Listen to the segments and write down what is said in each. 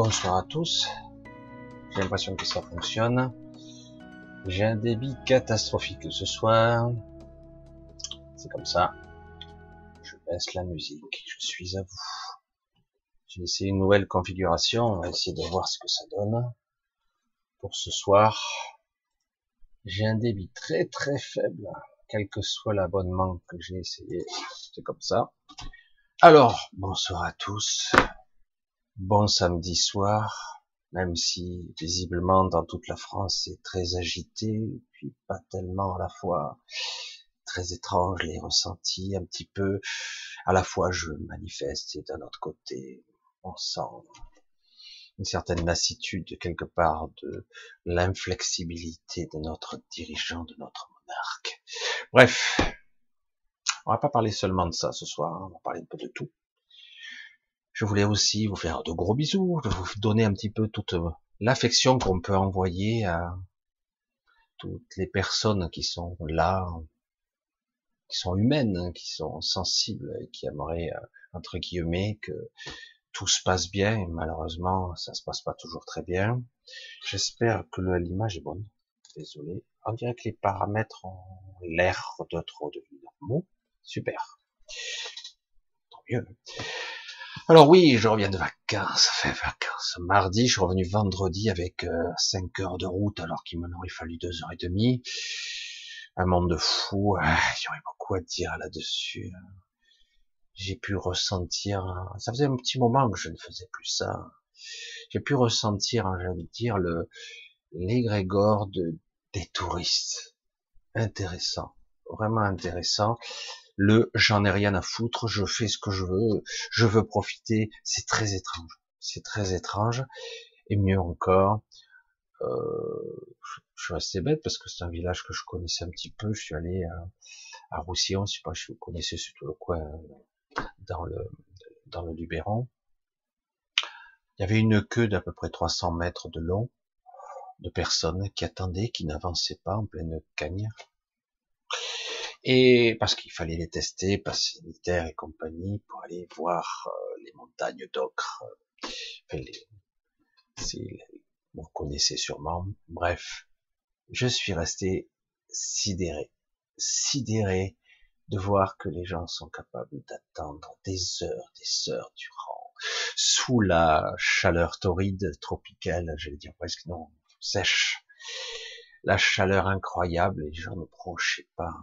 Bonsoir à tous. J'ai l'impression que ça fonctionne. J'ai un débit catastrophique ce soir. C'est comme ça. Je baisse la musique. Je suis à vous. J'ai essayé une nouvelle configuration. On va essayer de voir ce que ça donne. Pour ce soir, j'ai un débit très très faible. Quel que soit l'abonnement que j'ai essayé. C'est comme ça. Alors, bonsoir à tous. Bon samedi soir, même si visiblement dans toute la France c'est très agité, puis pas tellement à la fois très étrange les ressentis, un petit peu, à la fois je manifeste et d'un autre côté on sent une certaine lassitude quelque part de l'inflexibilité de notre dirigeant, de notre monarque. Bref, on va pas parler seulement de ça ce soir, hein, on va parler un peu de tout. Je voulais aussi vous faire de gros bisous, vous donner un petit peu toute l'affection qu'on peut envoyer à toutes les personnes qui sont là, qui sont humaines, qui sont sensibles et qui aimeraient, euh, entre guillemets, que tout se passe bien. Malheureusement, ça se passe pas toujours très bien. J'espère que l'image est bonne. Désolé. On dirait que les paramètres ont l'air de trop devenir normaux. Super. Tant mieux. Alors oui, je reviens de vacances, ça fait vacances. Mardi, je suis revenu vendredi avec euh, 5 heures de route alors qu'il m'en aurait fallu deux heures et demie. Un monde de fou, il y aurait beaucoup à dire là-dessus. J'ai pu ressentir, ça faisait un petit moment que je ne faisais plus ça. J'ai pu ressentir, j'allais dire, le l'égrégore de, des touristes. Intéressant, vraiment intéressant le j'en ai rien à foutre, je fais ce que je veux, je veux profiter, c'est très étrange, c'est très étrange, et mieux encore, euh, je suis resté bête parce que c'est un village que je connaissais un petit peu, je suis allé à, à Roussillon, je sais pas si vous connaissez surtout le coin dans le dans le Luberon. Il y avait une queue d'à peu près 300 mètres de long, de personnes qui attendaient, qui n'avançaient pas en pleine cagne et parce qu'il fallait les tester, passe sanitaire et compagnie, pour aller voir euh, les montagnes d'ocre. Enfin, les, vous connaissez sûrement. Bref, je suis resté sidéré, sidéré de voir que les gens sont capables d'attendre des heures, des heures durant, sous la chaleur torride tropicale, j'allais dire presque non, sèche, la chaleur incroyable, les gens ne prochaient pas,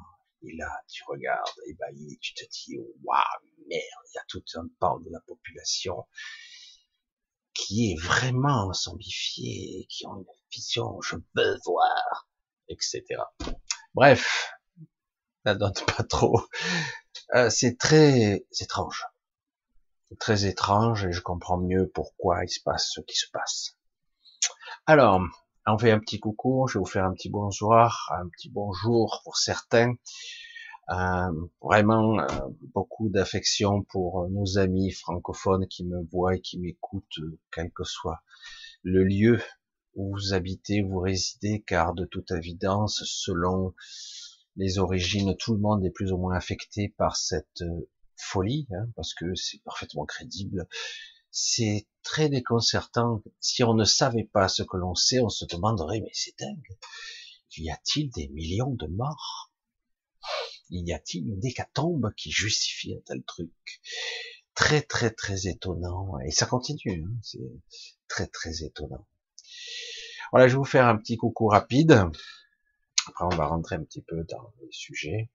et là, tu regardes, ébahi, tu te dis, waouh, merde, il y a tout un pan de la population qui est vraiment zombifié, qui ont une vision, je veux voir, etc. Bref, donne pas trop. Euh, c'est très étrange. Très étrange et je comprends mieux pourquoi il se passe ce qui se passe. Alors, on fait un petit coucou, je vais vous faire un petit bonsoir, un petit bonjour pour certains. Euh, vraiment euh, beaucoup d'affection pour nos amis francophones qui me voient et qui m'écoutent, quel que soit le lieu où vous habitez, où vous résidez, car de toute évidence, selon les origines, tout le monde est plus ou moins affecté par cette euh, folie, hein, parce que c'est parfaitement crédible c'est très déconcertant. Si on ne savait pas ce que l'on sait, on se demanderait, mais c'est dingue. Y a-t-il des millions de morts? Y a-t-il une hécatombe qui justifie un tel truc? Très, très, très étonnant. Et ça continue. Hein. C'est très, très étonnant. Voilà, je vais vous faire un petit coucou rapide. Après, on va rentrer un petit peu dans les sujets.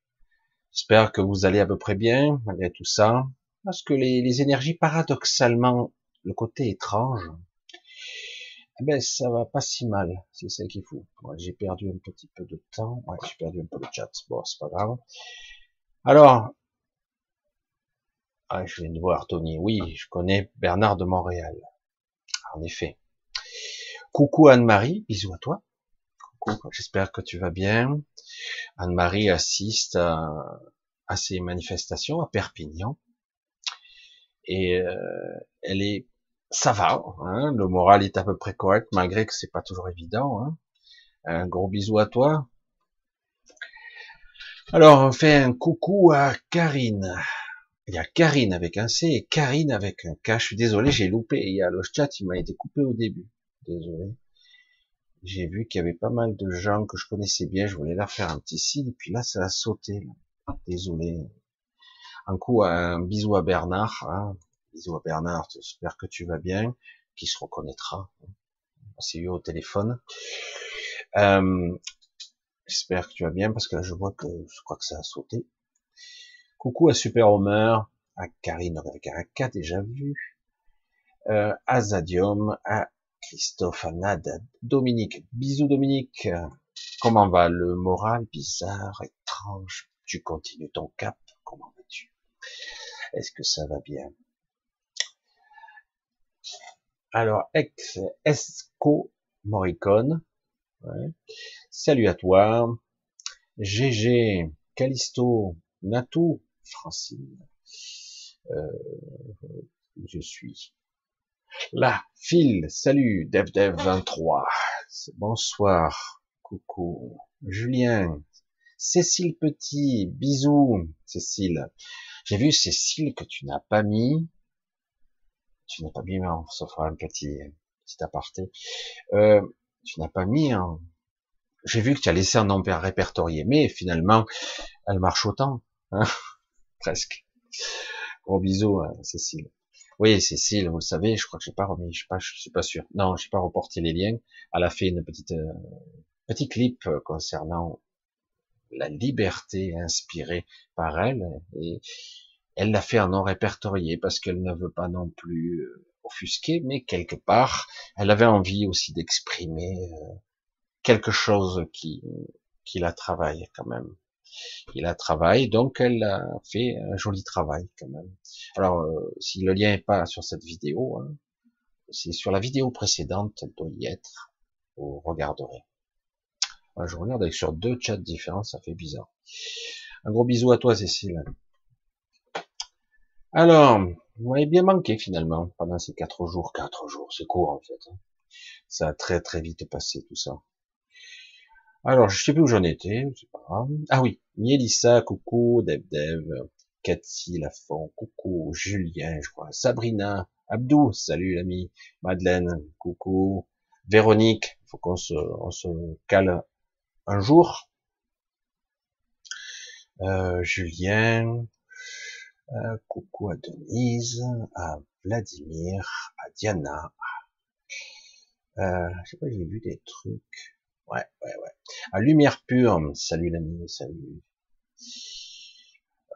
J'espère que vous allez à peu près bien, malgré tout ça parce que les, les, énergies, paradoxalement, le côté étrange, eh ben ça va pas si mal, c'est ça qu'il faut. j'ai perdu un petit peu de temps, ouais, j'ai perdu un peu le chat, bon, c'est pas grave. Alors, ah, je viens de voir Tony, oui, je connais Bernard de Montréal, en effet. Coucou Anne-Marie, bisous à toi. Coucou, j'espère que tu vas bien. Anne-Marie assiste à, à ces manifestations à Perpignan et euh, elle est, ça va, hein, le moral est à peu près correct malgré que c'est pas toujours évident. Hein. Un gros bisou à toi. Alors on fait un coucou à Karine. Il y a Karine avec un C et Karine avec un K. Je suis désolé, j'ai loupé. Il y a le chat, il m'a été coupé au début. Désolé. J'ai vu qu'il y avait pas mal de gens que je connaissais bien. Je voulais leur faire un petit signe. Et puis là, ça a sauté. Désolé. Un coup, un bisou à Bernard. Hein. Bisous à Bernard. J'espère que tu vas bien. Qui se reconnaîtra. On s'est eu au téléphone. Euh, j'espère que tu vas bien parce que là, je vois que je crois que ça a sauté. Coucou à Super Homer, à Karine K déjà vu, euh, à Zadium, à Christophe, à Nada, Dominique. Bisous Dominique. Comment va le moral? Bizarre, étrange Tu continues ton cap Comment vas-tu? Est-ce que ça va bien? Alors, ex Esco Morricone. Salut à toi. GG, Callisto, Natou, Francine. Euh, je suis là. Phil, salut. DevDev23. Bonsoir. Coucou. Julien. Cécile Petit. Bisous. Cécile. J'ai vu Cécile que tu n'as pas mis. Tu n'as pas mis, sauf un petit, petit aparté. Euh, tu n'as pas mis J'ai vu que tu as laissé un nom répertorié, mais finalement, elle marche autant. Hein presque. Gros bisous, hein, Cécile. Oui, Cécile, vous le savez, je crois que j'ai pas remis, je sais pas, je suis pas sûr. Non, j'ai pas reporté les liens. Elle a fait une petite, euh, petit clip euh, concernant la liberté inspirée par elle et elle l'a fait en non répertorié parce qu'elle ne veut pas non plus euh, offusquer, mais quelque part, elle avait envie aussi d'exprimer quelque chose qui, qui la travaille quand même il a travaillé, donc elle a fait un joli travail quand même. Alors, euh, si le lien est pas sur cette vidéo, hein, c'est sur la vidéo précédente, elle doit y être. Vous regarderez. Je regarde avec sur deux chats différents, ça fait bizarre. Un gros bisou à toi, Cécile. Alors, vous m'avez bien manqué finalement pendant ces quatre jours. Quatre jours, c'est court en fait. Hein. Ça a très très vite passé tout ça. Alors, je sais plus où j'en étais. Ah oui, Mielissa, coucou, Dev Dev, Cathy Lafont, coucou, Julien, je crois, Sabrina, Abdou, salut l'ami, Madeleine, coucou, Véronique, faut qu'on se, on se cale un jour. Euh, Julien, euh, coucou à Denise, à Vladimir, à Diana. Euh, je sais pas, j'ai vu des trucs. Ouais, ouais, ouais. À Lumière Pure, salut l'ami, salut.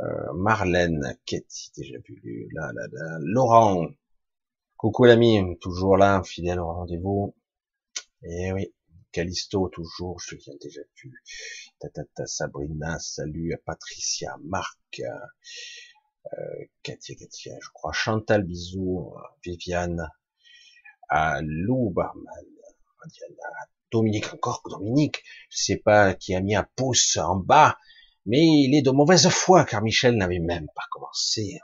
Euh, Marlène, Katie, déjà vu, là, là, là. Laurent, coucou l'ami, toujours là, fidèle au rendez-vous. Et eh oui, Calisto, toujours, je viens déjà vu. Tata, Sabrina, salut à Patricia, Marc, euh, Katia, Katia, je crois, Chantal, bisous, Viviane, à Lou Barman, Dominique, encore Dominique, je sais pas qui a mis un pouce en bas, mais il est de mauvaise foi, car Michel n'avait même pas commencé.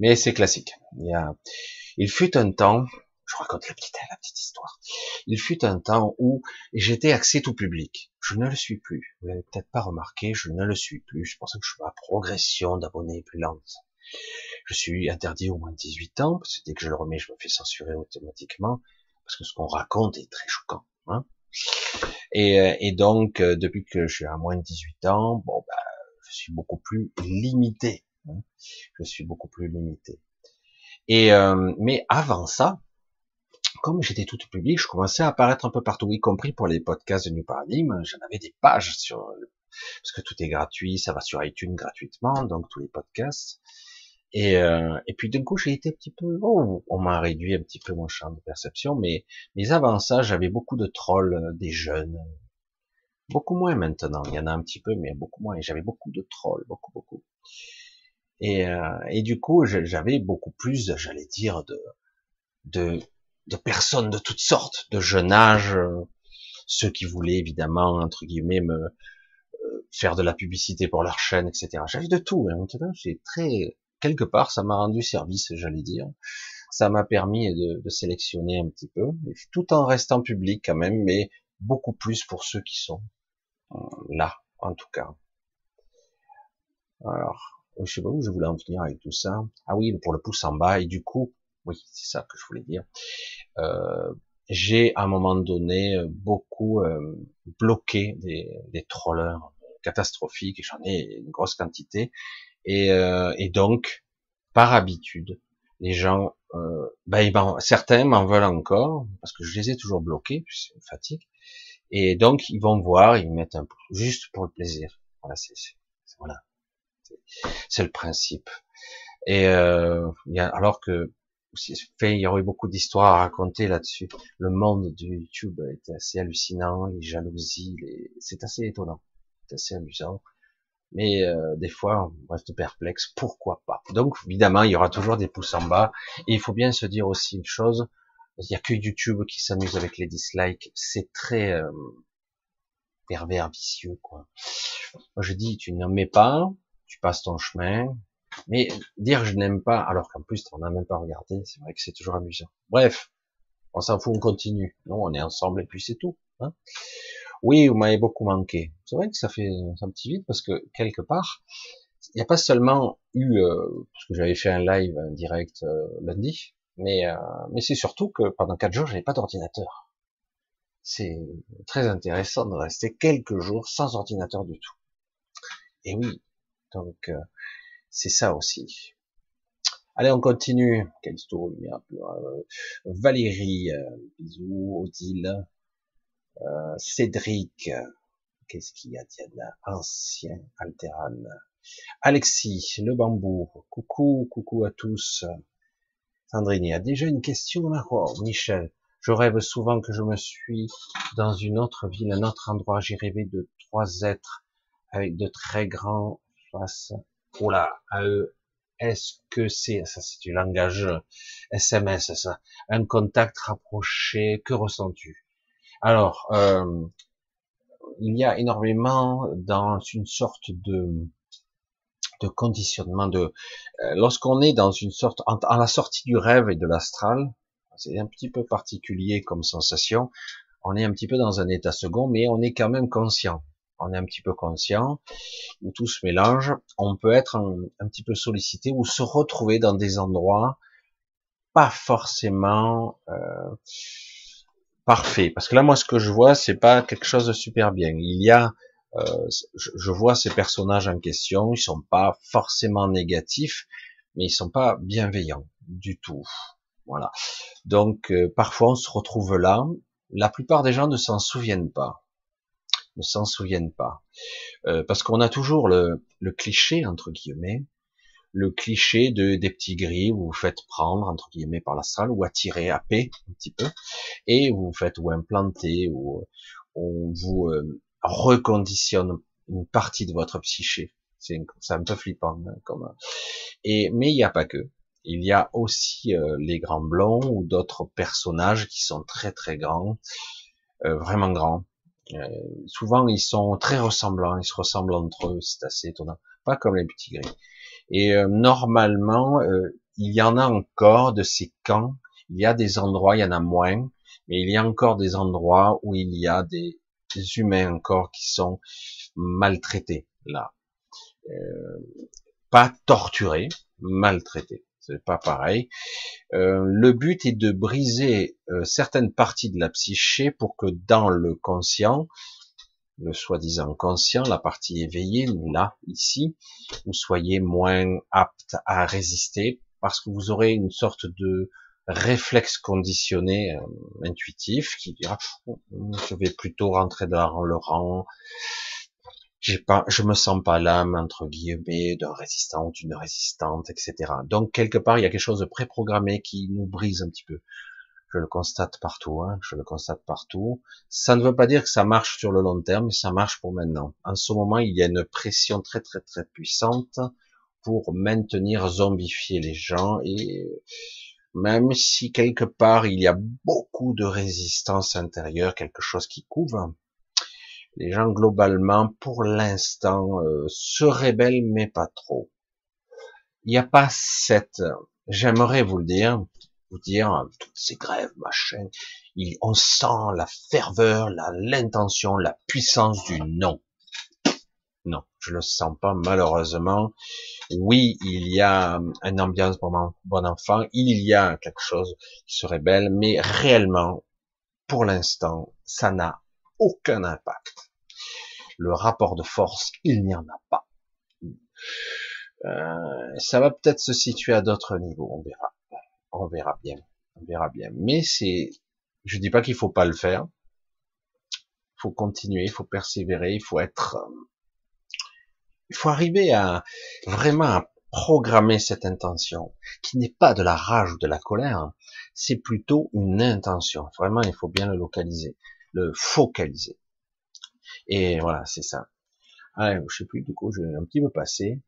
Mais c'est classique. Il, y a... il fut un temps, je raconte la petite, la petite histoire, il fut un temps où j'étais accès tout public. Je ne le suis plus. Vous l'avez peut-être pas remarqué, je ne le suis plus. C'est pour ça que je fais ma progression d'abonnés plus lente. Je suis interdit au moins de 18 ans, parce que dès que je le remets, je me fais censurer automatiquement parce que ce qu'on raconte est très choquant. Hein et, euh, et, donc, euh, depuis que je suis à moins de 18 ans, bon, bah, je suis beaucoup plus limité. Hein je suis beaucoup plus limité. Et euh, mais avant ça, comme j'étais tout public, je commençais à apparaître un peu partout, y compris pour les podcasts de New Paradigm. J'en avais des pages sur parce que tout est gratuit, ça va sur iTunes gratuitement, donc tous les podcasts. Et, euh, et puis d'un coup, j'ai été un petit peu, oh, on m'a réduit un petit peu mon champ de perception, mais, mais avant ça, j'avais beaucoup de trolls, euh, des jeunes, beaucoup moins maintenant. Il y en a un petit peu, mais beaucoup moins. J'avais beaucoup de trolls, beaucoup, beaucoup. Et, euh, et du coup, j'avais beaucoup plus, j'allais dire, de, de, de personnes de toutes sortes, de jeune âge, ceux qui voulaient évidemment entre guillemets me faire de la publicité pour leur chaîne, etc. J'avais de tout. Et maintenant, j'ai très quelque part, ça m'a rendu service, j'allais dire. Ça m'a permis de, de, sélectionner un petit peu, tout en restant public quand même, mais beaucoup plus pour ceux qui sont euh, là, en tout cas. Alors, je sais pas où je voulais en venir avec tout ça. Ah oui, pour le pouce en bas, et du coup, oui, c'est ça que je voulais dire. Euh, j'ai à un moment donné beaucoup euh, bloqué des, des trollers catastrophiques, j'en ai une grosse quantité. Et, euh, et donc, par habitude, les gens, euh, ben, certains m'en veulent encore parce que je les ai toujours bloqués, c'est une fatigue. Et donc ils vont voir, ils mettent un juste pour le plaisir. Voilà, c'est voilà, le principe. Et euh, alors que il y aurait beaucoup d'histoires à raconter là-dessus. Le monde du YouTube est assez hallucinant, les jalousies, c'est assez étonnant, c'est assez amusant mais euh, des fois on reste perplexe, pourquoi pas? Donc évidemment il y aura toujours des pouces en bas, et il faut bien se dire aussi une chose, il n'y a que YouTube qui s'amuse avec les dislikes, c'est très euh, pervers, vicieux quoi. Moi je dis tu n'en mets pas, tu passes ton chemin, mais dire je n'aime pas, alors qu'en plus on n'a même pas regardé, c'est vrai que c'est toujours amusant. Bref, on s'en fout, on continue. Non, on est ensemble et puis c'est tout. Hein oui, vous m'avez beaucoup manqué. C'est vrai que ça fait un petit vide parce que quelque part, il n'y a pas seulement eu, euh, parce que j'avais fait un live direct euh, lundi, mais, euh, mais c'est surtout que pendant quatre jours, j'avais pas d'ordinateur. C'est très intéressant de rester quelques jours sans ordinateur du tout. Et oui, donc c'est ça aussi. Allez, on continue. Calisto, Valérie, bisous, Odile, euh, Cédric, qu'est-ce qu'il y a Diana, ancien Alteran, Alexis, le bambou, coucou, coucou à tous. Sandrine, il y a déjà une question là? Oh, Michel, je rêve souvent que je me suis dans une autre ville, un autre endroit. J'ai rêvé de trois êtres avec de très grands faces. Oula, à eux. Est-ce que c'est, ça c'est du langage SMS, ça, un contact rapproché, que ressens-tu? Alors, euh, il y a énormément dans une sorte de, de conditionnement de euh, lorsqu'on est dans une sorte en, la sortie du rêve et de l'astral, c'est un petit peu particulier comme sensation. On est un petit peu dans un état second, mais on est quand même conscient. On est un petit peu conscient, où tout se mélange. On peut être un, petit peu sollicité ou se retrouver dans des endroits pas forcément euh, parfait. Parce que là, moi, ce que je vois, c'est pas quelque chose de super bien. Il y a, euh, je, vois ces personnages en question, ils sont pas forcément négatifs, mais ils sont pas bienveillants du tout. Voilà. Donc, euh, parfois, on se retrouve là. La plupart des gens ne s'en souviennent pas. Ne s'en souviennent pas. Euh, parce qu'on a toujours le, le cliché, entre guillemets, le cliché de des petits gris, vous vous faites prendre entre guillemets par la salle ou attirer à paix un petit peu, et vous vous faites ou implanter ou on vous euh, reconditionne une partie de votre psyché. C'est un peu flippant hein, comme. Et mais il n'y a pas que. Il y a aussi euh, les grands blonds ou d'autres personnages qui sont très très grands, euh, vraiment grands. Souvent ils sont très ressemblants, ils se ressemblent entre eux, c'est assez étonnant. Pas comme les petits gris. Et euh, normalement, euh, il y en a encore de ces camps. Il y a des endroits, il y en a moins, mais il y a encore des endroits où il y a des, humains encore qui sont maltraités là. Euh, pas torturés, maltraités. Pas pareil. le but est de briser certaines parties de la psyché pour que dans le conscient, le soi-disant conscient, la partie éveillée, là, ici, vous soyez moins apte à résister parce que vous aurez une sorte de réflexe conditionné euh, intuitif qui dira je vais plutôt rentrer dans le rang j'ai pas je me sens pas l'âme entre guillemets d'un résistant ou d'une résistante etc donc quelque part il y a quelque chose de préprogrammé qui nous brise un petit peu je le constate partout, hein, je le constate partout. Ça ne veut pas dire que ça marche sur le long terme, mais ça marche pour maintenant. En ce moment, il y a une pression très très très puissante pour maintenir, zombifier les gens et même si quelque part il y a beaucoup de résistance intérieure, quelque chose qui couvre, les gens globalement, pour l'instant, euh, se rebellent, mais pas trop. Il n'y a pas cette, j'aimerais vous le dire, vous dire toutes ces grèves, machin, il, on sent la ferveur, l'intention, la puissance du non. Non. Je le sens pas malheureusement. Oui, il y a une ambiance pour mon bon enfant, il y a quelque chose qui serait belle, mais réellement, pour l'instant, ça n'a aucun impact. Le rapport de force, il n'y en a pas. Euh, ça va peut-être se situer à d'autres niveaux, on verra. On verra bien. On verra bien. Mais c'est, je dis pas qu'il faut pas le faire. Il faut continuer, il faut persévérer, il faut être, il faut arriver à vraiment programmer cette intention, qui n'est pas de la rage ou de la colère, c'est plutôt une intention. Vraiment, il faut bien le localiser, le focaliser. Et voilà, c'est ça. Ah, je sais plus, du coup, je vais un petit peu passer.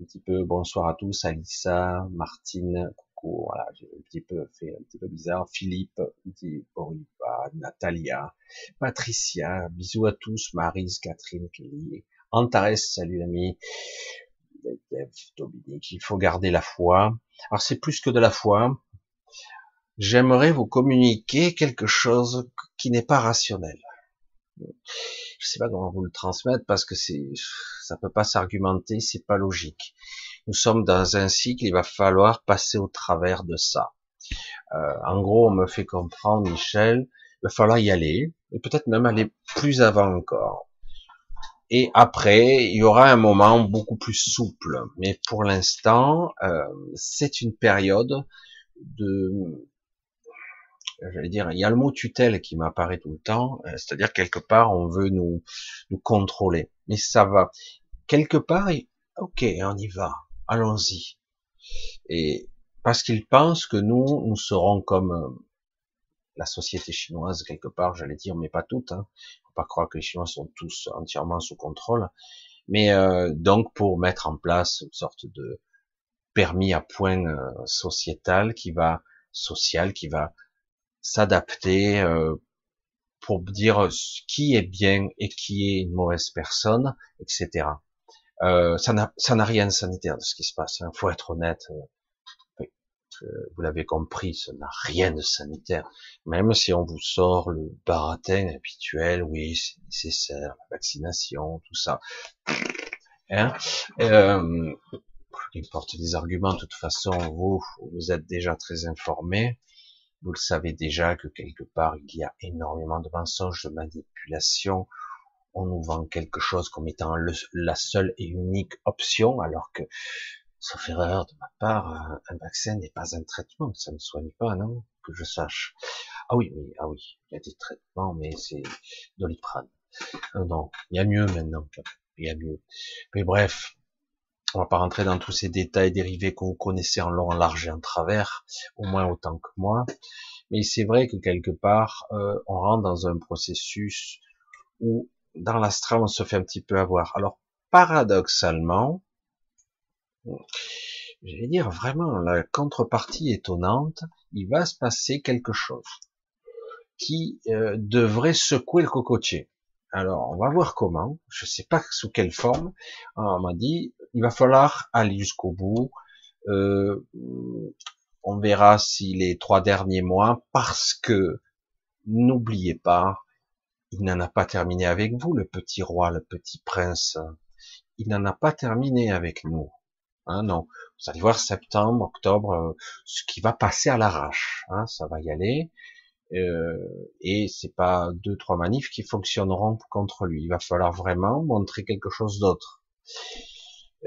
Un petit peu, bonsoir à tous, Alissa, Martine, coucou, voilà, j'ai un petit peu fait un petit peu bizarre. Philippe, Boriba, Natalia, Patricia, bisous à tous, Marise, Catherine, Kelly, Antares, salut l'ami. Dominique, il faut garder la foi. Alors c'est plus que de la foi. J'aimerais vous communiquer quelque chose qui n'est pas rationnel. Je sais pas comment vous le transmettre parce que c'est, ça peut pas s'argumenter, c'est pas logique. Nous sommes dans un cycle, il va falloir passer au travers de ça. Euh, en gros, on me fait comprendre, Michel, il va falloir y aller, et peut-être même aller plus avant encore. Et après, il y aura un moment beaucoup plus souple. Mais pour l'instant, euh, c'est une période de, j'allais dire, il y a le mot tutelle qui m'apparaît tout le temps. Euh, c'est-à-dire quelque part, on veut nous, nous contrôler. Mais ça va. Quelque part, ok, on y va. Allons-y. Et parce qu'ils pensent que nous, nous serons comme euh, la société chinoise quelque part, j'allais dire, mais pas toutes. Hein pas croire que les Chinois sont tous entièrement sous contrôle. Mais euh, donc pour mettre en place une sorte de permis à point euh, sociétal qui va social, qui va s'adapter euh, pour dire qui est bien et qui est une mauvaise personne, etc. ça n'a ça n'a rien de sanitaire de ce qui se passe. Il hein. faut être honnête vous l'avez compris, ça n'a rien de sanitaire. Même si on vous sort le baratin habituel, oui, c'est nécessaire, la vaccination, tout ça. Hein euh, il porte des arguments, de toute façon, vous, vous êtes déjà très informés. Vous le savez déjà que quelque part, il y a énormément de mensonges, de manipulations. On nous vend quelque chose comme étant la seule et unique option, alors que sauf erreur de ma part, un vaccin n'est pas un traitement, ça ne soigne pas, non Que je sache. Ah oui, oui, ah oui, il y a des traitements, mais c'est doliprane. Euh, non, il y a mieux maintenant, il y a mieux. Mais bref, on va pas rentrer dans tous ces détails dérivés que vous connaissez en long, en large et en travers, au moins autant que moi. Mais c'est vrai que quelque part, euh, on rentre dans un processus où, dans l'astral, on se fait un petit peu avoir. Alors, paradoxalement, je vais dire vraiment la contrepartie étonnante, il va se passer quelque chose qui euh, devrait secouer le cocotier. Alors, on va voir comment. Je ne sais pas sous quelle forme. on m'a dit, il va falloir aller jusqu'au bout. Euh, on verra si les trois derniers mois, parce que n'oubliez pas, il n'en a pas terminé avec vous, le petit roi, le petit prince. Il n'en a pas terminé avec nous. Hein, non, vous allez voir septembre, octobre, euh, ce qui va passer à l'arrache. Hein, ça va y aller. Euh, et c'est pas deux trois manifs qui fonctionneront contre lui. Il va falloir vraiment montrer quelque chose d'autre.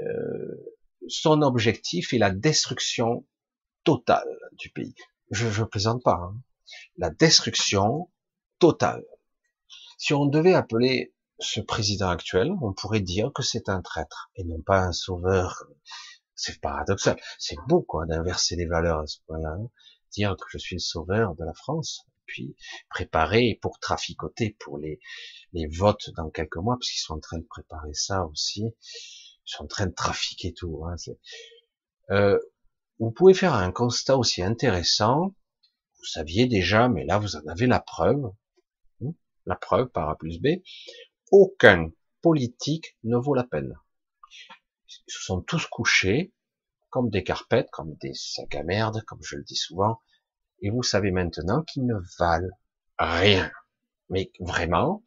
Euh, son objectif est la destruction totale du pays. Je ne plaisante pas. Hein. La destruction totale. Si on devait appeler ce président actuel, on pourrait dire que c'est un traître et non pas un sauveur c'est paradoxal. C'est beau, quoi, d'inverser les valeurs à ce point-là. Hein. Dire que je suis le sauveur de la France, puis préparer pour traficoter pour les, les votes dans quelques mois, parce qu'ils sont en train de préparer ça aussi. Ils sont en train de trafiquer tout. Hein. Euh, vous pouvez faire un constat aussi intéressant. Vous saviez déjà, mais là vous en avez la preuve. Hein, la preuve par A plus B. Aucun politique ne vaut la peine. Ils se sont tous couchés, comme des carpettes, comme des sacs à merde, comme je le dis souvent, et vous savez maintenant qu'ils ne valent rien. Mais vraiment,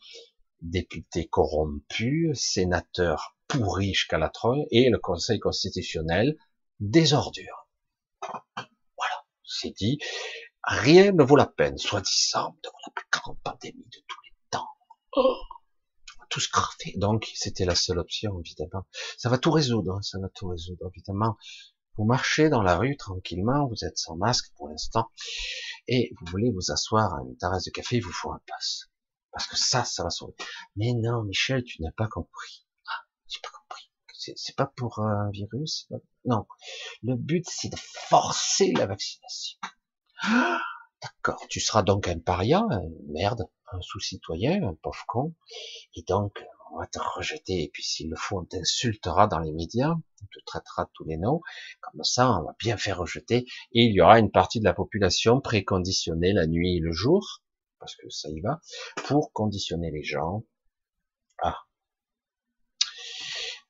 députés corrompus, sénateurs pourri jusqu'à la tronche, et le Conseil constitutionnel, des ordures. Voilà, c'est dit. Rien ne vaut la peine, soi-disant, devant la plus grande pandémie de tous les temps. Oh tout se Donc, c'était la seule option, évidemment. Ça va tout résoudre, hein, ça va tout résoudre, évidemment. Vous marchez dans la rue tranquillement, vous êtes sans masque pour l'instant, et vous voulez vous asseoir à une tasse de café, il vous faut un passe. Parce que ça, ça va sauver. Mais non, Michel, tu n'as pas compris. Ah, j'ai pas compris. C'est pas pour un virus. Non. Le but, c'est de forcer la vaccination. Ah, d'accord. Tu seras donc un paria, merde, un sous-citoyen, un pauvre con. Et donc, on va te rejeter. Et puis, s'il le faut, on t'insultera dans les médias. On te traitera tous les noms. Comme ça, on va bien faire rejeter. Et il y aura une partie de la population préconditionnée la nuit et le jour parce que ça y va, pour conditionner les gens à,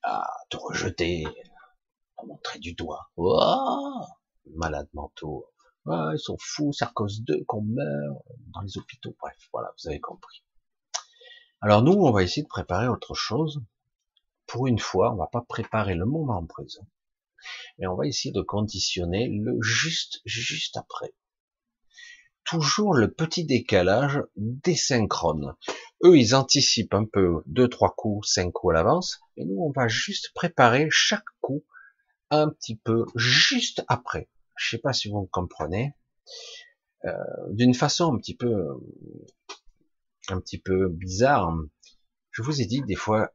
à te rejeter, à montrer du doigt. Oh, malades mentaux. ils sont fous, c'est cause d'eux qu'on meurt dans les hôpitaux. Bref, voilà, vous avez compris. Alors nous, on va essayer de préparer autre chose. Pour une fois, on va pas préparer le moment présent, mais on va essayer de conditionner le juste, juste après toujours le petit décalage désynchrone. Eux, ils anticipent un peu deux, trois coups, cinq coups à l'avance, et nous, on va juste préparer chaque coup un petit peu juste après. Je sais pas si vous comprenez. Euh, d'une façon un petit peu, un petit peu bizarre. Je vous ai dit des fois,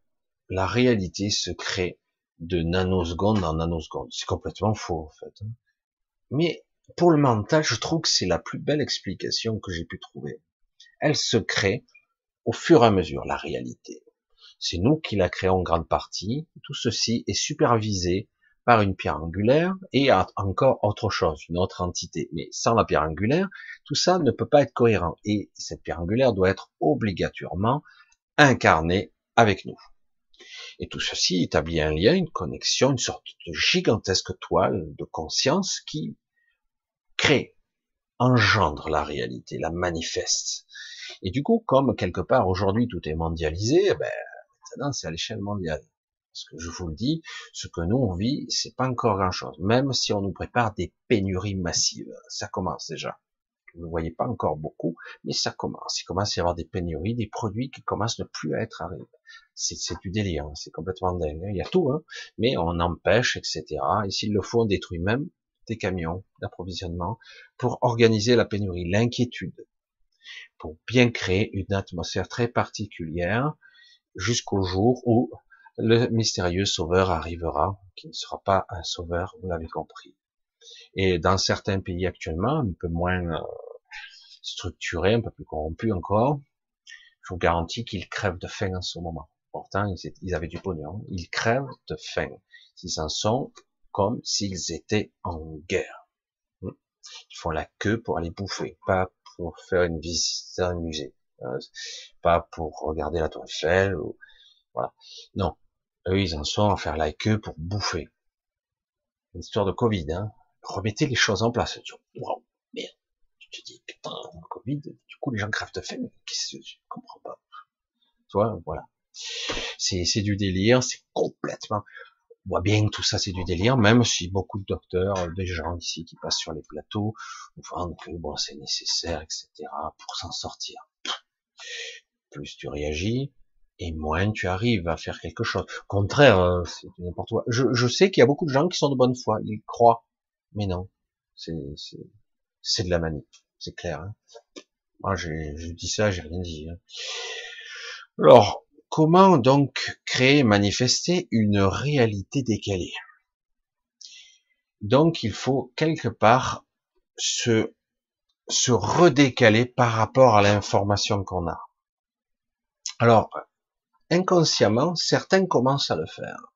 la réalité se crée de nanoseconde en nanoseconde. C'est complètement faux en fait. Mais pour le mental, je trouve que c'est la plus belle explication que j'ai pu trouver. Elle se crée au fur et à mesure, la réalité. C'est nous qui la créons en grande partie. Tout ceci est supervisé par une pierre angulaire et encore autre chose, une autre entité. Mais sans la pierre angulaire, tout ça ne peut pas être cohérent. Et cette pierre angulaire doit être obligatoirement incarnée avec nous. Et tout ceci établit un lien, une connexion, une sorte de gigantesque toile de conscience qui crée, engendre la réalité, la manifeste. Et du coup, comme quelque part aujourd'hui tout est mondialisé, eh ben, maintenant c'est à l'échelle mondiale. Parce que je vous le dis, ce que nous on vit, c'est pas encore grand chose. Même si on nous prépare des pénuries massives, ça commence déjà. Vous ne voyez pas encore beaucoup, mais ça commence. Il commence à y avoir des pénuries, des produits qui commencent ne plus à être arrivés. C'est du délire, hein. c'est complètement dingue. Hein. Il y a tout, hein. mais on empêche, etc. Et s'il le faut, on détruit même des camions d'approvisionnement pour organiser la pénurie, l'inquiétude, pour bien créer une atmosphère très particulière jusqu'au jour où le mystérieux sauveur arrivera, qui ne sera pas un sauveur, vous l'avez compris. Et dans certains pays actuellement, un peu moins euh, structurés, un peu plus corrompus encore, je vous garantis qu'ils crèvent de faim en ce moment. Pourtant, ils avaient du pognon. Ils crèvent de faim. S'ils en sont comme s'ils étaient en guerre. Ils font la queue pour aller bouffer, pour faire une visite à un musée, hein. pas pour regarder la tour Eiffel, ou, voilà. Non, eux ils en sont à faire la queue pour bouffer. Une histoire de Covid, hein. Remettez les choses en place. Wow, merde. Tu te dis, putain, Covid, du coup les gens crèvent de faim, qu'est-ce que comprends pas? Tu vois, voilà. C'est du délire, c'est complètement, voit bien que tout ça c'est du délire, même si beaucoup de docteurs, euh, des gens ici qui passent sur les plateaux, vendent que bon c'est nécessaire, etc. pour s'en sortir. Plus tu réagis, et moins tu arrives à faire quelque chose. Contraire, euh, c'est n'importe quoi. Je, je sais qu'il y a beaucoup de gens qui sont de bonne foi, ils croient, mais non, c'est de la manie, c'est clair. Hein. Moi, j'ai dis ça, j'ai rien dit. Hein. Alors, Comment donc créer, manifester une réalité décalée? Donc il faut quelque part se, redécaler par rapport à l'information qu'on a. Alors, inconsciemment, certains commencent à le faire.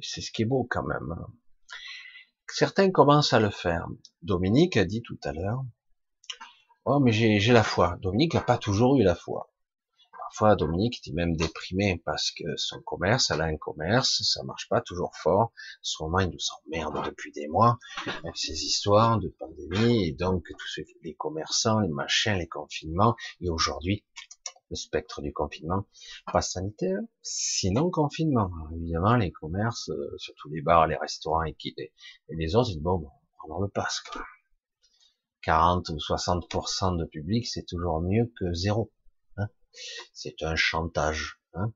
C'est ce qui est beau quand même. Hein. Certains commencent à le faire. Dominique a dit tout à l'heure, oh mais j'ai la foi. Dominique n'a pas toujours eu la foi parfois Dominique était même déprimé parce que son commerce, elle a un commerce, ça marche pas toujours fort. Sûrement il nous emmerde depuis des mois avec ces histoires de pandémie et donc tous les commerçants, les machins, les confinements et aujourd'hui le spectre du confinement, pas sanitaire, sinon confinement. évidemment, les commerces, euh, surtout les bars, les restaurants et, qui, et les autres, ils disent bon, bon on le passe. Quoi. 40 ou 60% de public, c'est toujours mieux que zéro. C'est un chantage. Hein.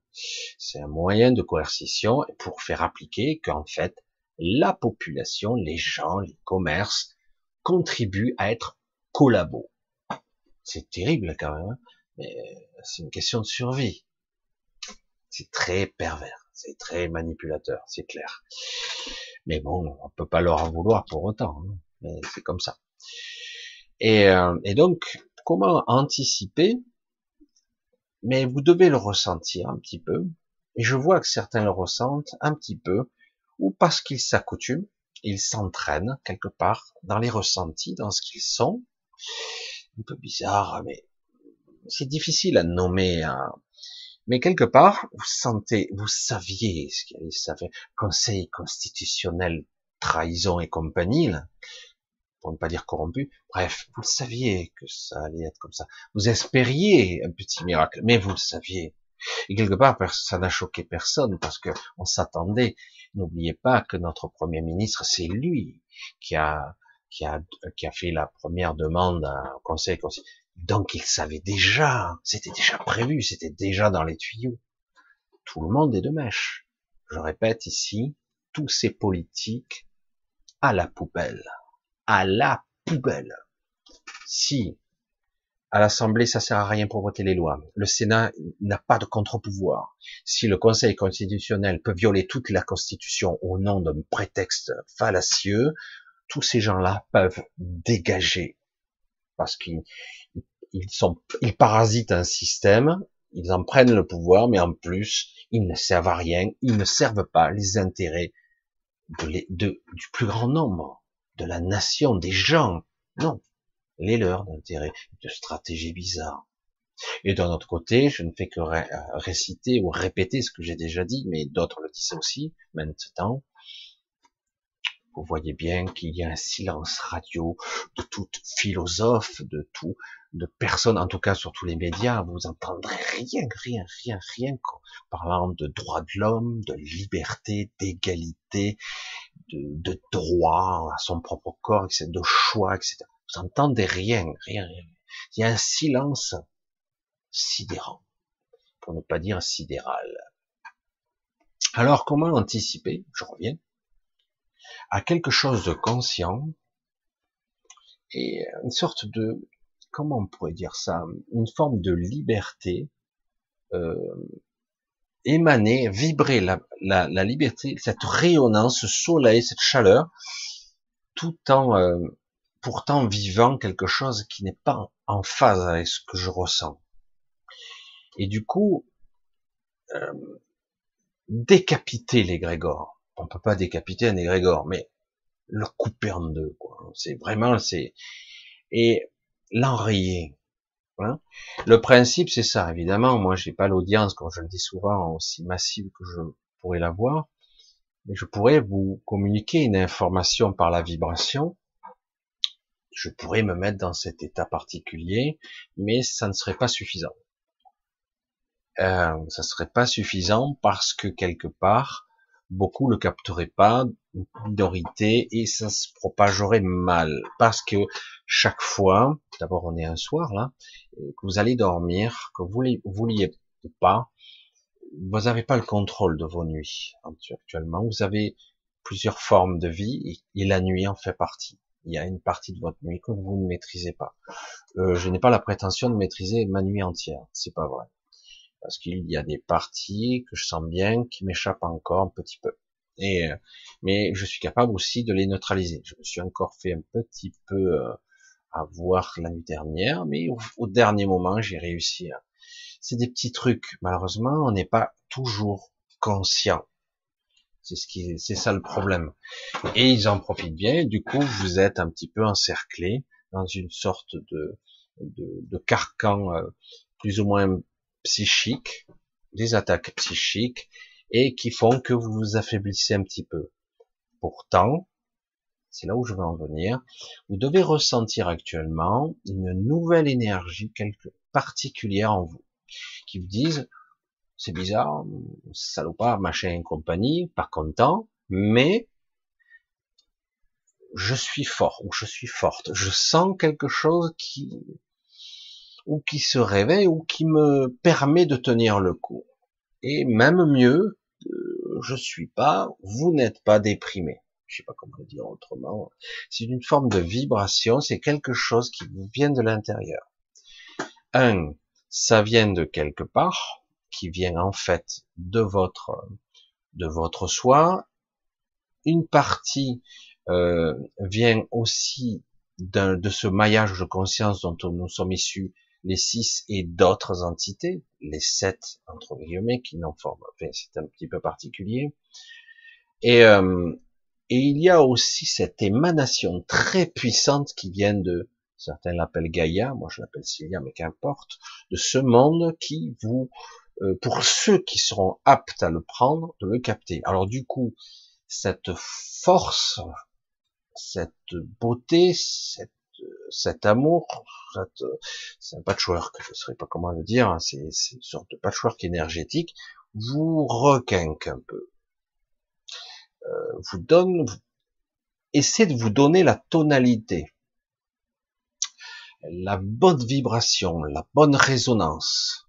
c'est un moyen de coercition pour faire appliquer qu'en fait, la population, les gens, les commerces contribuent à être collabos. C'est terrible quand même, hein. mais c'est une question de survie. C'est très pervers, c'est très manipulateur, c'est clair. Mais bon, on peut pas leur en vouloir pour autant, hein. mais c'est comme ça. Et, euh, et, donc, comment anticiper Mais vous devez le ressentir un petit peu. Et je vois que certains le ressentent un petit peu, ou parce qu'ils s'accoutument, ils s'entraînent quelque part dans les ressentis, dans ce qu'ils sont. Un peu bizarre, mais c'est difficile à nommer. Hein. Mais quelque part, vous sentez, vous saviez ce qu'il Conseil constitutionnel, trahison et compagnie, là, pour ne pas dire corrompu. Bref, vous le saviez que ça allait être comme ça. Vous espériez un petit miracle, mais vous le saviez. Et quelque part, ça n'a choqué personne parce que on s'attendait. N'oubliez pas que notre premier ministre, c'est lui qui a qui a qui a fait la première demande au Conseil donc il savait déjà, c'était déjà prévu, c'était déjà dans les tuyaux. Tout le monde est de mèche. Je répète ici, tous ces politiques à la poubelle. À la poubelle. Si à l'Assemblée, ça sert à rien pour voter les lois. Le Sénat n'a pas de contre-pouvoir. Si le Conseil constitutionnel peut violer toute la Constitution au nom d'un prétexte fallacieux, tous ces gens-là peuvent dégager parce qu'ils ils sont, ils parasitent un système, ils en prennent le pouvoir, mais en plus, ils ne servent à rien, ils ne servent pas les intérêts de, du plus grand nombre, de la nation, des gens. Non, les leurs d'intérêts, de stratégies bizarres. Et d'un autre côté, je ne fais que réciter ou répéter ce que j'ai déjà dit, mais d'autres le disent aussi maintenant. Vous voyez bien qu'il y a un silence radio de tout philosophe, de tout, de personnes, en tout cas sur tous les médias, vous entendrez rien, rien, rien, rien, parlant de droits de l'homme, de liberté, d'égalité, de, de, droit à son propre corps, etc., de choix, etc. Vous entendez rien, rien, rien. Il y a un silence sidérant, pour ne pas dire sidéral. Alors, comment anticiper Je reviens à quelque chose de conscient et une sorte de comment on pourrait dire ça, une forme de liberté, euh, émaner, vibrer la, liberté, cette rayonnance, ce soleil, cette chaleur, tout en euh, pourtant vivant quelque chose qui n'est pas en phase avec ce que je ressens. Et du coup, euh, décapiter l'égrégore. On peut pas décapiter un égrégore, mais le couper en deux. C'est vraiment, c'est l'enrayer. Le principe, c'est ça. Évidemment, moi, j'ai pas l'audience, comme je le dis souvent, aussi massive que je pourrais l'avoir, mais je pourrais vous communiquer une information par la vibration. Je pourrais me mettre dans cet état particulier, mais ça ne serait pas suffisant. Euh, ça serait pas suffisant parce que quelque part, beaucoup le capteraient pas, une minorité, et ça se propagerait mal. Parce que chaque fois, d'abord on est un soir là, que vous allez dormir, que vous vouliez ou pas, vous n'avez pas le contrôle de vos nuits actuellement. Vous avez plusieurs formes de vie et la nuit en fait partie. Il y a une partie de votre nuit que vous ne maîtrisez pas. Euh, je n'ai pas la prétention de maîtriser ma nuit entière, c'est pas vrai parce qu'il y a des parties que je sens bien qui m'échappent encore un petit peu. Et euh, mais je suis capable aussi de les neutraliser. Je me suis encore fait un petit peu euh, avoir la nuit dernière, mais au, dernier moment j'ai réussi. C'est des petits trucs. Malheureusement, on n'est pas toujours conscient. C'est ce qui, c'est ça le problème. Et ils en profitent bien. du coup, vous êtes un petit peu encerclé dans une sorte de de, de carcan euh, plus ou moins psychiques, des attaques psychiques, et qui font que vous vous affaiblissez un petit peu. Pourtant, c'est là où je veux en venir, vous devez ressentir actuellement une nouvelle énergie quelque particulière en vous. qui vous disent, c'est bizarre, salopard, machin et compagnie, pas content, mais je suis fort ou je suis forte. Je sens quelque chose qui ou qui se réveille ou qui me permet de tenir le coup. Et même mieux, euh, je suis pas, vous n'êtes pas déprimé. Je sais pas comment le dire autrement. C'est une forme de vibration, c'est quelque chose qui vient de l'intérieur. Un, ça vient de quelque part, qui vient en fait de votre de votre soi. Une partie euh, vient aussi de ce maillage de conscience dont nous sommes issus, les six et d'autres entités, les sept entre guillemets qui n'en forment. Enfin, c'est un petit peu particulier. Et, euh, et il y a aussi cette émanation très puissante qui vient de, certains l'appellent Gaïa, moi je l'appelle Cilia, mais qu'importe, de ce monde qui vous, euh, pour ceux qui seront aptes à le prendre, de le capter. Alors du coup, cette force cette beauté, cette, cet amour, c'est un patchwork, je ne saurais pas comment le dire, hein, c'est une sorte de patchwork énergétique, vous requinque un peu, euh, vous donne, essaie de vous donner la tonalité, la bonne vibration, la bonne résonance,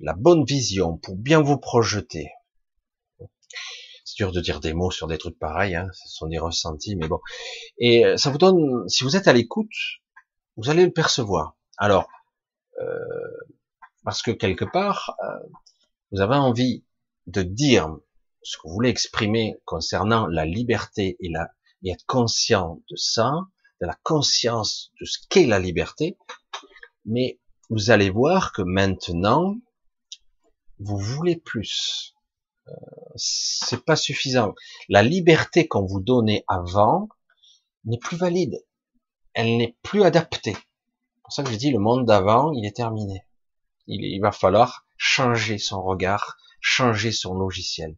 la bonne vision pour bien vous projeter c'est dur de dire des mots sur des trucs pareils, hein, ce sont des ressentis, mais bon. Et euh, ça vous donne, si vous êtes à l'écoute, vous allez le percevoir. Alors, euh, parce que quelque part, euh, vous avez envie de dire ce que vous voulez exprimer concernant la liberté et, la, et être conscient de ça, de la conscience de ce qu'est la liberté, mais vous allez voir que maintenant, vous voulez plus c'est pas suffisant. La liberté qu'on vous donnait avant n'est plus valide. Elle n'est plus adaptée. C'est pour ça que je dis le monde d'avant, il est terminé. Il, il va falloir changer son regard, changer son logiciel.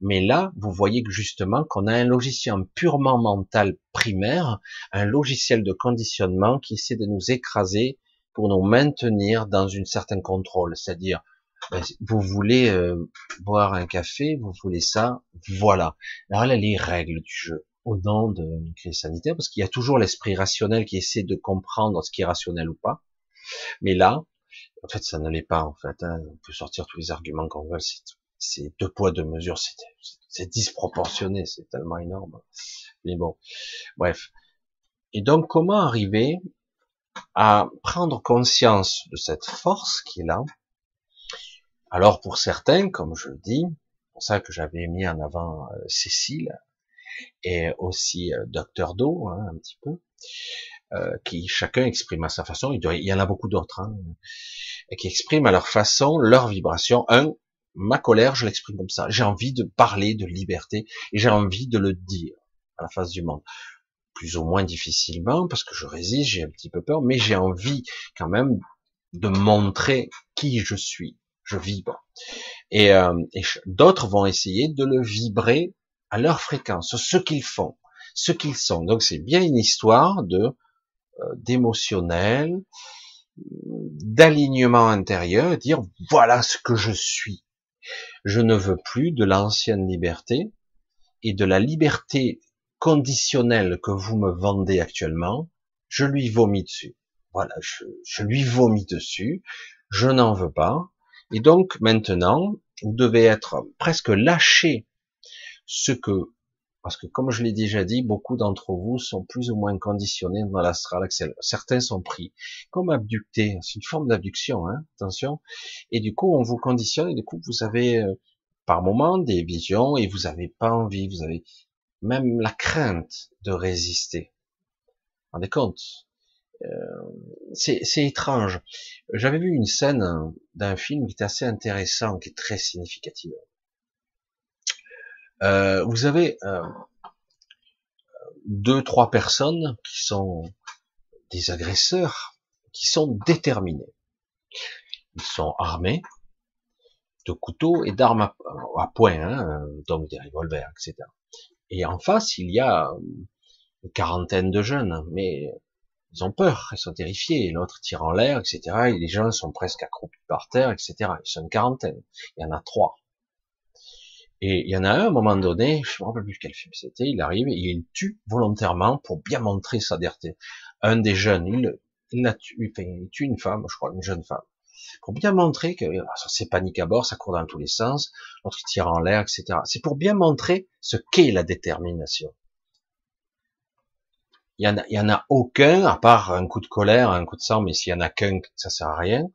Mais là, vous voyez que justement qu'on a un logiciel purement mental primaire, un logiciel de conditionnement qui essaie de nous écraser pour nous maintenir dans une certaine contrôle, c'est-à-dire ben, vous voulez euh, boire un café, vous voulez ça, voilà. Alors là, les règles du jeu au nom d'une crise sanitaire, parce qu'il y a toujours l'esprit rationnel qui essaie de comprendre ce qui est rationnel ou pas. Mais là, en fait, ça ne l'est pas, en fait. Hein. On peut sortir tous les arguments qu'on veut, c'est deux poids, deux mesures, c'est disproportionné, c'est tellement énorme. Mais bon, bref. Et donc, comment arriver à prendre conscience de cette force qui est là, alors pour certains, comme je le dis, pour ça que j'avais mis en avant euh, Cécile et aussi euh, Docteur Do, hein, un petit peu, euh, qui chacun exprime à sa façon. Il, y en a beaucoup d'autres, hein, qui expriment à leur façon leur vibration. Un, ma colère, je l'exprime comme ça. J'ai envie de parler de liberté et j'ai envie de le dire à la face du monde. Plus ou moins difficilement parce que je résiste, j'ai un petit peu peur, mais j'ai envie quand même de montrer qui je suis je vibre. Et, euh, d'autres vont essayer de le vibrer à leur fréquence, ce qu'ils font, ce qu'ils sont. Donc c'est bien une histoire de euh, d'émotionnel, d'alignement intérieur, dire voilà ce que je suis. Je ne veux plus de l'ancienne liberté et de la liberté conditionnelle que vous me vendez actuellement, je lui vomis dessus. Voilà, je, je lui vomis dessus, je n'en veux pas, et donc maintenant, vous devez être presque lâché ce que, parce que comme je l'ai déjà dit, beaucoup d'entre vous sont plus ou moins conditionnés dans l'astral. Certains sont pris comme abductés. C'est une forme d'abduction, hein, attention. Et du coup, on vous conditionne et du coup, vous avez euh, par moment des visions et vous n'avez pas envie, vous avez même la crainte de résister. Vous rendez compte? C'est étrange. J'avais vu une scène d'un film qui est assez intéressant, qui est très significative. Euh, vous avez euh, deux, trois personnes qui sont des agresseurs, qui sont déterminés. Ils sont armés de couteaux et d'armes à, à, poing, hein, donc des revolvers, etc. Et en face, il y a une quarantaine de jeunes, mais ils ont peur, ils sont terrifiés, l'autre tire en l'air, etc. Et les gens sont presque accroupis par terre, etc. Ils sont une quarantaine. Il y en a trois. Et il y en a un, à un moment donné, je me rappelle plus quel film c'était, il arrive et il tue volontairement pour bien montrer sa dernité. Un des jeunes, il, il, a tué, il tue une femme, je crois, une jeune femme. Pour bien montrer que ah, c'est panique à bord, ça court dans tous les sens, l'autre tire en l'air, etc. C'est pour bien montrer ce qu'est la détermination il y en a, il y en a aucun, à part un coup de colère, un coup de sang, mais s'il y en a qu'un, ça sert à rien,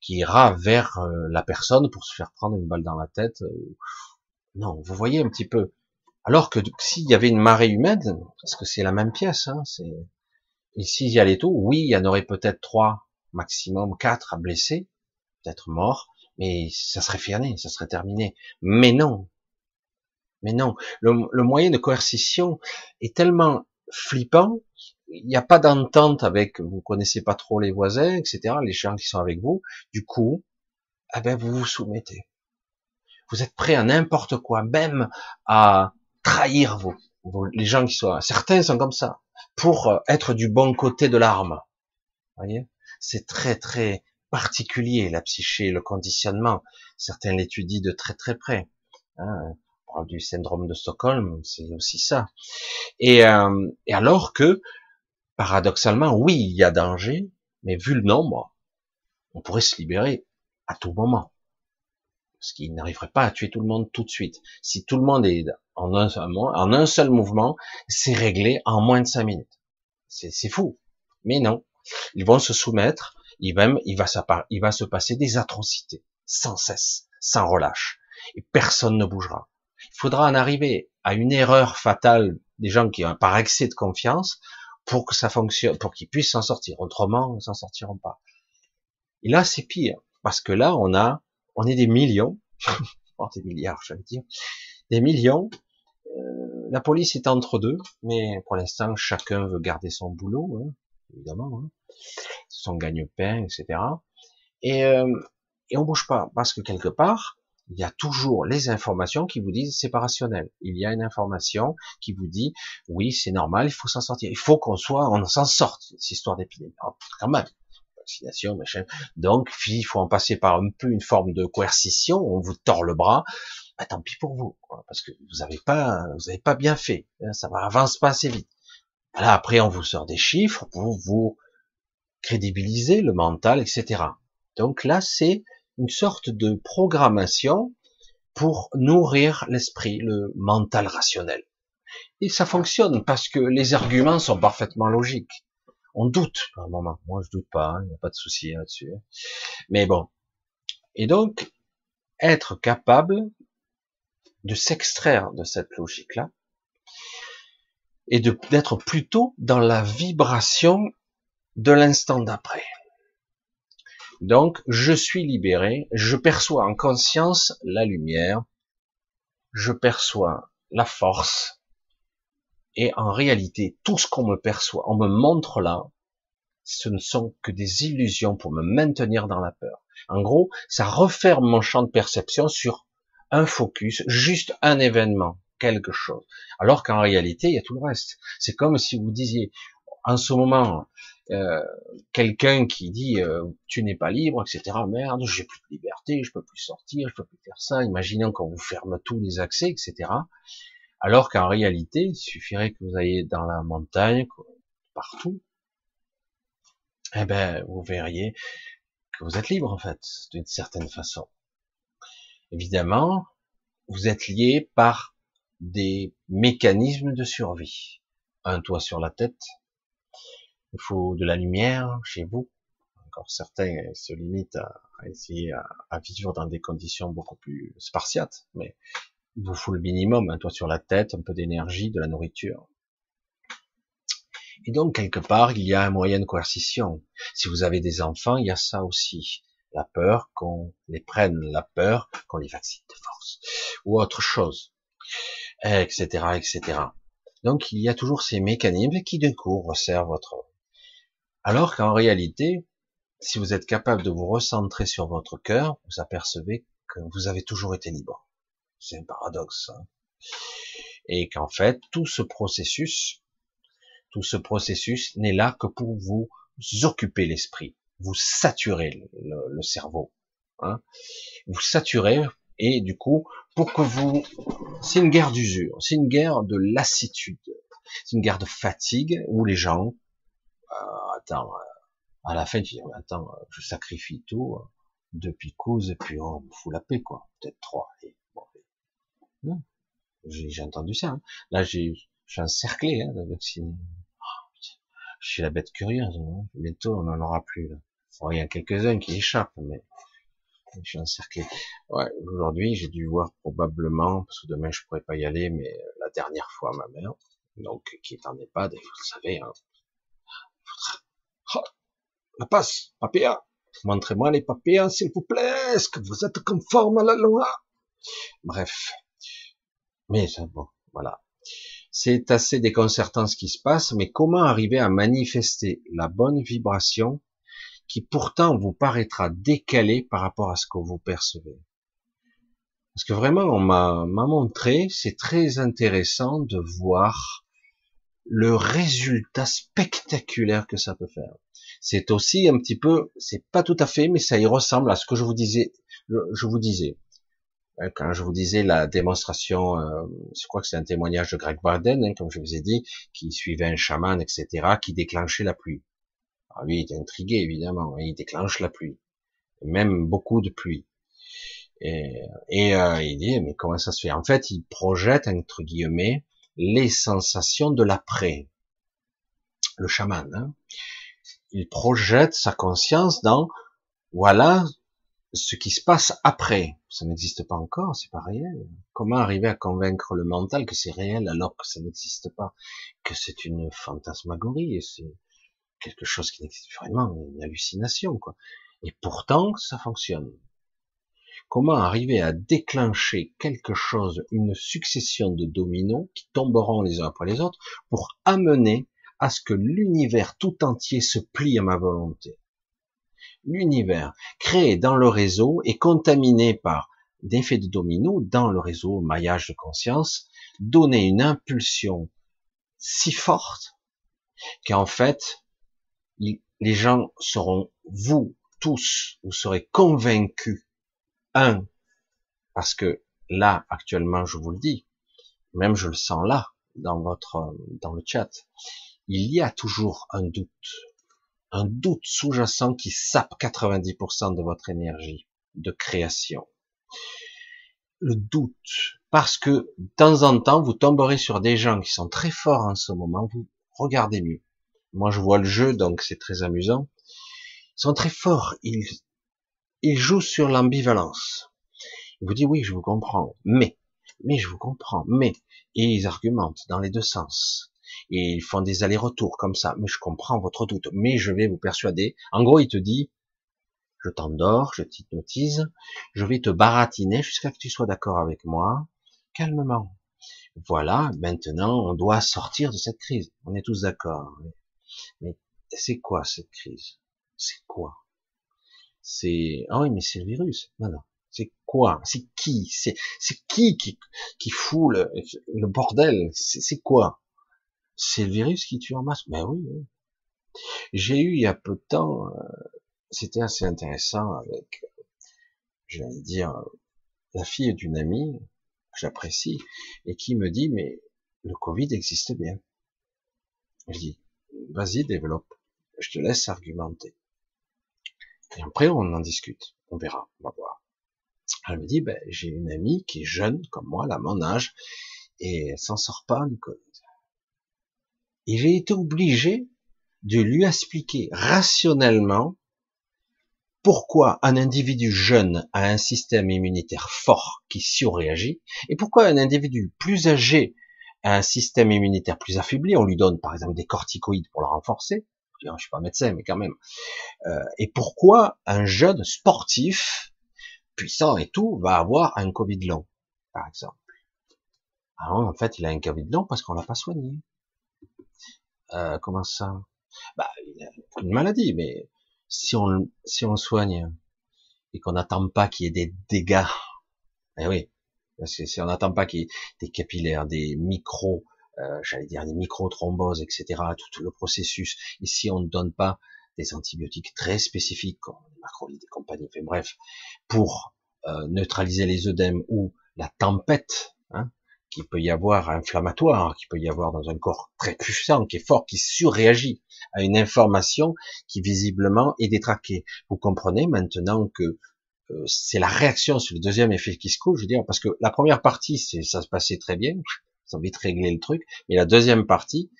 qui ira vers euh, la personne pour se faire prendre une balle dans la tête. Euh, non, vous voyez un petit peu. Alors que s'il y avait une marée humaine, parce que c'est la même pièce, hein, c'est, et s'il y allait tout, oui, il y en aurait peut-être trois, maximum quatre à blesser, peut-être morts, mais ça serait fini, ça serait terminé. Mais non. Mais non. le moyen de coercition est tellement flippant il n'y a pas d'entente avec, vous connaissez pas trop les voisins, etc., les gens qui sont avec vous, du coup, eh ben, vous vous soumettez. Vous êtes prêt à n'importe quoi, même à trahir vous, les gens qui sont, certains sont comme ça, pour euh, être du bon côté de l'arme. voyez? C'est très, très particulier, la psyché, le conditionnement. Certains l'étudient de très, très près. Hein, on parle du syndrome de Stockholm, c'est aussi ça. Et, euh, et alors que paradoxalement, oui, il y a danger, mais vu le nombre, on pourrait se libérer à tout moment. Parce qu'il n'arriverait pas à tuer tout le monde tout de suite. Si tout le monde est en un, seul mouvement, c'est réglé en moins de cinq minutes. C'est fou. Mais non. Ils vont se soumettre, il va, il va se passer des atrocités, sans cesse, sans relâche. Et personne ne bougera. Il faudra en arriver à une erreur fatale des gens qui ont par excès de confiance, pour que ça fonctionne, pour qu'ils puissent s'en sortir. Autrement, ils s'en sortiront pas. Et là, c'est pire, parce que là, on a, on est des millions, des milliards, j'allais dire, des millions. Euh, la police est entre deux, mais pour l'instant, chacun veut garder son boulot, hein, évidemment, hein, son gagne-pain, etc. Et, euh, et on bouge pas, parce que quelque part, il y a toujours les informations qui vous disent c'est pas rationnel. Il y a une information qui vous dit oui c'est normal, il faut s'en sortir, il faut qu'on soit, on s'en sorte cette histoire d'épidémie. Oh, quand même, vaccination, machin. Donc il faut en passer par un peu une forme de coercition. On vous tord le bras. Bah, tant pis pour vous, parce que vous avez pas, vous avez pas bien fait. Hein, ça va avance pas assez vite. Là après on vous sort des chiffres pour vous crédibiliser le mental, etc. Donc là c'est une sorte de programmation pour nourrir l'esprit, le mental rationnel. Et ça fonctionne parce que les arguments sont parfaitement logiques. On doute par moment. Moi, je doute pas. Il n'y a pas de souci là-dessus. Mais bon. Et donc, être capable de s'extraire de cette logique-là et d'être plutôt dans la vibration de l'instant d'après. Donc, je suis libéré, je perçois en conscience la lumière, je perçois la force, et en réalité, tout ce qu'on me perçoit, on me montre là, ce ne sont que des illusions pour me maintenir dans la peur. En gros, ça referme mon champ de perception sur un focus, juste un événement, quelque chose. Alors qu'en réalité, il y a tout le reste. C'est comme si vous disiez, en ce moment, euh, quelqu'un qui dit euh, tu n'es pas libre, etc. Merde, j'ai plus de liberté, je peux plus sortir, je peux plus faire ça. Imaginons qu'on vous ferme tous les accès, etc. Alors qu'en réalité, il suffirait que vous ayez dans la montagne, partout, eh ben, vous verriez que vous êtes libre en fait, d'une certaine façon. Évidemment, vous êtes lié par des mécanismes de survie. Un toit sur la tête, il faut de la lumière chez vous. Encore certains se limitent à, essayer à, vivre dans des conditions beaucoup plus spartiates, mais il vous faut le minimum, un toit sur la tête, un peu d'énergie, de la nourriture. Et donc, quelque part, il y a un moyen de coercition. Si vous avez des enfants, il y a ça aussi. La peur qu'on les prenne, la peur qu'on les vaccine de force, ou autre chose, etc., etc. Donc, il y a toujours ces mécanismes qui, d'un coup, resserrent votre, alors qu'en réalité, si vous êtes capable de vous recentrer sur votre cœur, vous apercevez que vous avez toujours été libre. C'est un paradoxe. Hein. Et qu'en fait, tout ce processus tout ce processus n'est là que pour vous occuper l'esprit, vous saturer le, cerveau, hein. vous saturer et du coup pour que vous, c'est une guerre d'usure, c'est une guerre de lassitude, c'est une guerre de fatigue où les gens, euh, attends, euh, à la fin tu dis attends, je sacrifie tout, euh, depuis cause et puis on me fout la paix quoi, peut-être trois. bon, j'ai entendu ça. Hein. Là j'ai, je suis encerclé hein, de vacciner je suis la bête curieuse. Hein. Bientôt, on n'en aura plus. Là. il y a quelques-uns qui échappent, mais je suis encerclé. Ouais, aujourd'hui, j'ai dû voir probablement, parce que demain je pourrais pas y aller, mais la dernière fois ma mère, donc qui est en EHPAD, vous le savez, hein. La passe, papia, montrez-moi les papiers, s'il vous plaît, est-ce que vous êtes conforme à la loi? Bref, mais bon, voilà. C'est assez déconcertant ce qui se passe, mais comment arriver à manifester la bonne vibration qui pourtant vous paraîtra décalée par rapport à ce que vous percevez? Parce que vraiment, on m'a montré, c'est très intéressant de voir le résultat spectaculaire que ça peut faire. C'est aussi un petit peu, c'est pas tout à fait, mais ça y ressemble à ce que je vous disais, je vous disais. Hein, quand je vous disais la démonstration, euh, je crois que c'est un témoignage de Greg Barden, hein, comme je vous ai dit, qui suivait un chaman, etc., qui déclenchait la pluie. Alors lui, il est intrigué, évidemment, hein, il déclenche la pluie, même beaucoup de pluie. Et, et euh, il dit, mais comment ça se fait? En fait, il projette, entre guillemets, les sensations de l'après. Le chaman, hein. Il projette sa conscience dans, voilà ce qui se passe après, ça n'existe pas encore, c'est pas réel. Comment arriver à convaincre le mental que c'est réel alors que ça n'existe pas, que c'est une fantasmagorie et c'est quelque chose qui n'existe vraiment, une hallucination quoi. Et pourtant, ça fonctionne. Comment arriver à déclencher quelque chose, une succession de dominos qui tomberont les uns après les autres pour amener à ce que l'univers tout entier se plie à ma volonté. L'univers créé dans le réseau est contaminé par d'effets de domino dans le réseau maillage de conscience, donner une impulsion si forte qu'en fait, les gens seront, vous tous, vous serez convaincus, un, parce que là, actuellement, je vous le dis, même je le sens là, dans votre, dans le chat, il y a toujours un doute un doute sous-jacent qui sape 90% de votre énergie de création. Le doute, parce que de temps en temps, vous tomberez sur des gens qui sont très forts en ce moment, vous regardez mieux. Moi, je vois le jeu, donc c'est très amusant. Ils sont très forts, ils, ils jouent sur l'ambivalence. Ils vous disent oui, je vous comprends, mais, mais je vous comprends, mais, et ils argumentent dans les deux sens et ils font des allers-retours comme ça. Mais je comprends votre doute, mais je vais vous persuader. En gros, il te dit, je t'endors, je t'hypnotise, je vais te baratiner jusqu'à que tu sois d'accord avec moi, calmement. Voilà, maintenant, on doit sortir de cette crise. On est tous d'accord. Mais c'est quoi cette crise? C'est quoi? C'est ah oui, mais c'est le virus. Non, non. C'est quoi? C'est qui? C'est qui qui qui fout le bordel? C'est quoi? C'est le virus qui tue en masse. Ben oui. J'ai eu il y a peu de temps, euh, c'était assez intéressant avec, j'allais dire, la fille d'une amie que j'apprécie et qui me dit mais le Covid existe bien. Je dis vas-y développe, je te laisse argumenter. Et après on en discute, on verra, on va voir. Elle me dit ben j'ai une amie qui est jeune comme moi, à mon âge, et elle s'en sort pas du Covid. Et j'ai été obligé de lui expliquer rationnellement pourquoi un individu jeune a un système immunitaire fort qui surréagit et pourquoi un individu plus âgé a un système immunitaire plus affaibli. On lui donne par exemple des corticoïdes pour le renforcer. Je ne suis pas médecin, mais quand même. Euh, et pourquoi un jeune sportif puissant et tout va avoir un Covid long, par exemple? Alors, en fait, il a un Covid long parce qu'on l'a pas soigné. Euh, comment ça? Bah, une maladie, mais si on si on soigne et qu'on n'attend pas qu'il y ait des dégâts, eh oui, parce que si on n'attend pas qu'il y ait des capillaires, des micro euh, j'allais dire des micro-thromboses, etc., tout le processus, et si on ne donne pas des antibiotiques très spécifiques, comme les macrolides et compagnie, enfin bref, pour euh, neutraliser les œdèmes ou la tempête, hein, qui peut y avoir inflammatoire, qui peut y avoir dans un corps très puissant, qui est fort, qui surréagit à une information qui visiblement est détraquée. Vous comprenez maintenant que euh, c'est la réaction sur le deuxième effet qui se je veux dire, parce que la première partie, ça se passait très bien, ça a vite réglé le truc, mais la deuxième partie,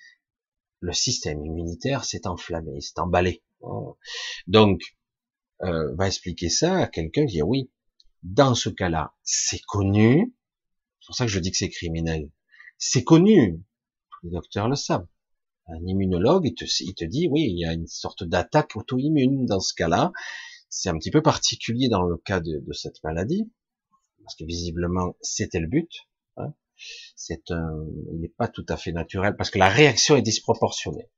le système immunitaire s'est enflammé, s'est emballé. Donc, euh, va expliquer ça à quelqu'un qui dit oui, dans ce cas-là, c'est connu, c'est pour ça que je dis que c'est criminel, c'est connu, tous les docteurs le savent. Un immunologue, il te, il dit, oui, il y a une sorte d'attaque auto-immune dans ce cas-là, c'est un petit peu particulier dans le cas de, cette maladie, parce que visiblement c'était le but. Hein. C'est un, il n'est pas tout à fait naturel parce que la réaction est disproportionnée.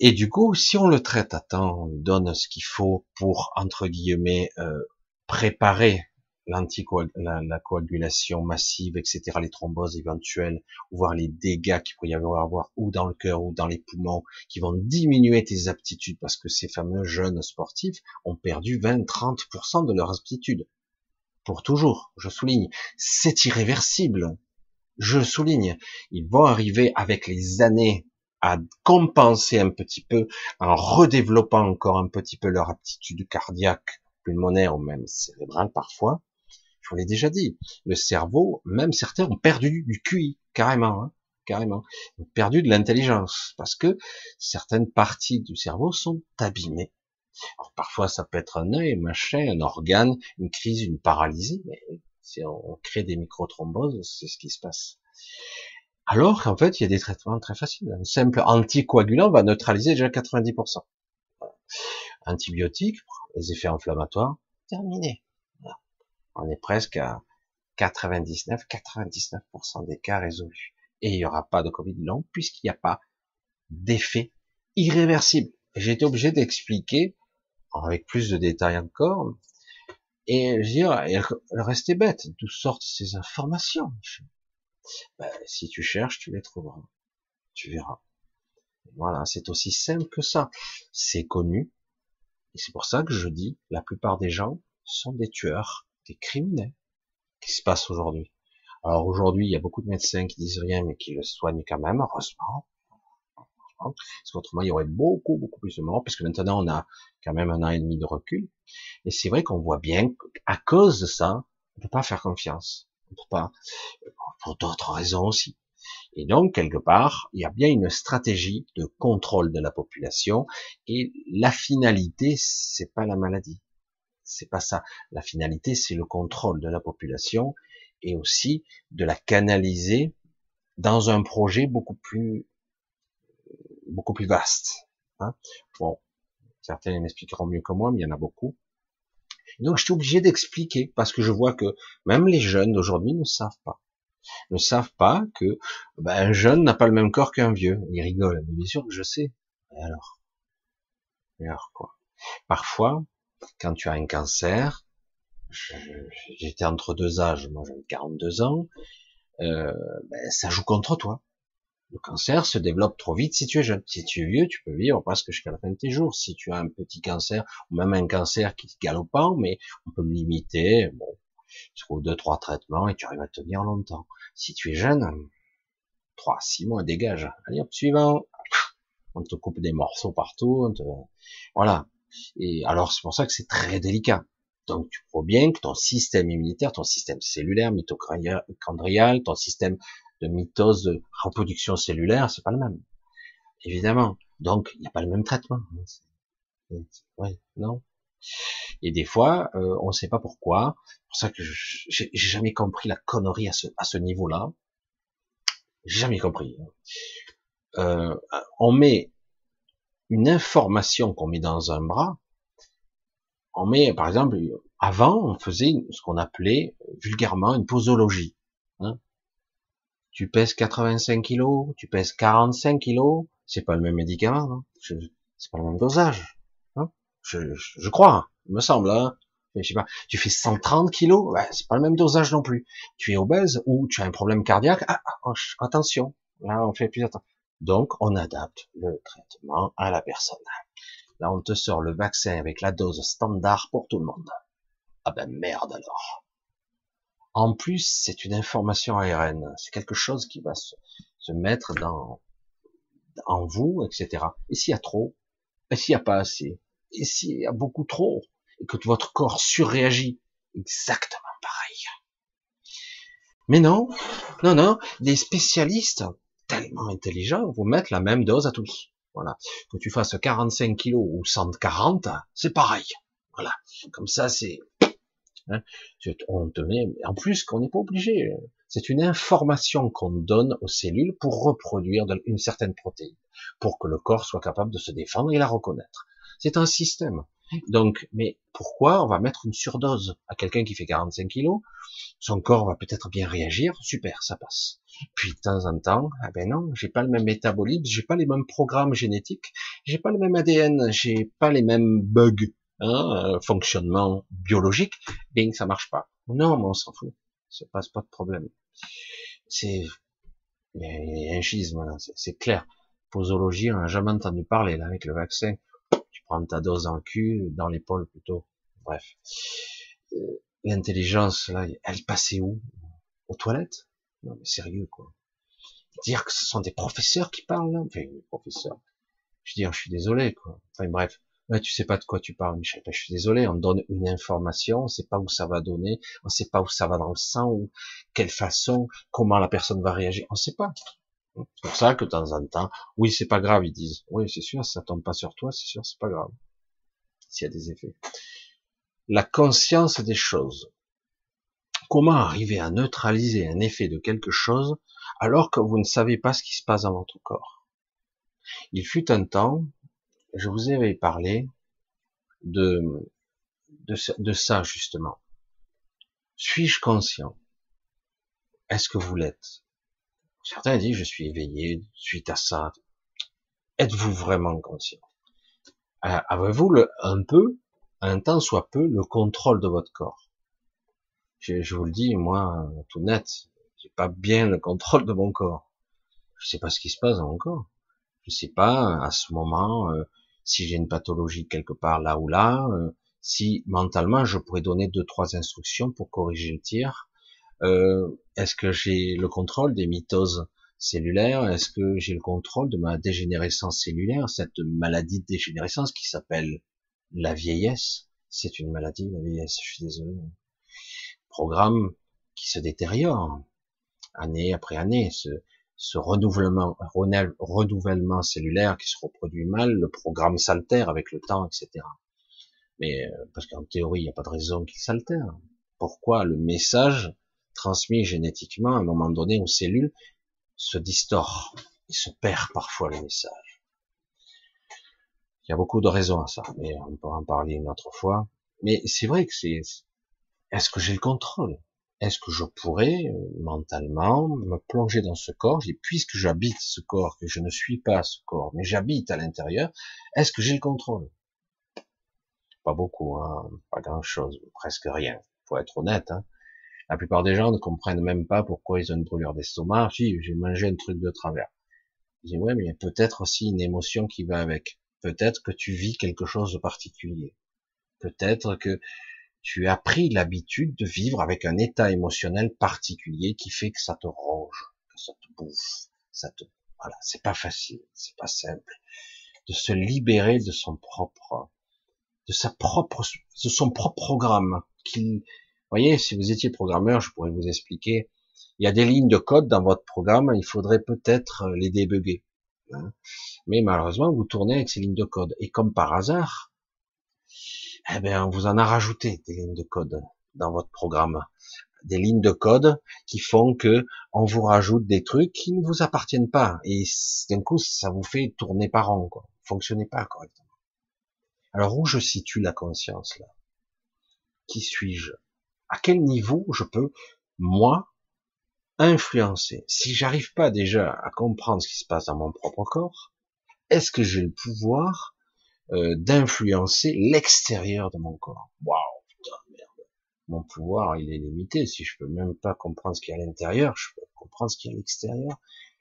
Et du coup, si on le traite à temps, on lui donne ce qu'il faut pour entre guillemets euh, préparer la, la, coagulation massive, etc., les thromboses éventuelles, voire les dégâts qu'il pourrait y avoir, ou dans le cœur, ou dans les poumons, qui vont diminuer tes aptitudes, parce que ces fameux jeunes sportifs ont perdu 20-30% de leurs aptitudes. Pour toujours, je souligne, c'est irréversible. Je souligne, ils vont arriver avec les années à compenser un petit peu, en redéveloppant encore un petit peu leur aptitude cardiaque, pulmonaire ou même cérébrale parfois, je vous l'ai déjà dit, le cerveau, même certains ont perdu du QI, carrément, hein, carrément, ont perdu de l'intelligence, parce que certaines parties du cerveau sont abîmées. Alors, parfois, ça peut être un œil, un machin, un organe, une crise, une paralysie, mais si on crée des microthromboses, c'est ce qui se passe. Alors qu'en fait, il y a des traitements très faciles. Un simple anticoagulant va neutraliser déjà 90%. Antibiotiques, les effets inflammatoires, terminé on est presque à 99, 99% des cas résolus. Et il n'y aura pas de Covid long puisqu'il n'y a pas d'effet irréversible. J'ai été obligé d'expliquer avec plus de détails encore. Et je dire, elle, restait bête. D'où sortent ces informations ben, Si tu cherches, tu les trouveras. Tu verras. Voilà, c'est aussi simple que ça. C'est connu. Et c'est pour ça que je dis, la plupart des gens sont des tueurs des criminels. Qui se passe aujourd'hui Alors aujourd'hui, il y a beaucoup de médecins qui disent rien, mais qui le soignent quand même, heureusement. Parce qu'autrement, il y aurait beaucoup, beaucoup plus de morts, parce que maintenant, on a quand même un an et demi de recul. Et c'est vrai qu'on voit bien qu'à cause de ça, on peut pas faire confiance. On peut pas, pour d'autres raisons aussi. Et donc, quelque part, il y a bien une stratégie de contrôle de la population, et la finalité, c'est pas la maladie c'est pas ça. La finalité, c'est le contrôle de la population et aussi de la canaliser dans un projet beaucoup plus beaucoup plus vaste. Hein. bon, certains m'expliqueront mieux que moi, mais il y en a beaucoup. Donc, je suis obligé d'expliquer parce que je vois que même les jeunes d'aujourd'hui ne savent pas, ne savent pas que ben, un jeune n'a pas le même corps qu'un vieux. Ils rigolent, mais bien sûr que je sais. Et alors, et alors quoi? Parfois, quand tu as un cancer, j'étais entre deux âges, moi j'avais 42 ans, euh, ben, ça joue contre toi. Le cancer se développe trop vite si tu es jeune. Si tu es vieux, tu peux vivre presque jusqu'à la fin de tes jours. Si tu as un petit cancer, ou même un cancer qui est galopant, mais on peut le limiter, bon, trouves deux, trois traitements et tu arrives à tenir longtemps. Si tu es jeune, trois, six mois, dégage. Allez hop, suivant. On te coupe des morceaux partout, voilà. Et alors c'est pour ça que c'est très délicat. Donc tu vois bien que ton système immunitaire, ton système cellulaire, mitochondrial, ton système de mitose, de reproduction cellulaire, c'est pas le même. Évidemment. Donc il n'y a pas le même traitement. Ouais, non. Et des fois, euh, on ne sait pas pourquoi. C'est pour ça que j'ai jamais compris la connerie à ce, à ce niveau-là. J'ai jamais compris. Euh, on met une information qu'on met dans un bras, on met, par exemple, avant, on faisait ce qu'on appelait vulgairement une posologie. Hein. tu pèses 85 kilos, tu pèses 45 kilos, c'est pas le même médicament, c'est pas le même dosage. Hein je, je, crois, il me semble. Hein je sais pas, tu fais 130 kilos, ouais, c'est pas le même dosage non plus. Tu es obèse ou tu as un problème cardiaque, ah, ah oh, attention, là on fait plus attention. Donc on adapte le traitement à la personne. Là on te sort le vaccin avec la dose standard pour tout le monde. Ah ben merde alors. En plus, c'est une information ARN. C'est quelque chose qui va se, se mettre dans, en vous, etc. Et s'il y a trop, et s'il n'y a pas assez, et s'il y a beaucoup trop, et que votre corps surréagit, exactement pareil. Mais non, non, non, des spécialistes tellement intelligents vous mettent la même dose à tous. Voilà. Que tu fasses 45 kilos ou 140, c'est pareil. Voilà. Comme ça, c'est, hein, on te met, en plus qu'on n'est pas obligé. C'est une information qu'on donne aux cellules pour reproduire une certaine protéine, pour que le corps soit capable de se défendre et la reconnaître. C'est un système. Donc, mais pourquoi on va mettre une surdose à quelqu'un qui fait 45 kilos? Son corps va peut-être bien réagir, super, ça passe. Puis de temps en temps, ah ben non, j'ai pas le même métabolisme, j'ai pas les mêmes programmes génétiques, j'ai pas le même ADN, j'ai pas les mêmes bugs, hein, euh, fonctionnement biologique, bing, ça marche pas. Non, mais on s'en fout ça passe pas de problème. C'est, un schisme c'est clair. Posologie, on n'a jamais entendu parler là avec le vaccin. Tu prends ta dose dans le cul, dans l'épaule plutôt. Bref, euh, l'intelligence là, elle passait où? Aux toilettes? Non mais sérieux quoi. Dire que ce sont des professeurs qui parlent là, enfin professeurs. Je veux dire, je suis désolé quoi. Enfin bref, Ouais, tu sais pas de quoi tu parles, Michel. Ben, je suis désolé, on donne une information, on sait pas où ça va donner, on sait pas où ça va dans le sang, ou quelle façon, comment la personne va réagir, on sait pas. C'est pour ça que de temps en temps, oui, c'est pas grave, ils disent. Oui, c'est sûr, ça tombe pas sur toi, c'est sûr, c'est pas grave. S'il y a des effets. La conscience des choses. Comment arriver à neutraliser un effet de quelque chose alors que vous ne savez pas ce qui se passe dans votre corps? Il fut un temps, je vous avais parlé de, de, ça justement. Suis-je conscient? Est-ce que vous l'êtes? Certains disent je suis éveillé suite à ça. Êtes-vous vraiment conscient? Euh, Avez-vous un peu, un temps soit peu, le contrôle de votre corps? Je, je, vous le dis, moi, tout net, j'ai pas bien le contrôle de mon corps. Je sais pas ce qui se passe dans mon corps. Je sais pas à ce moment euh, si j'ai une pathologie quelque part là ou là, euh, si mentalement je pourrais donner deux trois instructions pour corriger le tir. Euh, Est-ce que j'ai le contrôle des mitoses cellulaires? Est-ce que j'ai le contrôle de ma dégénérescence cellulaire, cette maladie de dégénérescence qui s'appelle la vieillesse C'est une maladie, la vieillesse. Je suis désolé. Programme qui se détériore année après année. Ce, ce renouvellement, renouvellement cellulaire qui se reproduit mal, le programme s'altère avec le temps, etc. Mais euh, parce qu'en théorie, il n'y a pas de raison qu'il s'altère. Pourquoi le message transmis génétiquement à un moment donné aux cellules se distord Il se perd parfois le message. Il y a beaucoup de raisons à ça, mais on pourra en parler une autre fois. Mais c'est vrai que c'est, est-ce que j'ai le contrôle? Est-ce que je pourrais euh, mentalement me plonger dans ce corps? Puisque j'habite ce corps, que je ne suis pas ce corps, mais j'habite à l'intérieur, est-ce que j'ai le contrôle? Pas beaucoup, hein, pas grand-chose, presque rien. Faut être honnête. Hein. La plupart des gens ne comprennent même pas pourquoi ils ont une brûlure d'estomac. Si j'ai mangé un truc de travers. Je dis ouais, mais il y a peut-être aussi une émotion qui va avec. Peut-être que tu vis quelque chose de particulier. Peut-être que tu as pris l'habitude de vivre avec un état émotionnel particulier qui fait que ça te ronge, que ça te bouffe, ça te, voilà, c'est pas facile, c'est pas simple de se libérer de son propre, de sa propre, de son propre programme. Qui, voyez, si vous étiez programmeur, je pourrais vous expliquer. Il y a des lignes de code dans votre programme, il faudrait peut-être les débugger. Hein. Mais malheureusement, vous tournez avec ces lignes de code. Et comme par hasard, eh bien, on vous en a rajouté des lignes de code dans votre programme. Des lignes de code qui font que on vous rajoute des trucs qui ne vous appartiennent pas. Et d'un coup, ça vous fait tourner par an, quoi. Fonctionnez pas correctement. Alors, où je situe la conscience, là? Qui suis-je? À quel niveau je peux, moi, influencer? Si j'arrive pas déjà à comprendre ce qui se passe dans mon propre corps, est-ce que j'ai le pouvoir euh, d'influencer l'extérieur de mon corps? Waouh, putain, Mon pouvoir, il est limité. Si je peux même pas comprendre ce qu'il y a à l'intérieur, je peux comprendre ce qu'il y a à l'extérieur.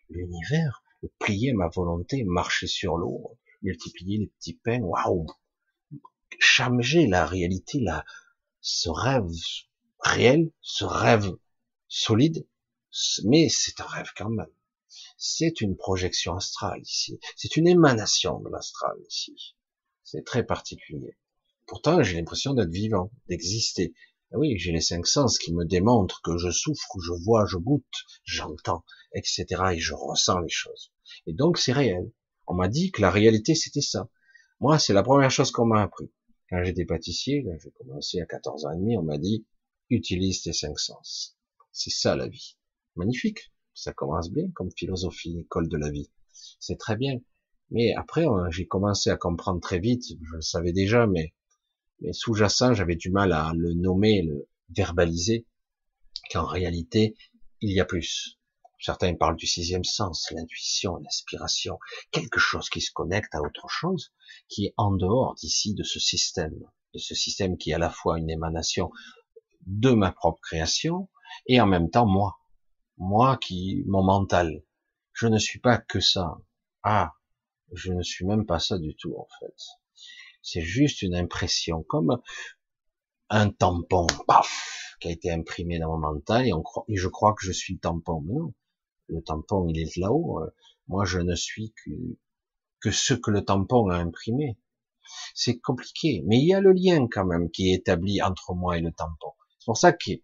L'univers, plier ma volonté, marcher sur l'eau, multiplier les petits pains, waouh! Changer la réalité, là, ce rêve réel, ce rêve solide, mais c'est un rêve quand même. C'est une projection astrale ici. C'est une émanation de l'astral ici. C'est très particulier. Pourtant, j'ai l'impression d'être vivant, d'exister. Ah oui, j'ai les cinq sens qui me démontrent que je souffre, je vois, je goûte, j'entends, etc. Et je ressens les choses. Et donc, c'est réel. On m'a dit que la réalité, c'était ça. Moi, c'est la première chose qu'on m'a appris. Quand j'étais pâtissier, j'ai commencé à 14 ans et demi, on m'a dit, utilise tes cinq sens. C'est ça la vie. Magnifique. Ça commence bien comme philosophie, école de la vie. C'est très bien. Mais après, euh, j'ai commencé à comprendre très vite, je le savais déjà, mais, mais sous-jacent, j'avais du mal à le nommer, le verbaliser, qu'en réalité, il y a plus. Certains parlent du sixième sens, l'intuition, l'inspiration, quelque chose qui se connecte à autre chose, qui est en dehors d'ici, de ce système, de ce système qui est à la fois une émanation de ma propre création et en même temps moi. Moi qui, mon mental. Je ne suis pas que ça. Ah, je ne suis même pas ça du tout, en fait. C'est juste une impression, comme un tampon, paf, qui a été imprimé dans mon mental, et, on et je crois que je suis le tampon. Mais non, le tampon, il est là-haut. Euh, moi, je ne suis que, que ce que le tampon a imprimé. C'est compliqué, mais il y a le lien quand même qui est établi entre moi et le tampon. C'est pour ça qu'il est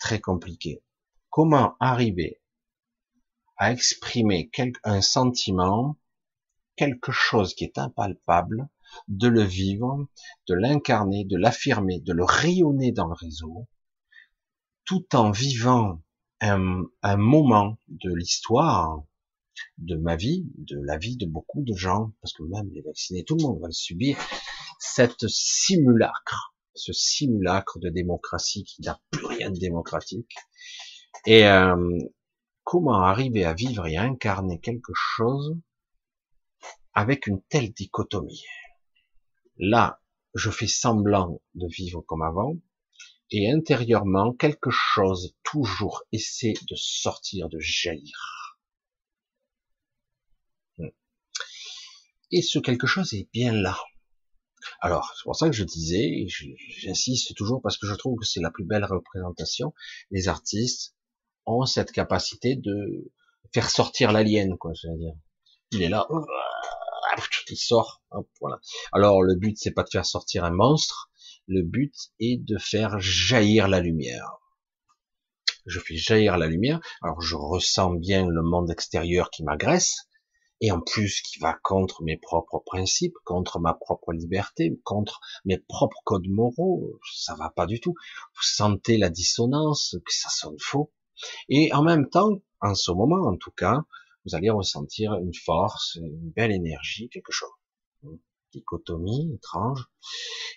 très compliqué. Comment arriver à exprimer un sentiment, quelque chose qui est impalpable, de le vivre, de l'incarner, de l'affirmer, de le rayonner dans le réseau, tout en vivant un, moment de l'histoire, de ma vie, de la vie de beaucoup de gens, parce que même les vaccinés, tout le monde va subir, cette simulacre ce simulacre de démocratie qui n'a plus rien de démocratique. Et euh, comment arriver à vivre et à incarner quelque chose avec une telle dichotomie? Là, je fais semblant de vivre comme avant, et intérieurement, quelque chose toujours essaie de sortir, de jaillir. Et ce quelque chose est bien là. Alors, c'est pour ça que je disais, j'insiste toujours parce que je trouve que c'est la plus belle représentation. Les artistes ont cette capacité de faire sortir l'alien, quoi, je veux dire. Il est là, il sort, voilà. Alors, le but, c'est pas de faire sortir un monstre, le but est de faire jaillir la lumière. Je fais jaillir la lumière, alors je ressens bien le monde extérieur qui m'agresse, et en plus qui va contre mes propres principes, contre ma propre liberté, contre mes propres codes moraux, ça va pas du tout. Vous sentez la dissonance, que ça sonne faux. Et en même temps, en ce moment en tout cas, vous allez ressentir une force, une belle énergie, quelque chose. Dichotomie étrange.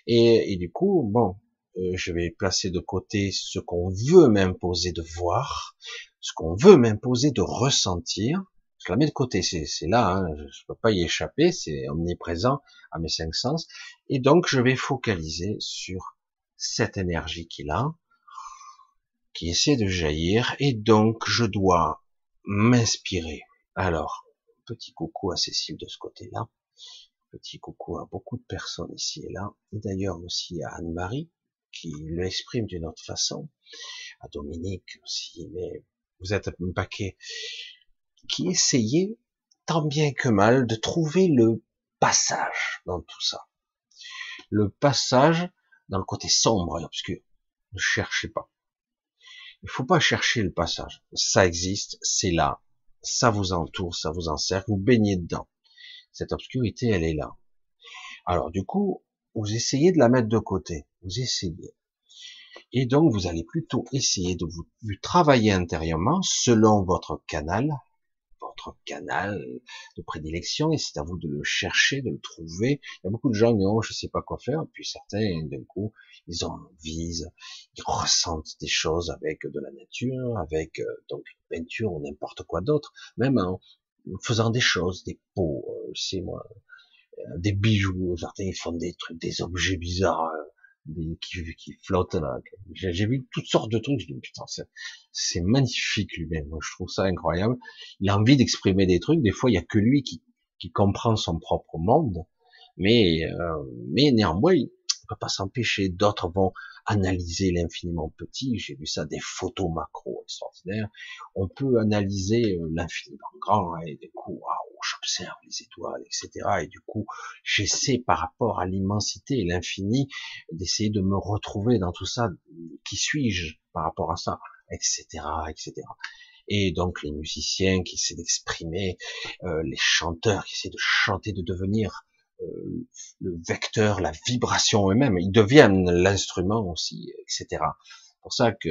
Et, du coup, bon, euh, je vais placer de côté ce qu'on veut m'imposer de voir, ce qu'on veut m'imposer de ressentir, je la mets de côté, c'est là, hein, je peux pas y échapper, c'est omniprésent à mes cinq sens, et donc je vais focaliser sur cette énergie qu'il a, qui essaie de jaillir, et donc je dois m'inspirer. Alors, petit coucou à Cécile de ce côté-là, petit coucou à beaucoup de personnes ici et là, et d'ailleurs aussi à Anne-Marie, qui l'exprime d'une autre façon, à Dominique aussi, mais vous êtes un paquet qui essayait tant bien que mal de trouver le passage dans tout ça. Le passage dans le côté sombre et obscur. Ne cherchez pas. Il faut pas chercher le passage. Ça existe, c'est là. Ça vous entoure, ça vous encercle, vous baignez dedans. Cette obscurité, elle est là. Alors du coup, vous essayez de la mettre de côté. Vous essayez. Et donc, vous allez plutôt essayer de vous travailler intérieurement selon votre canal, canal de prédilection et c'est à vous de le chercher, de le trouver. Il y a beaucoup de gens qui disent, je sais pas quoi faire, puis certains, d'un coup, ils ont envie, ils ressentent des choses avec de la nature, avec euh, donc une peinture ou n'importe quoi d'autre, même en faisant des choses, des pots, c'est euh, moi, euh, des bijoux, certains ils font des trucs, des objets bizarres, qui, qui flottent là. J'ai vu toutes sortes de trucs. Je dis, putain, c'est magnifique lui-même. Moi, je trouve ça incroyable. Il a envie d'exprimer des trucs. Des fois, il y a que lui qui, qui comprend son propre monde. Mais, euh, mais néanmoins, peut pas s'empêcher. D'autres vont analyser l'infiniment petit. J'ai vu ça des photos macro extraordinaires. On peut analyser euh, l'infiniment grand et du coup, waouh, j'observe les étoiles, etc. Et du coup, j'essaie par rapport à l'immensité et l'infini d'essayer de me retrouver dans tout ça. Qui suis-je par rapport à ça, etc., etc. Et donc les musiciens qui essaient d'exprimer, euh, les chanteurs qui essaient de chanter, de devenir le vecteur, la vibration eux-mêmes, ils deviennent l'instrument aussi, etc. Pour ça que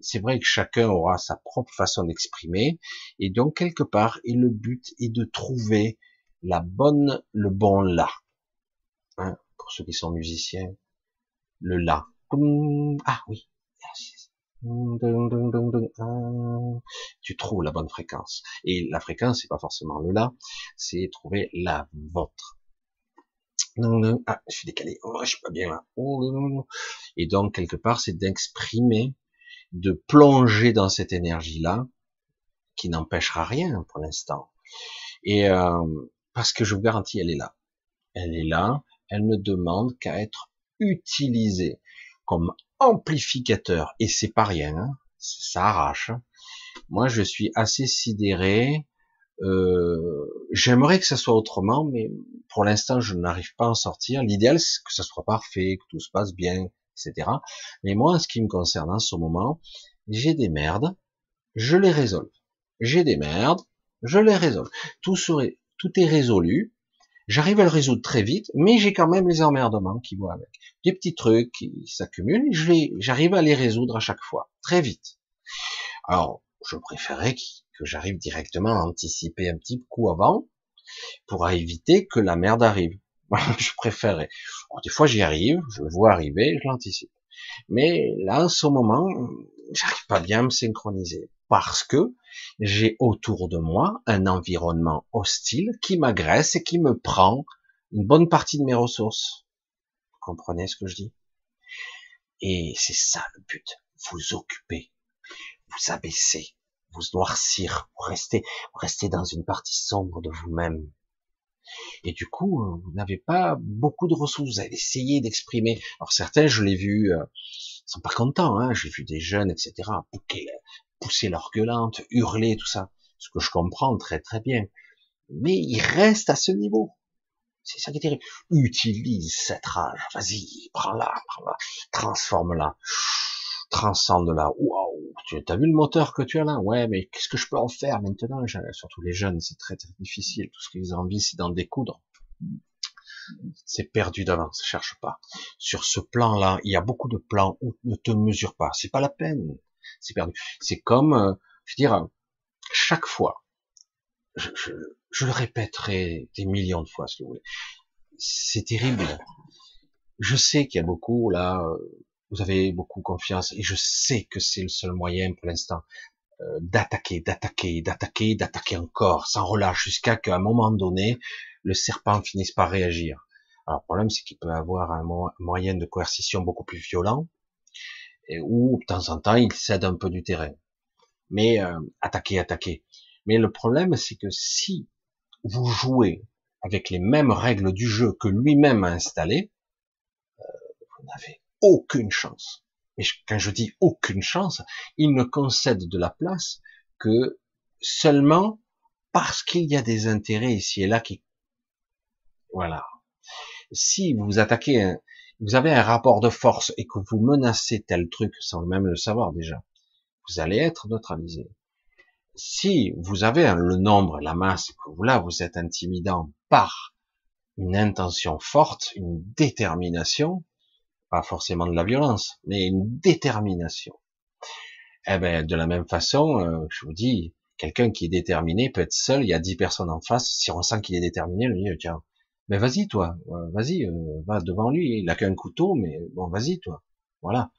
c'est vrai que chacun aura sa propre façon d'exprimer, et donc quelque part, et le but est de trouver la bonne, le bon là. Hein, pour ceux qui sont musiciens, le là. Ah oui. Tu trouves la bonne fréquence. Et la fréquence, c'est pas forcément le là, c'est trouver la vôtre. Ah, je suis décalé, oh, je suis pas bien là. Oh, et donc, quelque part, c'est d'exprimer, de plonger dans cette énergie-là, qui n'empêchera rien pour l'instant. Et euh, parce que je vous garantis, elle est là. Elle est là, elle ne demande qu'à être utilisée comme amplificateur. Et c'est pas rien, hein. ça arrache. Moi, je suis assez sidéré euh, j'aimerais que ça soit autrement, mais pour l'instant, je n'arrive pas à en sortir. L'idéal, c'est que ça soit parfait, que tout se passe bien, etc. Mais moi, en ce qui me concerne en ce moment, j'ai des merdes, je les résolve. J'ai des merdes, je les résolve. Tout serait, tout est résolu. J'arrive à le résoudre très vite, mais j'ai quand même les emmerdements qui vont avec. Des petits trucs qui s'accumulent, j'arrive à les résoudre à chaque fois, très vite. Alors, je préférais que j'arrive directement à anticiper un petit coup avant pour éviter que la merde arrive. je préférerais. des fois j'y arrive, je le vois arriver, je l'anticipe. Mais là, en ce moment, j'arrive pas bien à me synchroniser parce que j'ai autour de moi un environnement hostile qui m'agresse et qui me prend une bonne partie de mes ressources. Vous comprenez ce que je dis? Et c'est ça le but. Vous occuper, vous abaisser, vous noircir, vous restez, vous restez dans une partie sombre de vous-même. Et du coup, euh, vous n'avez pas beaucoup de ressources. Vous allez essayer d'exprimer. Alors certains, je l'ai vu, euh, sont pas contents. Hein. J'ai vu des jeunes, etc., pousser leur gueulante, hurler, tout ça. Ce que je comprends très très bien. Mais ils restent à ce niveau. C'est ça qui est terrible. Utilise cette rage. Vas-y, prends-la, prends-la, transforme-la transcende là. Tu as vu le moteur que tu as là? Ouais, mais qu'est-ce que je peux en faire maintenant? Surtout les jeunes, c'est très très difficile. Tout ce qu'ils ont envie, c'est d'en découdre. C'est perdu d'avance, cherche pas. Sur ce plan-là, il y a beaucoup de plans où ne te mesure pas. C'est pas la peine. C'est perdu. C'est comme, euh, je veux dire, chaque fois, je, je, je le répéterai des millions de fois, si vous voulez. C'est terrible. Je sais qu'il y a beaucoup là, euh, vous avez beaucoup confiance et je sais que c'est le seul moyen pour l'instant euh, d'attaquer, d'attaquer, d'attaquer, d'attaquer encore sans relâche jusqu'à qu'à un moment donné le serpent finisse par réagir. Alors le problème c'est qu'il peut avoir un moyen de coercition beaucoup plus violent où de temps en temps il cède un peu du terrain. Mais euh, attaquer, attaquer. Mais le problème c'est que si vous jouez avec les mêmes règles du jeu que lui-même a installées, euh, vous n'avez aucune chance. Mais quand je dis aucune chance, il ne concède de la place que seulement parce qu'il y a des intérêts ici et là qui, voilà. Si vous attaquez un, vous avez un rapport de force et que vous menacez tel truc sans même le savoir déjà, vous allez être neutralisé. Si vous avez le nombre, la masse, que vous là, vous êtes intimidant par une intention forte, une détermination, pas forcément de la violence, mais une détermination. Eh ben, de la même façon, euh, je vous dis, quelqu'un qui est déterminé peut être seul, il y a dix personnes en face, si on sent qu'il est déterminé, le dit, tiens, mais vas-y toi, euh, vas-y, euh, va devant lui, il a qu'un couteau, mais bon, vas-y toi, voilà.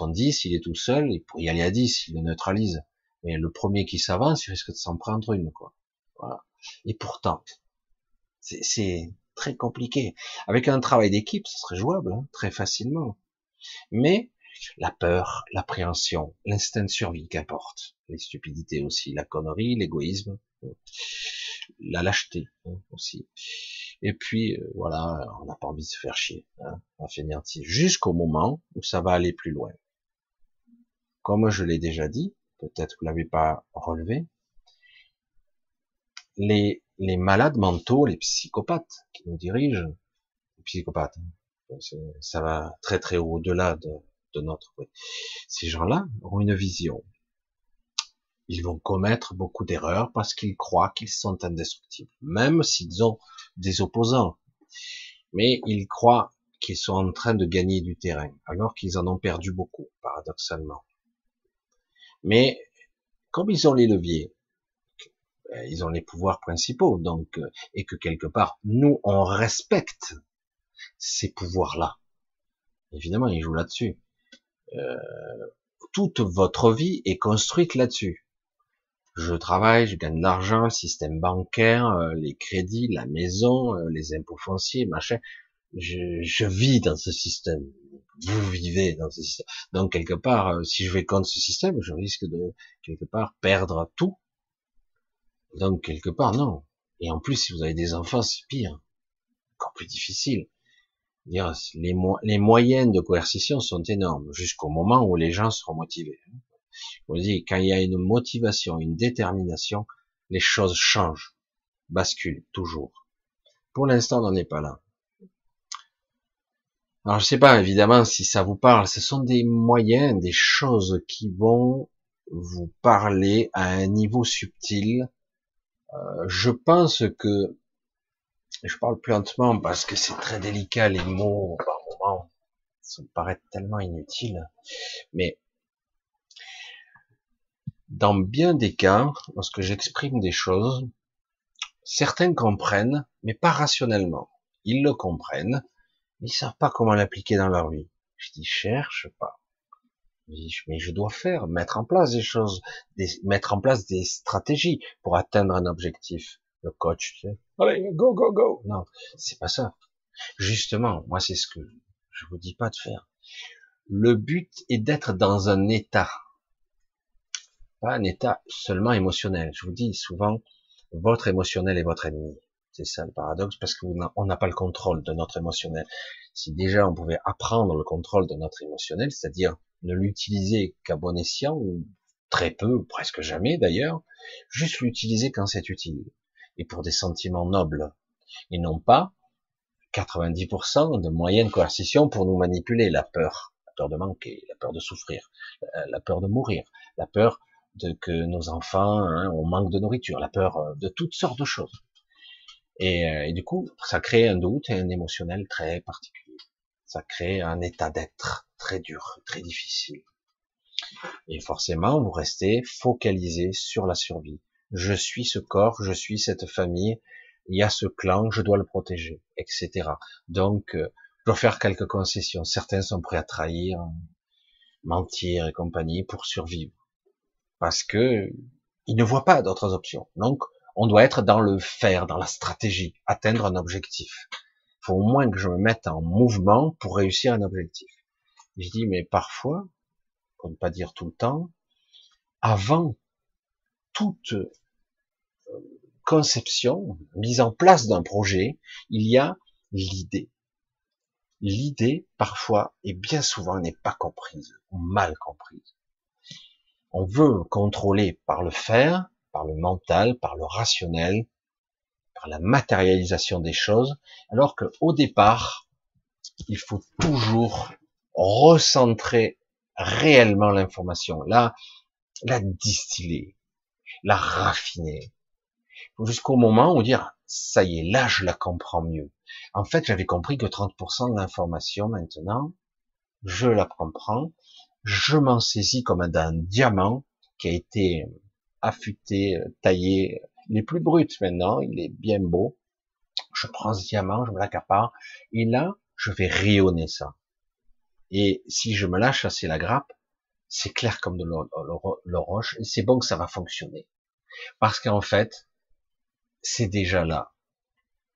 Ils dix, il est tout seul, il pourrait y aller à dix, il le neutralise. Mais le premier qui s'avance, il risque de s'en prendre une, quoi. Voilà. Et pourtant, c'est, très compliqué. Avec un travail d'équipe, ce serait jouable, hein, très facilement. Mais la peur, l'appréhension, l'instinct de survie qu'apporte, les stupidités aussi, la connerie, l'égoïsme, la lâcheté hein, aussi. Et puis euh, voilà, on n'a pas envie de se faire chier, hein, on jusqu'au moment où ça va aller plus loin. Comme je l'ai déjà dit, peut-être que vous l'avez pas relevé, les, les malades mentaux, les psychopathes qui nous dirigent, les psychopathes, hein, ça va très très au-delà de, de notre. Ces gens-là ont une vision. Ils vont commettre beaucoup d'erreurs parce qu'ils croient qu'ils sont indestructibles, même s'ils ont des opposants. Mais ils croient qu'ils sont en train de gagner du terrain, alors qu'ils en ont perdu beaucoup, paradoxalement. Mais comme ils ont les leviers, ben, ils ont les pouvoirs principaux, donc euh, et que quelque part nous on respecte ces pouvoirs-là. Évidemment, ils jouent là-dessus. Euh, toute votre vie est construite là-dessus. Je travaille, je gagne de l'argent, système bancaire, euh, les crédits, la maison, euh, les impôts fonciers, machin. Je, je, vis dans ce système. Vous vivez dans ce système. Donc quelque part, si je vais contre ce système, je risque de quelque part perdre tout. Donc quelque part, non. Et en plus, si vous avez des enfants, c'est pire, encore plus difficile les, moyens de coercition sont énormes jusqu'au moment où les gens seront motivés. Je vous dis, quand il y a une motivation, une détermination, les choses changent, basculent toujours. Pour l'instant, on n'en est pas là. Alors je sais pas évidemment si ça vous parle, ce sont des moyens, des choses qui vont vous parler à un niveau subtil. Euh, je pense que je parle plus lentement parce que c'est très délicat, les mots, par moments, ça me paraît tellement inutile. Mais, dans bien des cas, lorsque j'exprime des choses, certains comprennent, mais pas rationnellement. Ils le comprennent, mais ils savent pas comment l'appliquer dans leur vie. Je dis, cherche pas. Mais je dois faire, mettre en place des choses, mettre en place des stratégies pour atteindre un objectif le coach, tu sais, allez, go, go, go. Non, c'est pas ça. Justement, moi, c'est ce que je vous dis pas de faire. Le but est d'être dans un état, pas un état seulement émotionnel. Je vous dis souvent, votre émotionnel est votre ennemi. C'est ça le paradoxe, parce qu'on n'a pas le contrôle de notre émotionnel. Si déjà on pouvait apprendre le contrôle de notre émotionnel, c'est-à-dire ne l'utiliser qu'à bon escient, ou très peu, ou presque jamais d'ailleurs, juste l'utiliser quand c'est utile et pour des sentiments nobles, et non pas 90% de moyens de coercition pour nous manipuler, la peur, la peur de manquer, la peur de souffrir, la peur de mourir, la peur de que nos enfants hein, on manque de nourriture, la peur euh, de toutes sortes de choses. Euh, et, du coup, ça crée un doute et un émotionnel très particulier. Ça crée un état d'être très dur, très difficile. Et forcément, vous restez focalisé sur la survie, je suis ce corps, je suis cette famille, il y a ce clan, je dois le protéger, etc. Donc, euh, je dois faire quelques concessions. Certains sont prêts à trahir, mentir et compagnie pour survivre, parce que ils ne voient pas d'autres options. Donc, on doit être dans le faire, dans la stratégie, atteindre un objectif. Faut au moins que je me mette en mouvement pour réussir un objectif. Je dis, mais parfois, pour ne pas dire tout le temps, avant toute conception, mise en place d'un projet, il y a l'idée. L'idée, parfois, et bien souvent, n'est pas comprise, ou mal comprise. On veut contrôler par le faire, par le mental, par le rationnel, la matérialisation des choses, alors que au départ, il faut toujours recentrer réellement l'information, la, la distiller, la raffiner, jusqu'au moment où dire ça y est, là je la comprends mieux. En fait, j'avais compris que 30% de l'information maintenant, je la comprends, je m'en saisis comme d'un diamant qui a été affûté, taillé, il est plus brut maintenant, il est bien beau. Je prends ce diamant, je me l'accapare, et là, je vais rayonner ça. Et si je me lâche assez la grappe, c'est clair comme de roche, et c'est bon que ça va fonctionner. Parce qu'en fait, c'est déjà là.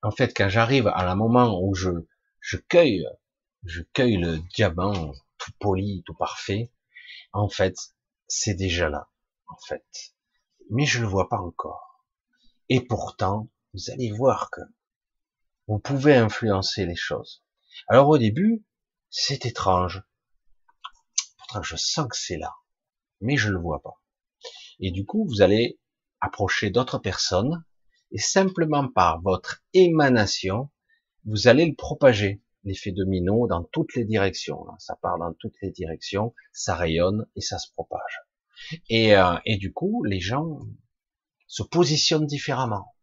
en fait, quand j'arrive à un moment où je, je cueille, je cueille le diamant tout poli, tout parfait, en fait, c'est déjà là, en fait. Mais je le vois pas encore. Et pourtant, vous allez voir que vous pouvez influencer les choses. Alors au début, c'est étrange. Pourtant, je sens que c'est là, mais je le vois pas. Et du coup, vous allez approcher d'autres personnes et simplement par votre émanation, vous allez le propager, l'effet domino, dans toutes les directions. Ça part dans toutes les directions, ça rayonne et ça se propage. Et, euh, et du coup, les gens se positionnent différemment.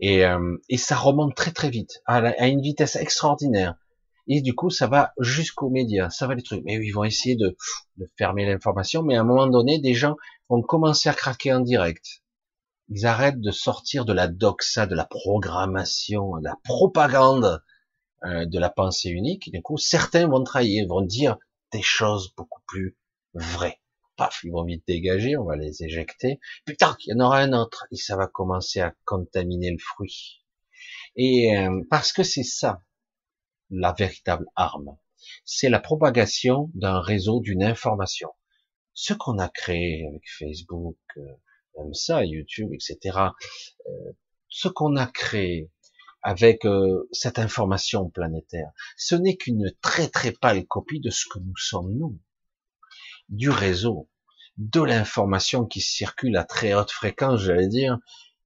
Et, euh, et ça remonte très très vite, à, à, une vitesse extraordinaire. Et du coup, ça va jusqu'aux médias, ça va les trucs. Mais ils vont essayer de, de fermer l'information, mais à un moment donné, des gens vont commencer à craquer en direct. Ils arrêtent de sortir de la doxa, de la programmation, de la propagande, euh, de la pensée unique. Et du coup, certains vont trahir, vont dire des choses beaucoup plus vraies. Paf, ils vont vite dégager, on va les éjecter. Putain, il y en aura un autre, et ça va commencer à contaminer le fruit. Et euh, parce que c'est ça, la véritable arme. C'est la propagation d'un réseau, d'une information. Ce qu'on a créé avec Facebook, euh, même ça, YouTube, etc. Euh, ce qu'on a créé avec euh, cette information planétaire, ce n'est qu'une très très pâle copie de ce que nous sommes nous, du réseau, de l'information qui circule à très haute fréquence, j'allais dire,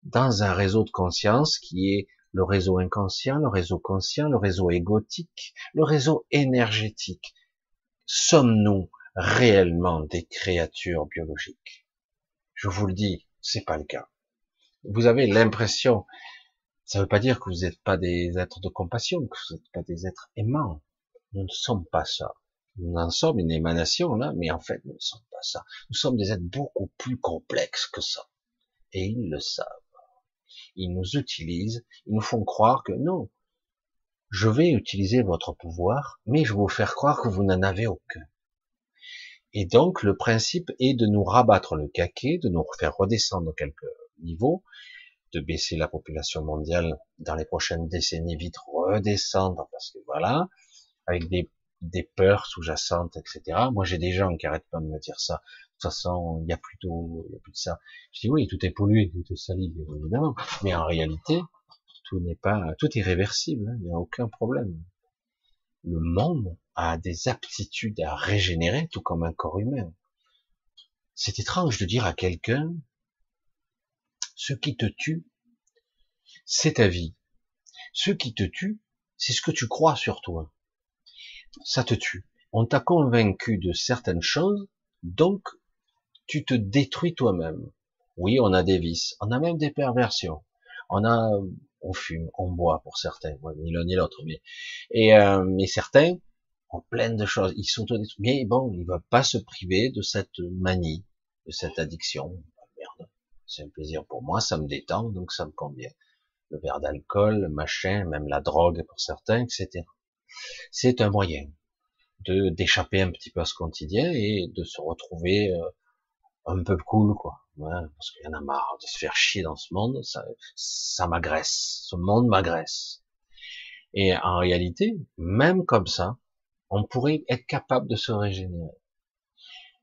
dans un réseau de conscience qui est le réseau inconscient, le réseau conscient, le réseau égotique, le réseau énergétique. Sommes-nous réellement des créatures biologiques? Je vous le dis, c'est pas le cas. Vous avez l'impression, ça ne veut pas dire que vous n'êtes pas des êtres de compassion, que vous n'êtes pas des êtres aimants. Nous ne sommes pas ça. Nous en sommes une émanation là, mais en fait, nous ne sommes pas ça. Nous sommes des êtres beaucoup plus complexes que ça. Et ils le savent ils nous utilisent, ils nous font croire que non, je vais utiliser votre pouvoir, mais je vais vous faire croire que vous n'en avez aucun. Et donc, le principe est de nous rabattre le caquet, de nous faire redescendre quelques niveaux, de baisser la population mondiale dans les prochaines décennies, vite redescendre, parce que voilà, avec des, des peurs sous-jacentes, etc. Moi, j'ai des gens qui arrêtent pas de me dire ça toute façon, il y a plus d'eau, il y a plus de ça. Je dis oui, tout est pollué, tout est sali, évidemment. Mais en réalité, tout n'est pas, tout est réversible. Hein, il n'y a aucun problème. Le monde a des aptitudes à régénérer, tout comme un corps humain. C'est étrange de dire à quelqu'un, ce qui te tue, c'est ta vie. Ce qui te tue, c'est ce que tu crois sur toi. Ça te tue. On t'a convaincu de certaines choses, donc tu te détruis toi-même. Oui, on a des vices, on a même des perversions. On a, on fume, on boit pour certains, ni l'un ni l'autre, mais et euh, mais certains ont plein de choses. Ils sont mais bon, ils ne veulent pas se priver de cette manie, de cette addiction. Ah, merde, c'est un plaisir pour moi, ça me détend, donc ça me convient. Le verre d'alcool, machin, même la drogue pour certains, etc. C'est un moyen de d'échapper un petit peu à ce quotidien et de se retrouver euh, un peu cool, quoi. parce qu'il y en a marre de se faire chier dans ce monde, ça, ça m'agresse. Ce monde m'agresse. Et en réalité, même comme ça, on pourrait être capable de se régénérer.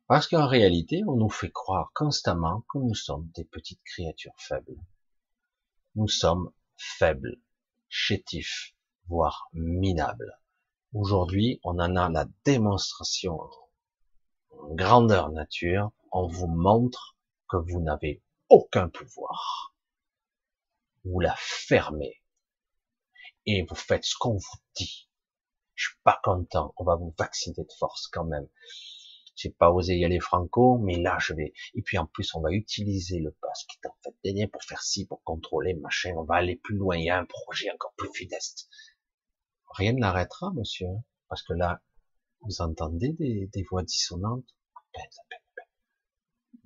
Parce qu'en réalité, on nous fait croire constamment que nous sommes des petites créatures faibles. Nous sommes faibles, chétifs, voire minables. Aujourd'hui, on en a la démonstration en grandeur nature on vous montre que vous n'avez aucun pouvoir. Vous la fermez et vous faites ce qu'on vous dit. Je suis pas content, on va vous vacciner de force quand même. J'ai pas osé y aller franco, mais là je vais. Et puis en plus, on va utiliser le pass qui est en fait dénié pour faire ci, pour contrôler, machin. On va aller plus loin. Il y a un projet encore plus funeste. Rien ne l'arrêtera, monsieur, parce que là, vous entendez des, des voix dissonantes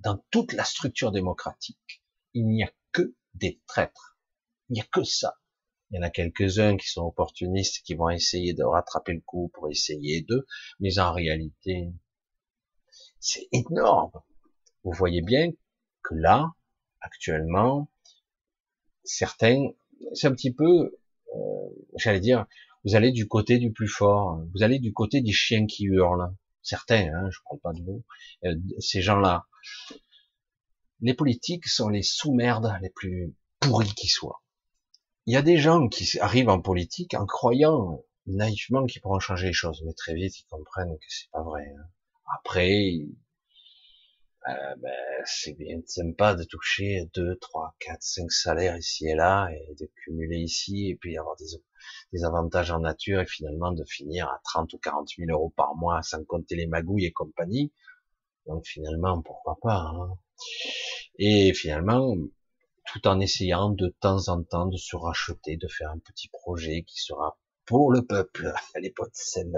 dans toute la structure démocratique, il n'y a que des traîtres. Il n'y a que ça. Il y en a quelques-uns qui sont opportunistes, qui vont essayer de rattraper le coup pour essayer d'eux, mais en réalité, c'est énorme. Vous voyez bien que là, actuellement, certains, c'est un petit peu euh, j'allais dire, vous allez du côté du plus fort, vous allez du côté des chiens qui hurlent. Certains, hein, je parle pas de vous, euh, ces gens-là. Les politiques sont les sous-merdes les plus pourris qui soient. Il y a des gens qui arrivent en politique en croyant naïvement qu'ils pourront changer les choses, mais très vite ils comprennent que c'est pas vrai. Hein. Après, euh, ben, c'est bien sympa de toucher 2, 3, 4, 5 salaires ici et là, et de cumuler ici, et puis avoir des, des avantages en nature, et finalement de finir à 30 ou 40 000 euros par mois, sans compter les magouilles et compagnie. Donc finalement, pourquoi pas hein. Et finalement, tout en essayant de temps en temps de se racheter, de faire un petit projet qui sera pour le peuple. Pas de celle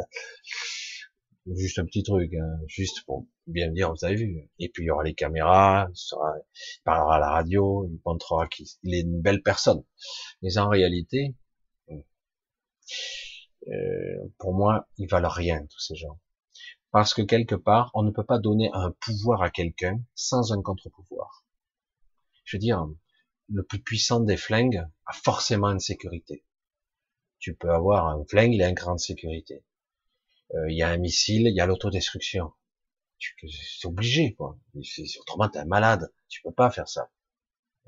Juste un petit truc, hein. juste pour bien dire, vous avez vu. Et puis il y aura les caméras, il, il parlera à la radio, il montrera qu'il est une belle personne. Mais en réalité, euh, pour moi, ils valent rien, tous ces gens. Parce que quelque part, on ne peut pas donner un pouvoir à quelqu'un sans un contre-pouvoir. Je veux dire, le plus puissant des flingues a forcément une sécurité. Tu peux avoir un flingue, il a une grande sécurité. Euh, il y a un missile, il y a l'autodestruction. C'est obligé, quoi. Autrement, t'es un malade. Tu peux pas faire ça.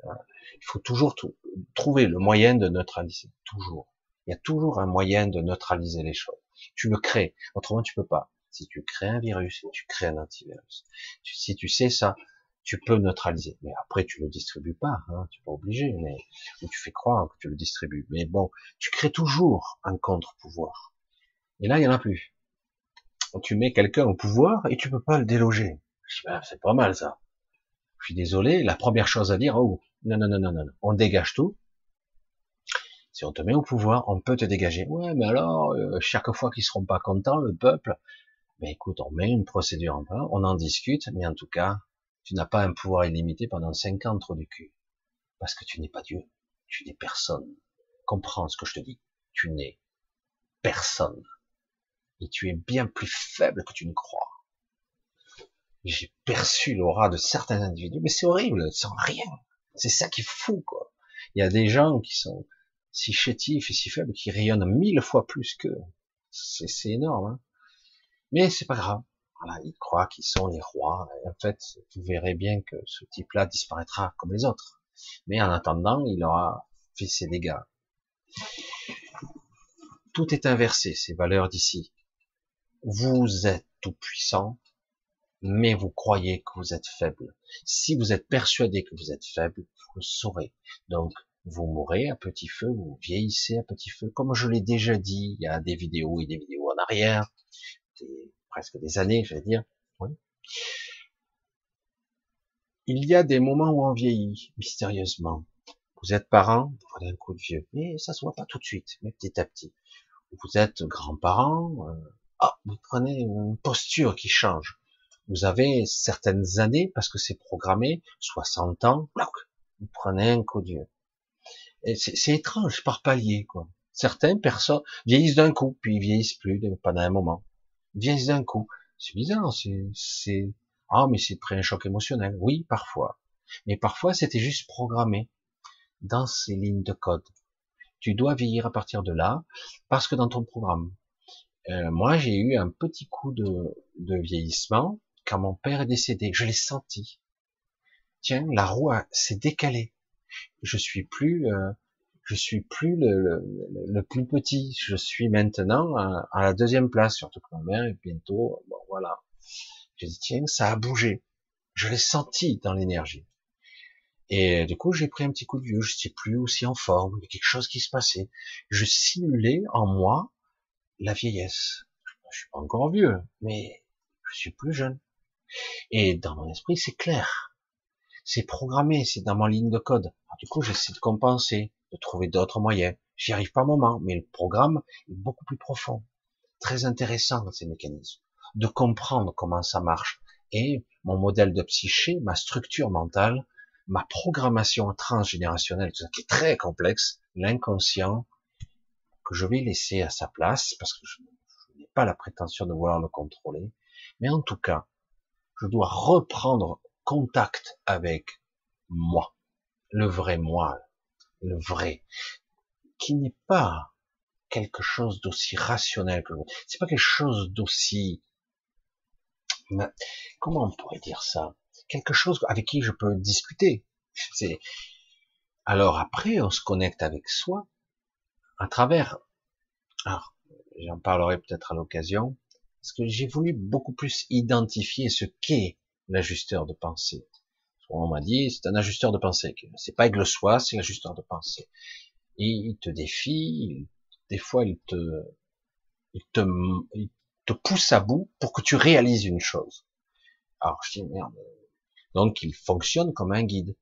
Il faut toujours trouver le moyen de neutraliser. Toujours. Il y a toujours un moyen de neutraliser les choses. Tu le crées. Autrement, tu peux pas. Si tu crées un virus, tu crées un antivirus. Si tu sais ça, tu peux neutraliser. Mais après, tu le distribues pas, hein, tu es pas obligé, mais ou tu fais croire que tu le distribues. Mais bon, tu crées toujours un contre-pouvoir. Et là, il y en a plus. Tu mets quelqu'un au pouvoir et tu peux pas le déloger. Ben, c'est pas mal ça. Je suis désolé. La première chose à dire, oh, non, non, non, non, non, on dégage tout. Si on te met au pouvoir, on peut te dégager. Ouais, mais alors, euh, chaque fois qu'ils seront pas contents, le peuple, ben écoute, on met une procédure en place, on en discute, mais en tout cas, tu n'as pas un pouvoir illimité pendant cinq ans trop du cul. Parce que tu n'es pas Dieu. Tu n'es personne. Comprends ce que je te dis. Tu n'es personne. Et tu es bien plus faible que tu ne crois. J'ai perçu l'aura de certains individus, mais c'est horrible, sans rien. C'est ça qui est fou, quoi. Il y a des gens qui sont si chétifs et si faibles qui rayonnent mille fois plus que. C'est énorme, hein. Mais c'est pas grave. Voilà, ils croient qu'ils sont les rois. En fait, vous verrez bien que ce type-là disparaîtra comme les autres. Mais en attendant, il aura fait ses dégâts. Tout est inversé, ces valeurs d'ici. Vous êtes tout puissant, mais vous croyez que vous êtes faible. Si vous êtes persuadé que vous êtes faible, vous le saurez. Donc, vous mourrez à petit feu, vous vieillissez à petit feu. Comme je l'ai déjà dit, il y a des vidéos et des vidéos en arrière presque des années, je vais dire. Il y a des moments où on vieillit, mystérieusement. Vous êtes parent, vous prenez un coup de vieux, mais ça se voit pas tout de suite, mais petit à petit. Vous êtes grand-parent, euh, ah, vous prenez une posture qui change. Vous avez certaines années, parce que c'est programmé, 60 ans, vous prenez un coup de vieux. C'est étrange, par palier, quoi. Certaines personnes vieillissent d'un coup, puis ils vieillissent plus pendant un moment viennent d'un coup. C'est bizarre, c'est, ah, mais c'est près un choc émotionnel. Oui, parfois. Mais parfois, c'était juste programmé dans ces lignes de code. Tu dois vieillir à partir de là, parce que dans ton programme. Euh, moi, j'ai eu un petit coup de, de vieillissement quand mon père est décédé. Je l'ai senti. Tiens, la roue s'est décalée. Je suis plus, euh, je suis plus le, le, plus petit, je suis maintenant à, la deuxième place, surtout que ma mère est bientôt, bon voilà. J'ai dit tiens, ça a bougé, je l'ai senti dans l'énergie. Et du coup, j'ai pris un petit coup de vieux, je sais plus aussi en forme, il y a quelque chose qui se passait. Je simulais en moi la vieillesse. Je suis pas encore vieux, mais je suis plus jeune. Et dans mon esprit, c'est clair. C'est programmé, c'est dans ma ligne de code. du coup, j'essaie de compenser de trouver d'autres moyens. J'y arrive pas un moment, mais le programme est beaucoup plus profond. Très intéressant, ces mécanismes. De comprendre comment ça marche. Et mon modèle de psyché, ma structure mentale, ma programmation transgénérationnelle, tout ça qui est très complexe, l'inconscient, que je vais laisser à sa place, parce que je, je n'ai pas la prétention de vouloir le contrôler. Mais en tout cas, je dois reprendre contact avec moi, le vrai moi, le vrai, qui n'est pas quelque chose d'aussi rationnel que vous. C'est pas quelque chose d'aussi, comment on pourrait dire ça? Quelque chose avec qui je peux discuter. C'est, alors après, on se connecte avec soi à travers, alors, j'en parlerai peut-être à l'occasion, parce que j'ai voulu beaucoup plus identifier ce qu'est l'ajusteur de pensée. On m'a dit, c'est un ajusteur de pensée. C'est pas avec le soi, c'est l'ajusteur de pensée. Il te défie, des fois il te, il te, il te pousse à bout pour que tu réalises une chose. Alors je dis merde. Donc il fonctionne comme un guide.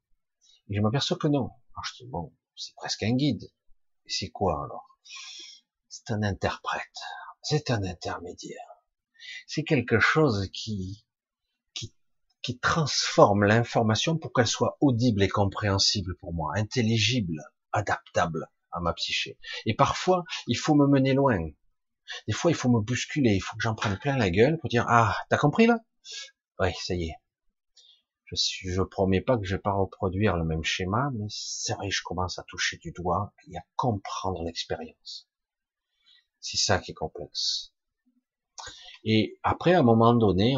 Et je m'aperçois que non. Alors je dis bon, c'est presque un guide. Et c'est quoi alors? C'est un interprète. C'est un intermédiaire. C'est quelque chose qui, qui, transforme l'information pour qu'elle soit audible et compréhensible pour moi, intelligible, adaptable à ma psyché. Et parfois, il faut me mener loin. Des fois, il faut me bousculer, il faut que j'en prenne plein la gueule pour dire, ah, t'as compris là? Oui, ça y est. Je, je promets pas que je vais pas reproduire le même schéma, mais c'est vrai, je commence à toucher du doigt et à comprendre l'expérience. C'est ça qui est complexe. Et après, à un moment donné,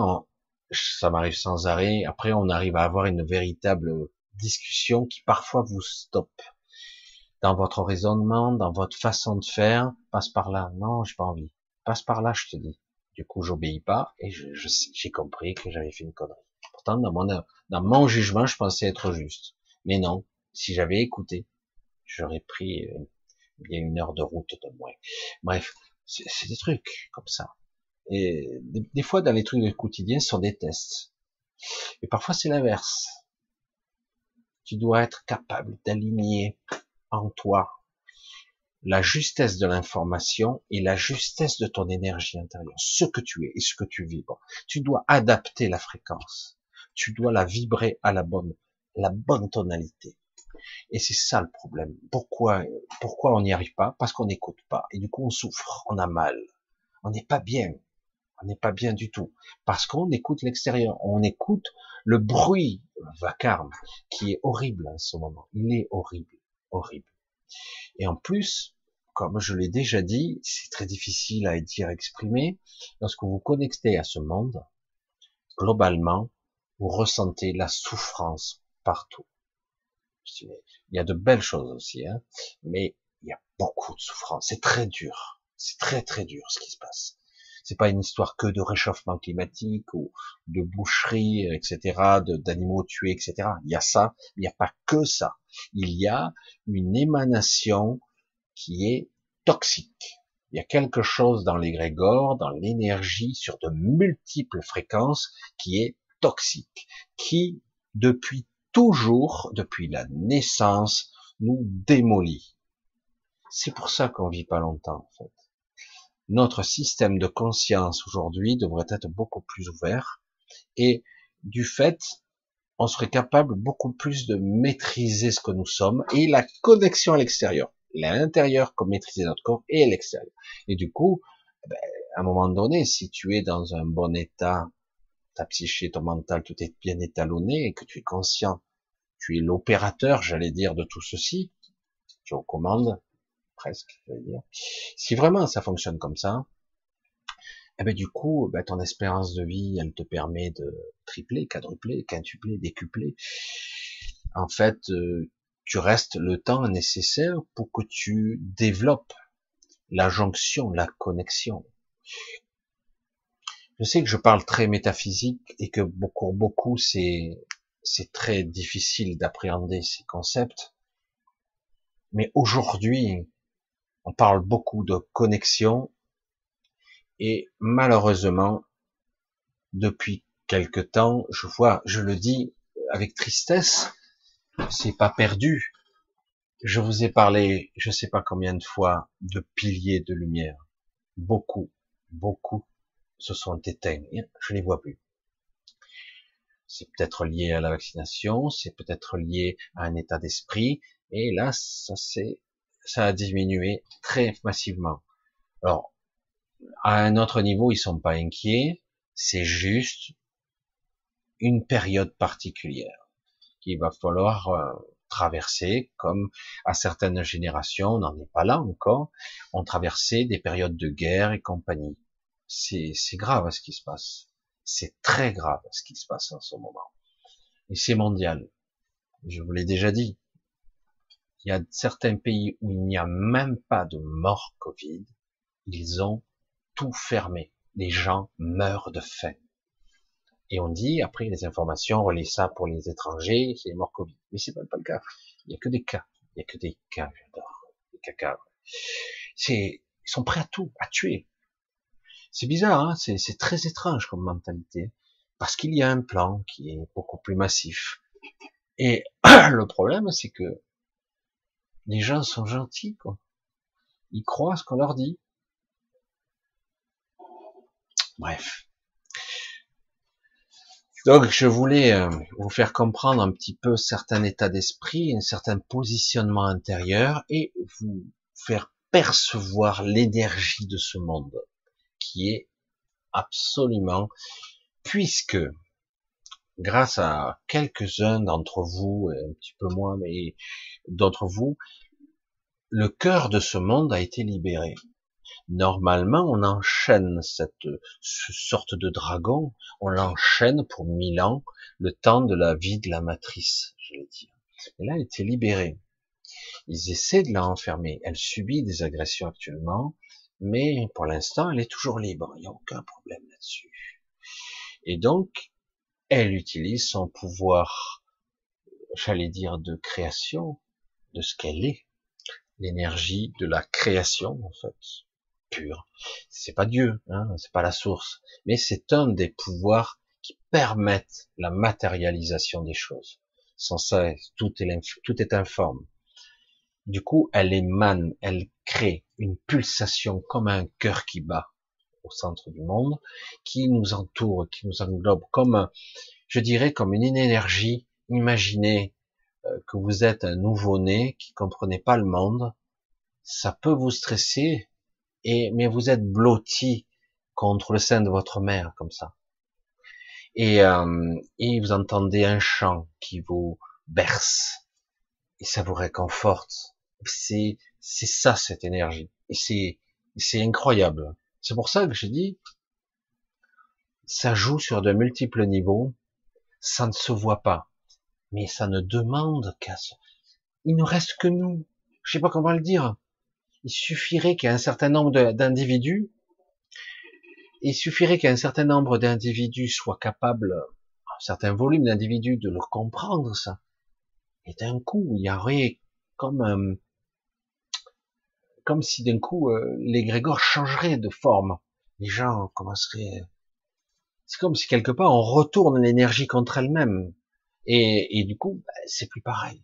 ça m'arrive sans arrêt, après on arrive à avoir une véritable discussion qui parfois vous stoppe dans votre raisonnement, dans votre façon de faire, passe par là. Non, j'ai pas envie. Passe par là, je te dis. Du coup, j'obéis pas et j'ai compris que j'avais fait une connerie. Pourtant, dans mon, dans mon jugement, je pensais être juste. Mais non, si j'avais écouté, j'aurais pris bien une heure de route de moins. Bref, c'est des trucs comme ça. Et des, fois, dans les trucs du quotidien, ce sont des tests. Et parfois, c'est l'inverse. Tu dois être capable d'aligner en toi la justesse de l'information et la justesse de ton énergie intérieure, ce que tu es et ce que tu vibres. Tu dois adapter la fréquence. Tu dois la vibrer à la bonne, la bonne tonalité. Et c'est ça le problème. Pourquoi, pourquoi on n'y arrive pas? Parce qu'on n'écoute pas. Et du coup, on souffre, on a mal. On n'est pas bien. On n'est pas bien du tout. Parce qu'on écoute l'extérieur. On écoute le bruit vacarme qui est horrible en ce moment. Il est horrible horrible. Et en plus, comme je l'ai déjà dit, c'est très difficile à dire, exprimer. Lorsque vous connectez à ce monde, globalement, vous ressentez la souffrance partout. Il y a de belles choses aussi, hein, mais il y a beaucoup de souffrance. C'est très dur. C'est très très dur ce qui se passe. C'est pas une histoire que de réchauffement climatique ou de boucherie, etc., d'animaux tués, etc. Il y a ça, il n'y a pas que ça. Il y a une émanation qui est toxique. Il y a quelque chose dans l'égrégore, dans l'énergie, sur de multiples fréquences, qui est toxique, qui, depuis toujours, depuis la naissance, nous démolit. C'est pour ça qu'on vit pas longtemps, en fait notre système de conscience aujourd'hui devrait être beaucoup plus ouvert et du fait, on serait capable beaucoup plus de maîtriser ce que nous sommes et la connexion à l'extérieur. L'intérieur comme maîtriser notre corps et l'extérieur. Et du coup, ben, à un moment donné, si tu es dans un bon état, ta psyché, ton mental, tout est bien étalonné et que tu es conscient, tu es l'opérateur, j'allais dire, de tout ceci, tu recommandes, presque, dire. Si vraiment ça fonctionne comme ça, eh ben du coup, ben, ton espérance de vie, elle te permet de tripler, quadrupler, quintupler, décupler. En fait, euh, tu restes le temps nécessaire pour que tu développes la jonction, la connexion. Je sais que je parle très métaphysique et que beaucoup, beaucoup, c'est, c'est très difficile d'appréhender ces concepts. Mais aujourd'hui, on parle beaucoup de connexion et malheureusement, depuis quelque temps, je vois, je le dis avec tristesse, c'est pas perdu. Je vous ai parlé, je sais pas combien de fois, de piliers de lumière. Beaucoup, beaucoup se sont éteints. Je les vois plus. C'est peut-être lié à la vaccination, c'est peut-être lié à un état d'esprit, et là, ça c'est ça a diminué très massivement. Alors, à un autre niveau, ils sont pas inquiets, c'est juste une période particulière qu'il va falloir euh, traversé, comme à certaines générations, on n'en est pas là encore, ont traversé des périodes de guerre et compagnie. C'est grave ce qui se passe. C'est très grave ce qui se passe en ce moment. Et c'est mondial. Je vous l'ai déjà dit. Il y a certains pays où il n'y a même pas de mort Covid. Ils ont tout fermé. Les gens meurent de faim. Et on dit, après les informations, on ça pour les étrangers, c'est mort Covid. Mais c'est pas, pas le cas. Il n'y a que des cas. Il n'y a que des cas, j'adore. Des caca. C'est, ils sont prêts à tout, à tuer. C'est bizarre, hein c'est très étrange comme mentalité. Parce qu'il y a un plan qui est beaucoup plus massif. Et le problème, c'est que les gens sont gentils, quoi. Ils croient ce qu'on leur dit. Bref. Donc je voulais euh, vous faire comprendre un petit peu certains états d'esprit, un certain positionnement intérieur et vous faire percevoir l'énergie de ce monde qui est absolument, puisque grâce à quelques-uns d'entre vous, un petit peu moins, mais d'entre vous, le cœur de ce monde a été libéré. Normalement, on enchaîne cette, sorte de dragon, on l'enchaîne pour mille ans, le temps de la vie de la matrice, je vais dire. Et là, était libérée. Ils essaient de la enfermer. Elle subit des agressions actuellement, mais pour l'instant, elle est toujours libre. Il n'y a aucun problème là-dessus. Et donc, elle utilise son pouvoir, j'allais dire, de création, de ce qu'elle est, l'énergie de la création, en fait pur. C'est pas Dieu, hein, c'est pas la source, mais c'est un des pouvoirs qui permettent la matérialisation des choses. Sans ça, tout est, tout est informe. Du coup, elle émane, elle crée une pulsation comme un cœur qui bat au centre du monde, qui nous entoure, qui nous englobe comme, je dirais, comme une énergie. Imaginez euh, que vous êtes un nouveau-né qui comprenait pas le monde. Ça peut vous stresser, et mais vous êtes blotti contre le sein de votre mère comme ça. Et, euh, et vous entendez un chant qui vous berce et ça vous réconforte. C'est c'est ça cette énergie et c'est c'est incroyable. C'est pour ça que je dis ça joue sur de multiples niveaux, ça ne se voit pas, mais ça ne demande qu'à se... Il ne reste que nous. Je sais pas comment le dire. Il suffirait qu'un certain nombre d'individus, il suffirait qu'un certain nombre d'individus soient capables, un certain volume d'individus, de le comprendre ça. Et d'un coup, il y aurait comme comme si d'un coup euh, l'égrégore changerait de forme. Les gens commenceraient, c'est comme si quelque part on retourne l'énergie contre elle-même. Et, et du coup, bah, c'est plus pareil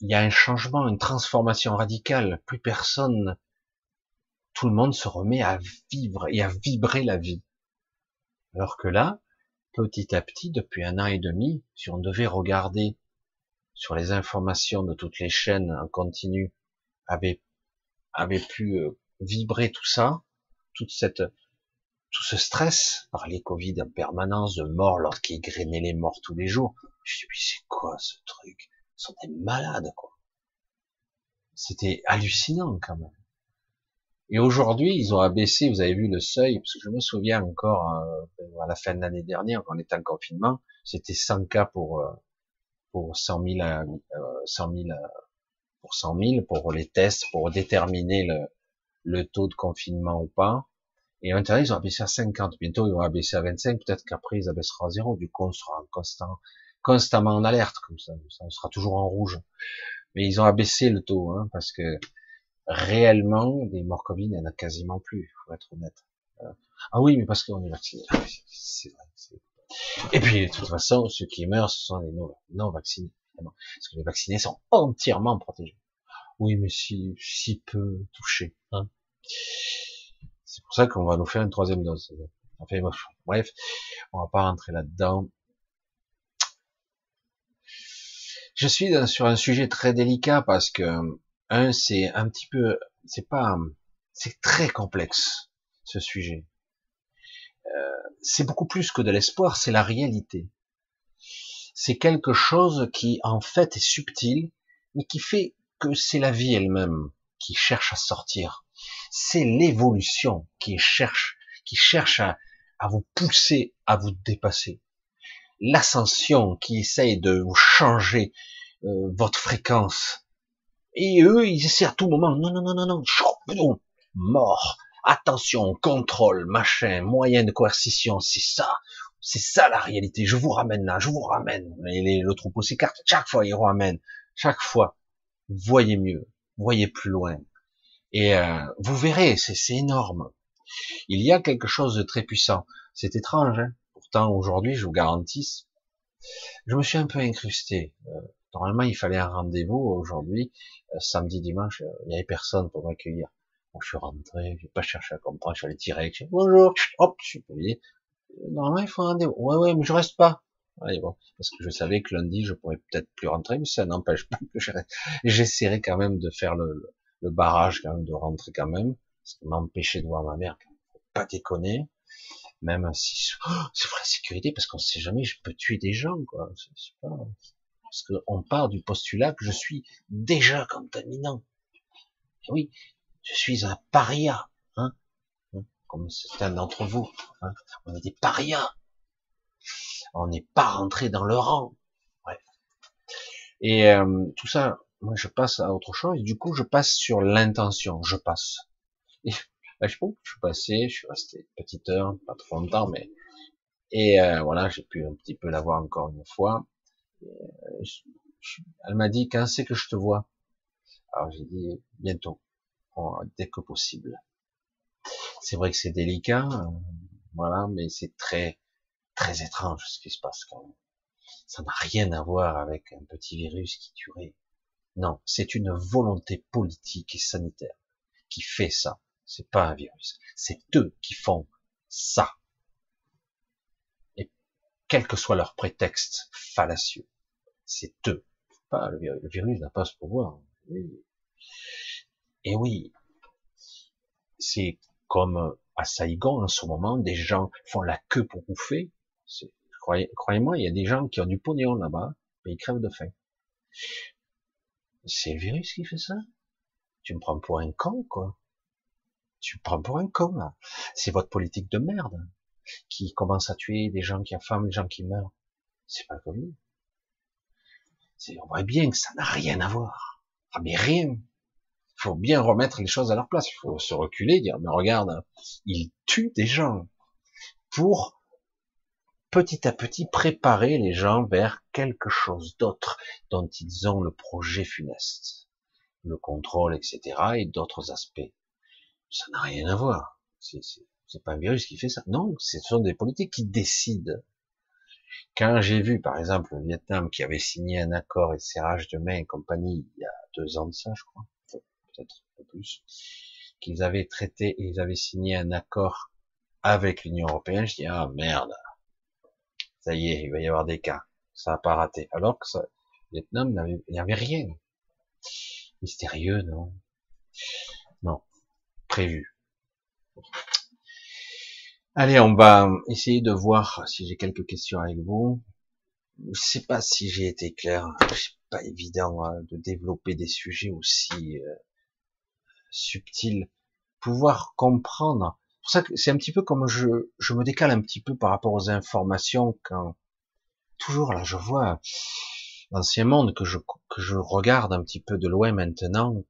il y a un changement, une transformation radicale. Plus personne, tout le monde se remet à vivre et à vibrer la vie. Alors que là, petit à petit, depuis un an et demi, si on devait regarder sur les informations de toutes les chaînes en continu, avait pu euh, vibrer tout ça, toute cette, tout ce stress par les Covid en permanence de mort lorsqu'ils grainaient les morts tous les jours. Je me suis c'est quoi ce truc? sont des malades, quoi. C'était hallucinant, quand même. Et aujourd'hui, ils ont abaissé, vous avez vu le seuil, parce que je me souviens encore, euh, à la fin de l'année dernière, quand on était en confinement, c'était 100 cas pour, euh, pour 100 000, euh, 100 000, euh, pour 100 000, pour les tests, pour déterminer le, le taux de confinement ou pas. Et à l'intérieur, ils ont abaissé à 50. Bientôt, ils vont abaisser à 25. Peut-être qu'après, ils abaisseront à zéro. Du coup, on sera constant, constamment en alerte, comme ça, on sera toujours en rouge. Mais ils ont abaissé le taux, hein, parce que réellement, des morts Covid, il n'y en a quasiment plus, faut être honnête. Euh, ah oui, mais parce qu'on est vacciné. Ah c'est vrai, Et puis, de toute façon, ceux qui meurent, ce sont les non, vaccinés. Parce que les vaccinés sont entièrement protégés. Oui, mais si, si peu touchés. Hein. C'est pour ça qu'on va nous faire une troisième dose. Enfin, bref, on va pas rentrer là-dedans. Je suis sur un sujet très délicat parce que un, c'est un petit peu, c'est pas, c'est très complexe ce sujet. Euh, c'est beaucoup plus que de l'espoir, c'est la réalité. C'est quelque chose qui, en fait, est subtil, mais qui fait que c'est la vie elle-même qui cherche à sortir. C'est l'évolution qui cherche, qui cherche à, à vous pousser, à vous dépasser. L'ascension qui essaye de vous changer euh, votre fréquence. Et eux, ils essaient à tout moment, non, non, non, non, non, non, mort, attention, contrôle, machin, moyen de coercition, c'est ça, c'est ça la réalité, je vous ramène là, je vous ramène. Et le troupeau s'écarte, chaque fois il ramène, chaque fois, voyez mieux, voyez plus loin. Et euh, vous verrez, c'est énorme. Il y a quelque chose de très puissant. C'est étrange, hein pourtant aujourd'hui, je vous garantis, je me suis un peu incrusté. Euh, normalement, il fallait un rendez-vous aujourd'hui, euh, samedi, dimanche, il n'y avait personne pour m'accueillir. Bon, je suis rentré, j'ai pas cherché à comprendre, je suis allé direct, bonjour, hop, je suis payé. Normalement, il faut un rendez-vous. Ouais, ouais, mais je reste pas. Allez, bon, parce que je savais que lundi, je pourrais peut-être plus rentrer, mais ça n'empêche pas que j'essaierai quand même de faire le, le barrage quand même, de rentrer quand même, parce que m'empêcher de voir ma mère, pas déconner, même si oh, c'est vraie sécurité, parce qu'on sait jamais, je peux tuer des gens, quoi. C'est pas, parce qu'on part du postulat que je suis déjà contaminant. Et oui, je suis un paria, comme certains d'entre vous, hein. on est des parias. On n'est pas rentré dans le rang. Ouais. Et euh, tout ça, moi je passe à autre chose, du coup je passe sur l'intention, je passe. Et ben, je, je suis passé, je suis resté une petite heure, pas trop longtemps, mais et euh, voilà, j'ai pu un petit peu la voir encore une fois. Euh, elle m'a dit quand c'est que je te vois? Alors j'ai dit bientôt, dès que possible. C'est vrai que c'est délicat, euh, voilà, mais c'est très très étrange ce qui se passe quand même. Ça n'a rien à voir avec un petit virus qui tuerait non, c'est une volonté politique et sanitaire qui fait ça. C'est pas un virus. C'est eux qui font ça. Et quel que soit leur prétexte fallacieux, c'est eux. Pas le virus. Virus n'a pas ce pouvoir. Et oui, c'est comme à Saigon en ce moment, des gens font la queue pour bouffer. Croyez-moi, il y a des gens qui ont du pognon là-bas, mais ils crèvent de faim. C'est le virus qui fait ça? Tu me prends pour un con, quoi. Tu me prends pour un con, là. C'est votre politique de merde qui commence à tuer des gens qui affament, des gens qui meurent. C'est pas Covid. On voit bien que ça n'a rien à voir. Ah, mais rien. Il faut bien remettre les choses à leur place. Il faut se reculer, dire, mais regarde, il tue des gens pour petit à petit préparer les gens vers quelque chose d'autre dont ils ont le projet funeste, le contrôle, etc. et d'autres aspects. Ça n'a rien à voir. C'est pas un virus qui fait ça. Non, ce sont des politiques qui décident. Quand j'ai vu, par exemple, le Vietnam qui avait signé un accord et serrage de main et compagnie il y a deux ans de ça, je crois, plus, qu'ils avaient traité ils avaient signé un accord avec l'Union européenne, je dis ah merde, ça y est, il va y avoir des cas. Ça n'a pas raté. Alors que ça, Vietnam, il n'y rien. Mystérieux, non? Non. Prévu. Allez, on va essayer de voir si j'ai quelques questions avec vous. Je sais pas si j'ai été clair. C'est pas évident hein, de développer des sujets aussi subtils. Pouvoir comprendre pour ça que c'est un petit peu comme je, je me décale un petit peu par rapport aux informations quand toujours là je vois l'ancien monde que je que je regarde un petit peu de loin maintenant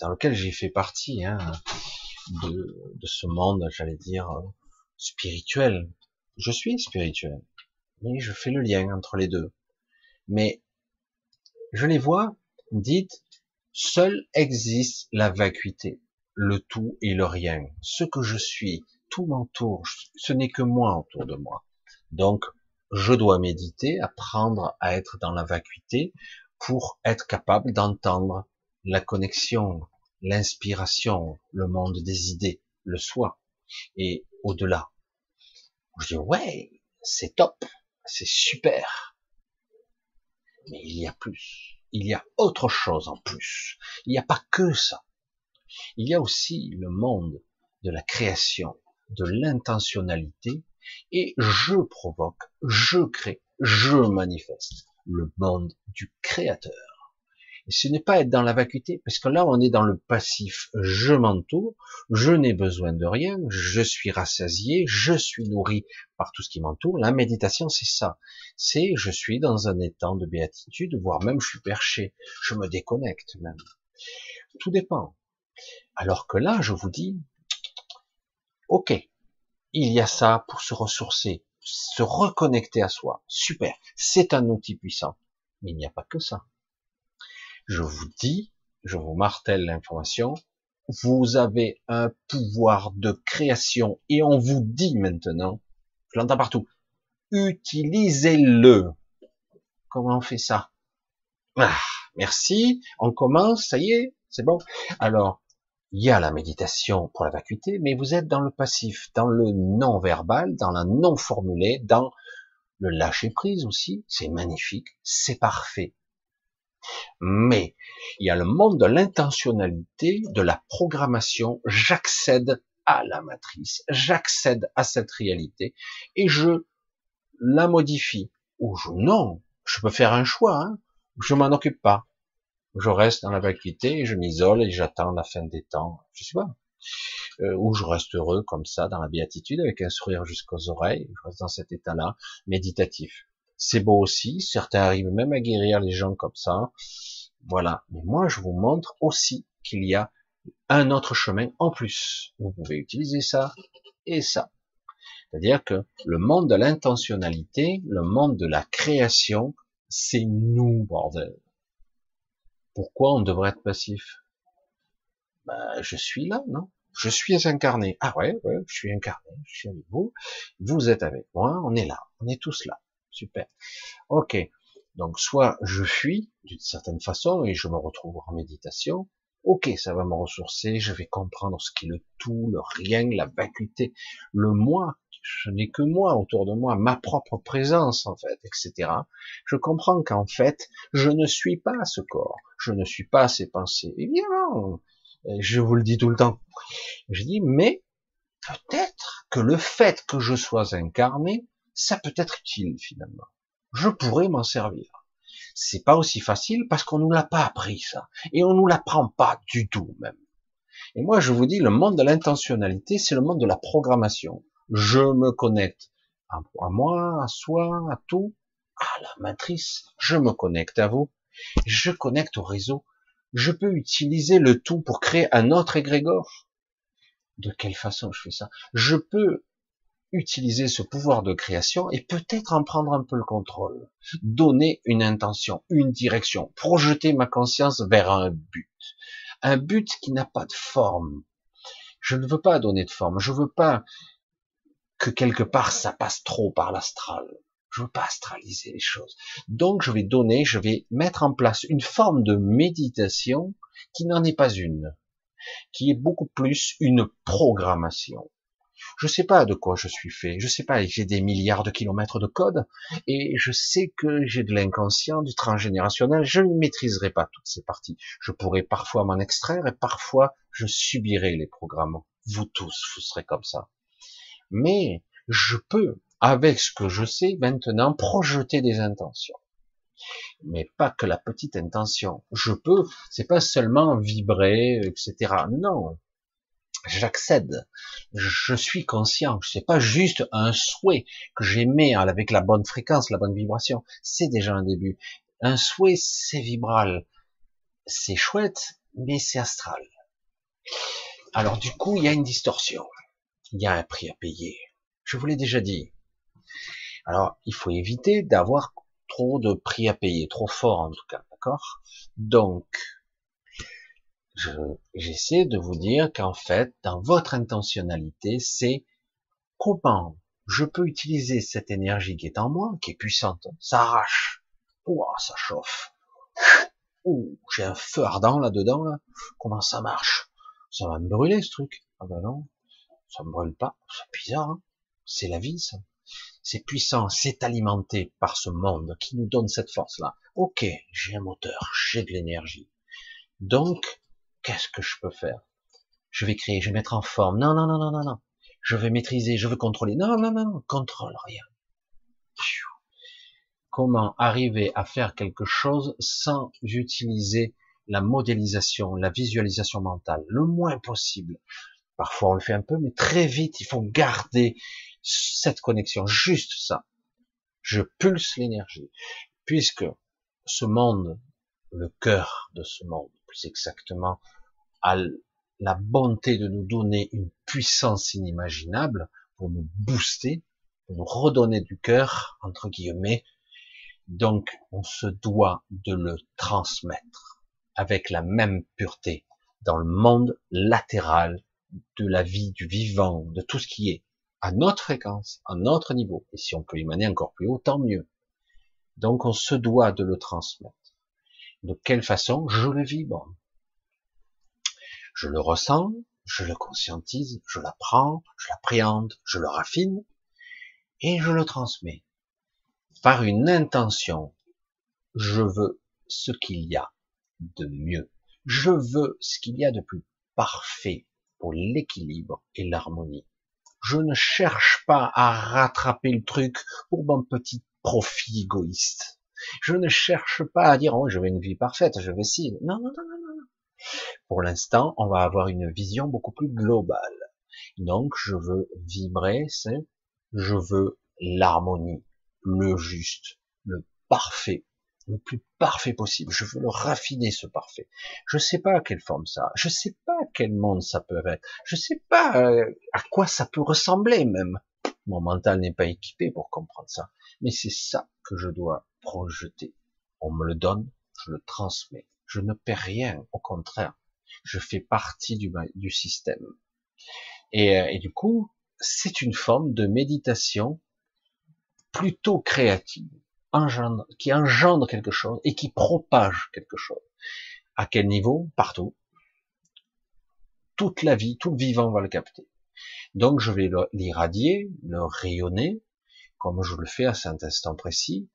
dans lequel j'ai fait partie hein, de, de ce monde j'allais dire spirituel je suis spirituel mais je fais le lien entre les deux mais je les vois dites seule existe la vacuité le tout et le rien. Ce que je suis, tout m'entoure, ce n'est que moi autour de moi. Donc, je dois méditer, apprendre à être dans la vacuité pour être capable d'entendre la connexion, l'inspiration, le monde des idées, le soi, et au-delà. Je dis, ouais, c'est top, c'est super. Mais il y a plus. Il y a autre chose en plus. Il n'y a pas que ça. Il y a aussi le monde de la création, de l'intentionnalité, et je provoque, je crée, je manifeste le monde du créateur. Ce n'est pas être dans la vacuité, parce que là, on est dans le passif. Je m'entoure, je n'ai besoin de rien, je suis rassasié, je suis nourri par tout ce qui m'entoure. La méditation, c'est ça. C'est, je suis dans un état de béatitude, voire même je suis perché. Je me déconnecte même. Tout dépend. Alors que là, je vous dis, ok, il y a ça pour se ressourcer, se reconnecter à soi. Super, c'est un outil puissant. Mais il n'y a pas que ça. Je vous dis, je vous martèle l'information, vous avez un pouvoir de création et on vous dit maintenant, je l'entends partout, utilisez-le. Comment on fait ça? Ah, Merci, on commence, ça y est, c'est bon. Alors, il y a la méditation pour la vacuité, mais vous êtes dans le passif, dans le non-verbal, dans la non-formulé, dans le lâcher-prise aussi. C'est magnifique, c'est parfait. Mais il y a le monde de l'intentionnalité, de la programmation. J'accède à la matrice, j'accède à cette réalité et je la modifie. Ou je, non, je peux faire un choix. Hein. Je m'en occupe pas je reste dans la vacuité, je m'isole et j'attends la fin des temps, je sais pas. Euh, ou je reste heureux comme ça dans la béatitude avec un sourire jusqu'aux oreilles, je reste dans cet état-là méditatif. C'est beau aussi, certains arrivent même à guérir les gens comme ça. Voilà. Mais moi, je vous montre aussi qu'il y a un autre chemin en plus. Vous pouvez utiliser ça et ça. C'est-à-dire que le monde de l'intentionnalité, le monde de la création, c'est nous, bordel. Pourquoi on devrait être passif? Ben, Je suis là, non? Je suis incarné. Ah ouais, ouais, je suis incarné, je suis avec vous. Vous êtes avec moi, on est là, on est tous là. Super. Ok. Donc soit je fuis d'une certaine façon et je me retrouve en méditation. Ok, ça va me ressourcer, je vais comprendre ce qui est le tout, le rien, la vacuité, le moi, je n'ai que moi autour de moi, ma propre présence en fait, etc. Je comprends qu'en fait, je ne suis pas ce corps, je ne suis pas ces pensées. Évidemment, je vous le dis tout le temps. Je dis, mais peut-être que le fait que je sois incarné, ça peut être utile finalement. Je pourrais m'en servir. C'est pas aussi facile parce qu'on nous l'a pas appris ça, et on nous l'apprend pas du tout même. Et moi, je vous dis, le monde de l'intentionnalité, c'est le monde de la programmation je me connecte à, moi, à soi, à tout, à la matrice, je me connecte à vous, je connecte au réseau, je peux utiliser le tout pour créer un autre égrégore. De quelle façon je fais ça? Je peux utiliser ce pouvoir de création et peut-être en prendre un peu le contrôle, donner une intention, une direction, projeter ma conscience vers un but, un but qui n'a pas de forme. Je ne veux pas donner de forme, je veux pas que quelque part ça passe trop par l'astral. Je veux pas astraliser les choses. Donc je vais donner, je vais mettre en place une forme de méditation qui n'en est pas une, qui est beaucoup plus une programmation. Je sais pas de quoi je suis fait, je sais pas, j'ai des milliards de kilomètres de code, et je sais que j'ai de l'inconscient, du transgénérationnel, je ne maîtriserai pas toutes ces parties. Je pourrais parfois m'en extraire, et parfois je subirai les programmes. Vous tous, vous serez comme ça mais je peux, avec ce que je sais maintenant, projeter des intentions. Mais pas que la petite intention. Je peux, c'est pas seulement vibrer, etc. Non. J'accède. Je suis conscient. C'est pas juste un souhait que j'émets avec la bonne fréquence, la bonne vibration. C'est déjà un début. Un souhait, c'est vibral. C'est chouette, mais c'est astral. Alors du coup, il y a une distorsion il y a un prix à payer. Je vous l'ai déjà dit. Alors, il faut éviter d'avoir trop de prix à payer, trop fort en tout cas, d'accord? Donc, j'essaie de vous dire qu'en fait, dans votre intentionnalité, c'est comment je peux utiliser cette énergie qui est en moi, qui est puissante, ça arrache, Ouah, ça chauffe, Ouh, j'ai un feu ardent là-dedans, là. comment ça marche? Ça va me brûler ce truc Ah ben non, ça me brûle pas. C'est bizarre, hein c'est la vie, ça. C'est puissant, c'est alimenté par ce monde qui nous donne cette force-là. Ok, j'ai un moteur, j'ai de l'énergie. Donc, qu'est-ce que je peux faire? Je vais créer, je vais mettre en forme. Non, non, non, non, non, non. Je vais maîtriser, je veux contrôler. Non, non, non, non, contrôle rien. comment arriver à faire quelque chose sans utiliser la modélisation, la visualisation mentale, le moins possible. Parfois on le fait un peu, mais très vite, il faut garder cette connexion, juste ça. Je pulse l'énergie, puisque ce monde, le cœur de ce monde, plus exactement, a la bonté de nous donner une puissance inimaginable pour nous booster, pour nous redonner du cœur, entre guillemets. Donc, on se doit de le transmettre avec la même pureté dans le monde latéral de la vie, du vivant, de tout ce qui est à notre fréquence, à notre niveau. Et si on peut émaner encore plus haut, tant mieux. Donc on se doit de le transmettre. De quelle façon Je le vibre. Je le ressens, je le conscientise, je l'apprends, je l'appréhende, je le raffine, et je le transmets. Par une intention, je veux ce qu'il y a de mieux. Je veux ce qu'il y a de plus parfait pour l'équilibre et l'harmonie. Je ne cherche pas à rattraper le truc pour mon petit profit égoïste. Je ne cherche pas à dire, oh, je veux une vie parfaite, je vais si. Non, non, non, non, non. Pour l'instant, on va avoir une vision beaucoup plus globale. Donc, je veux vibrer, c'est, je veux l'harmonie, le juste, le parfait, le plus parfait possible. Je veux le raffiner, ce parfait. Je sais pas à quelle forme ça. Je sais pas à quel monde ça peut être. Je sais pas euh, à quoi ça peut ressembler même. Mon mental n'est pas équipé pour comprendre ça. Mais c'est ça que je dois projeter. On me le donne, je le transmets. Je ne perds rien. Au contraire, je fais partie du, du système. Et, euh, et du coup, c'est une forme de méditation plutôt créative engendre, qui engendre quelque chose et qui propage quelque chose. À quel niveau? Partout. Toute la vie, tout le vivant va le capter. Donc je vais l'irradier, le rayonner, comme je le fais à cet instant précis.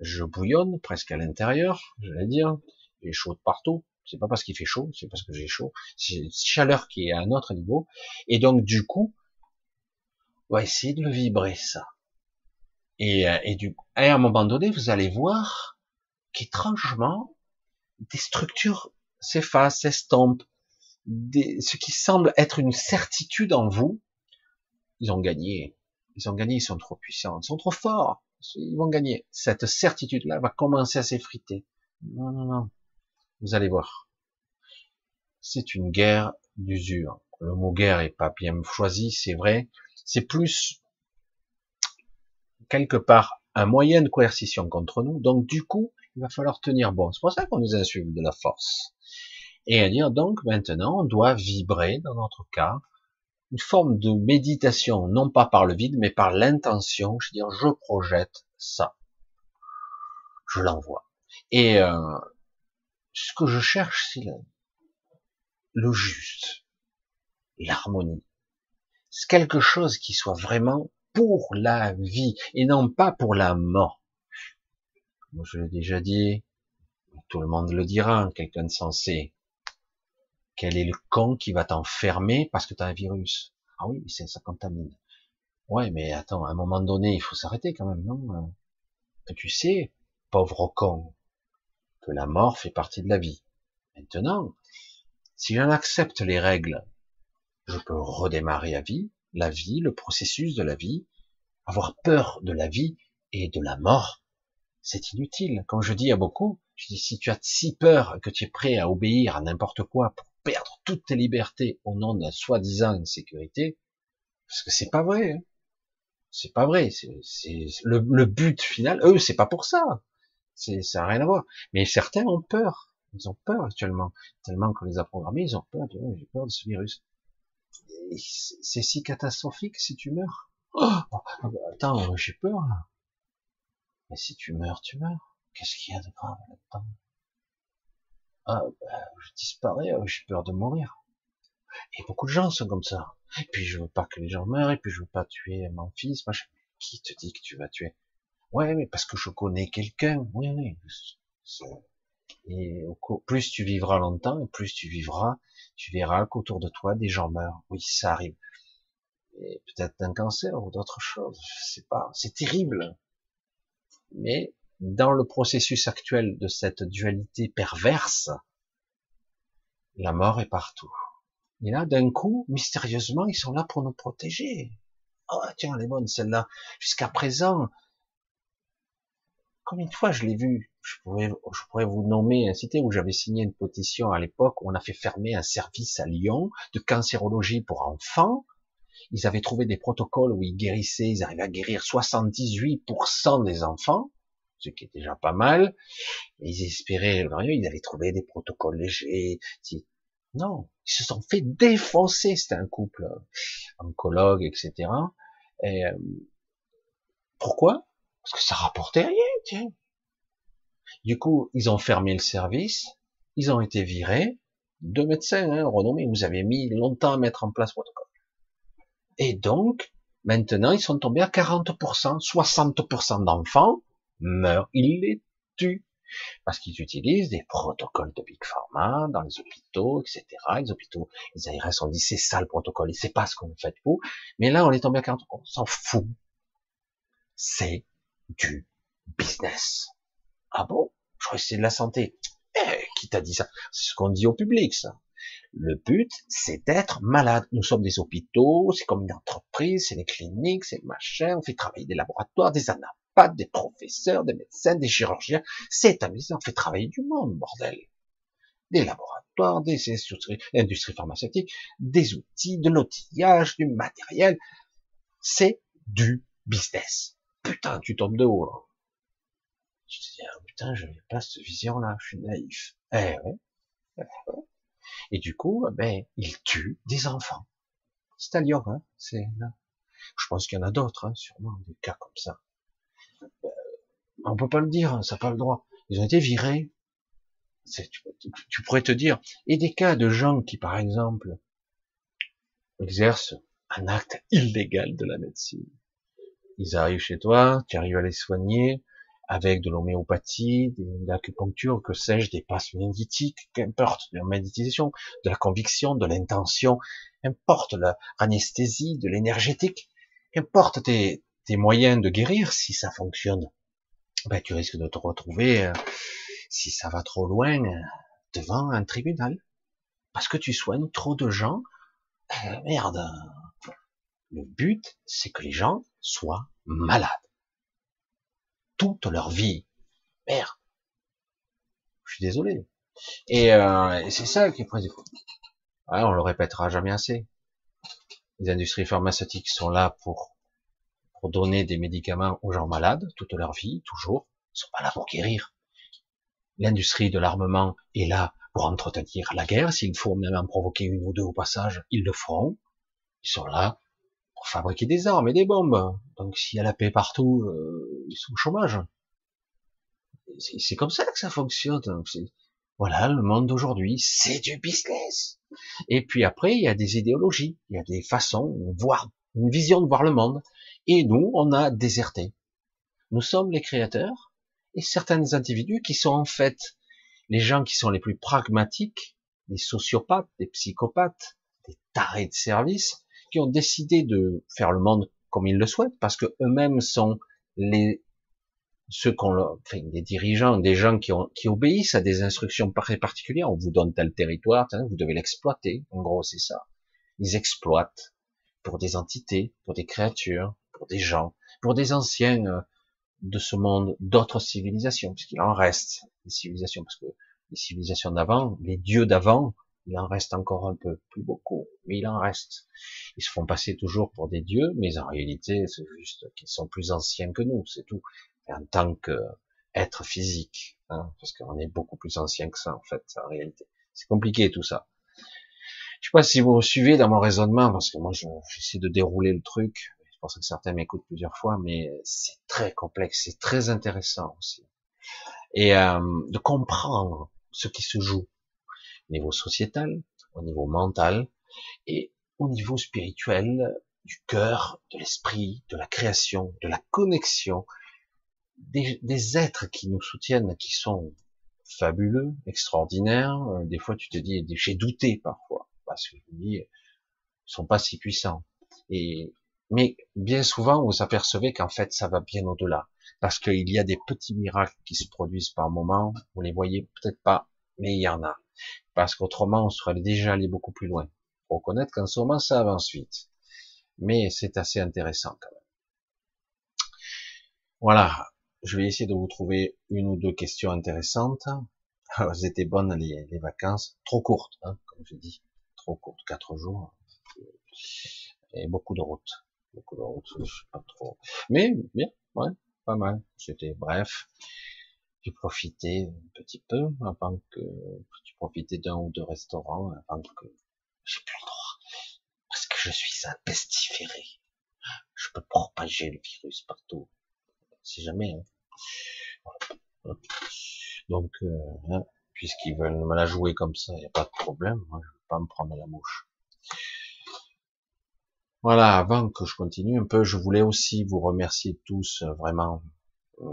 Je bouillonne presque à l'intérieur, j'allais dire. Il est chaud de partout. C'est pas parce qu'il fait chaud, c'est parce que j'ai chaud. C'est une chaleur qui est à un autre niveau. Et donc du coup, on va essayer de le vibrer ça. Et, euh, et, du, à un moment donné, vous allez voir qu'étrangement, des structures s'effacent, s'estompent, ce qui semble être une certitude en vous, ils ont gagné. Ils ont gagné, ils sont trop puissants, ils sont trop forts, ils vont gagner. Cette certitude-là va commencer à s'effriter. Non, non, non. Vous allez voir. C'est une guerre d'usure. Le mot guerre est pas bien choisi, c'est vrai. C'est plus quelque part un moyen de coercition contre nous. Donc du coup, il va falloir tenir bon. C'est pour ça qu'on nous insulte de la force. Et à dire donc maintenant, on doit vibrer dans notre cas une forme de méditation, non pas par le vide, mais par l'intention. Je veux dire, je projette ça, je l'envoie. Et euh, ce que je cherche, c'est le, le juste, l'harmonie. C'est quelque chose qui soit vraiment pour la vie et non pas pour la mort. Comme je l'ai déjà dit, tout le monde le dira, quelqu'un de sensé. Quel est le con qui va t'enfermer parce que tu as un virus Ah oui, mais ça contamine. Ouais, mais attends, à un moment donné, il faut s'arrêter quand même, non Que tu sais, pauvre con, que la mort fait partie de la vie. Maintenant, si j'en accepte les règles, je peux redémarrer à vie, la vie, le processus de la vie, avoir peur de la vie et de la mort, c'est inutile. Comme je dis à beaucoup, je dis si tu as si peur que tu es prêt à obéir à n'importe quoi perdre toutes tes libertés au nom de soi-disant sécurité, parce que c'est pas vrai. Hein. C'est pas vrai. C'est le, le, but final. Eux, c'est pas pour ça. Ça n'a rien à voir. Mais certains ont peur. Ils ont peur actuellement, tellement qu'on les a programmés. Ils ont peur. J'ai peur de ce virus c'est si catastrophique si tu meurs. Oh, bah, attends, j'ai peur Mais si tu meurs, tu meurs. Qu'est-ce qu'il y a de grave là-dedans? Ah, bah, je disparais, euh, j'ai peur de mourir. Et beaucoup de gens sont comme ça. Et puis je veux pas que les gens meurent, et puis je veux pas tuer mon fils. Qui te dit que tu vas tuer? Ouais, mais parce que je connais quelqu'un. Oui, oui. Et plus tu vivras longtemps, plus tu vivras tu verras qu'autour de toi, des gens meurent. Oui, ça arrive. peut-être d'un cancer ou d'autre chose, je sais pas. C'est terrible. Mais dans le processus actuel de cette dualité perverse, la mort est partout. Et là, d'un coup, mystérieusement, ils sont là pour nous protéger. Oh, tiens, elle est bonne, celle-là. Jusqu'à présent, combien de fois je l'ai vu je pourrais, je pourrais vous nommer un cité où j'avais signé une pétition à l'époque où on a fait fermer un service à Lyon de cancérologie pour enfants. Ils avaient trouvé des protocoles où ils guérissaient, ils arrivaient à guérir 78% des enfants, ce qui est déjà pas mal. Ils espéraient, ils avaient trouvé des protocoles légers. Non, ils se sont fait défoncer. C'était un couple oncologue, etc. Et, euh, pourquoi? Parce que ça rapportait rien, tiens. Du coup, ils ont fermé le service, ils ont été virés. Deux médecins hein, renommés, vous avez mis longtemps à mettre en place votre protocole. Et donc, maintenant, ils sont tombés à 40%, 60% d'enfants meurent, ils les tuent. Parce qu'ils utilisent des protocoles de Big Pharma dans les hôpitaux, etc. Les hôpitaux, les ARS ont dit c'est ça le protocole et c'est pas ce qu'on fait vous. Mais là, on est tombé à 40%. On s'en fout. C'est du business. Ah bon? Je crois que c'est de la santé. Eh, qui t'a dit ça? C'est ce qu'on dit au public, ça. Le but, c'est d'être malade. Nous sommes des hôpitaux, c'est comme une entreprise, c'est des cliniques, c'est machin, on fait travailler des laboratoires, des anapathes, des professeurs, des médecins, des chirurgiens. C'est amusant, on fait travailler du monde, bordel. Des laboratoires, des industries, pharmaceutiques, des outils, de l'outillage, du matériel. C'est du business. Putain, tu tombes de haut, là. Tu te dis, ah, putain, je n'ai pas cette vision-là, je suis naïf. Eh ouais. Et du coup, ben, il tue des enfants. C'est à Lyon. C'est là. Je pense qu'il y en a d'autres, hein, sûrement, des cas comme ça. On peut pas le dire, hein, ça n'a pas le droit. Ils ont été virés. Tu, tu, pourrais te dire, et des cas de gens qui, par exemple, exercent un acte illégal de la médecine. Ils arrivent chez toi, tu arrives à les soigner, avec de l'homéopathie, de l'acupuncture, que sais-je, des passes méditiques, qu'importe, de la méditation, de la conviction, de l'intention, qu'importe l'anesthésie, de l'énergétique, qu'importe tes moyens de guérir, si ça fonctionne, ben, tu risques de te retrouver, euh, si ça va trop loin, devant un tribunal. Parce que tu soignes trop de gens. Euh, merde. Le but, c'est que les gens soient malades toute leur vie. Merde. Je suis désolé. Et, euh, c'est ça qui est précis. Ouais, on le répétera jamais assez. Les industries pharmaceutiques sont là pour, donner des médicaments aux gens malades toute leur vie, toujours. Ils sont pas là pour guérir. L'industrie de l'armement est là pour entretenir la guerre. S'il faut même en provoquer une ou deux au passage, ils le feront. Ils sont là pour fabriquer des armes et des bombes. Donc s'il y a la paix partout, euh, ils sont au chômage. C'est comme ça que ça fonctionne. Voilà, le monde d'aujourd'hui, c'est du business. Et puis après, il y a des idéologies, il y a des façons, voir, une vision de voir le monde. Et nous, on a déserté. Nous sommes les créateurs et certains individus qui sont en fait les gens qui sont les plus pragmatiques, les sociopathes, les psychopathes, des tarés de service, qui ont décidé de faire le monde comme ils le souhaitent, parce que eux-mêmes sont les ceux qu'on enfin, des dirigeants, des gens qui, ont, qui obéissent à des instructions très particulières. On vous donne tel territoire, vous devez l'exploiter. En gros, c'est ça. Ils exploitent pour des entités, pour des créatures, pour des gens, pour des anciens de ce monde, d'autres civilisations, puisqu'il en reste des civilisations, parce que les civilisations d'avant, les dieux d'avant, il en reste encore un peu, plus beaucoup, mais il en reste. Ils se font passer toujours pour des dieux, mais en réalité, c'est juste qu'ils sont plus anciens que nous, c'est tout. en tant qu'être physique, hein, parce qu'on est beaucoup plus ancien que ça, en fait, en réalité. C'est compliqué tout ça. Je sais pas si vous suivez dans mon raisonnement, parce que moi, j'essaie de dérouler le truc. Je pense que certains m'écoutent plusieurs fois, mais c'est très complexe, c'est très intéressant aussi. Et euh, de comprendre ce qui se joue au niveau sociétal, au niveau mental et au niveau spirituel du cœur, de l'esprit, de la création, de la connexion, des, des, êtres qui nous soutiennent, qui sont fabuleux, extraordinaires. Euh, des fois, tu te dis, j'ai douté parfois, parce que je me dis, ils sont pas si puissants. Et mais bien souvent, vous apercevez qu'en fait, ça va bien au-delà. parce qu'il y a des petits miracles qui se produisent par moment, vous les voyez peut-être pas, mais il y en a. Parce qu'autrement, on serait déjà allé beaucoup plus loin. Faut reconnaître qu'en ce moment, ça avance vite. Mais c'est assez intéressant quand même. Voilà. Je vais essayer de vous trouver une ou deux questions intéressantes. Alors, elles étaient bonnes les, vacances, trop courtes, hein, comme je dis, trop courtes, quatre jours, et beaucoup de routes, sais pas trop, mais bien, ouais, pas mal. C'était bref. J'ai profité un petit peu avant que j'ai profité d'un ou deux restaurants avant que j'ai plus le droit parce que je suis un pestiféré. Je peux propager le virus partout, si jamais. Hein. Donc, euh, hein, puisqu'ils veulent me la jouer comme ça, il n'y a pas de problème. Moi, je vais pas me prendre la mouche. Voilà, avant que je continue un peu, je voulais aussi vous remercier tous, euh, vraiment. Euh,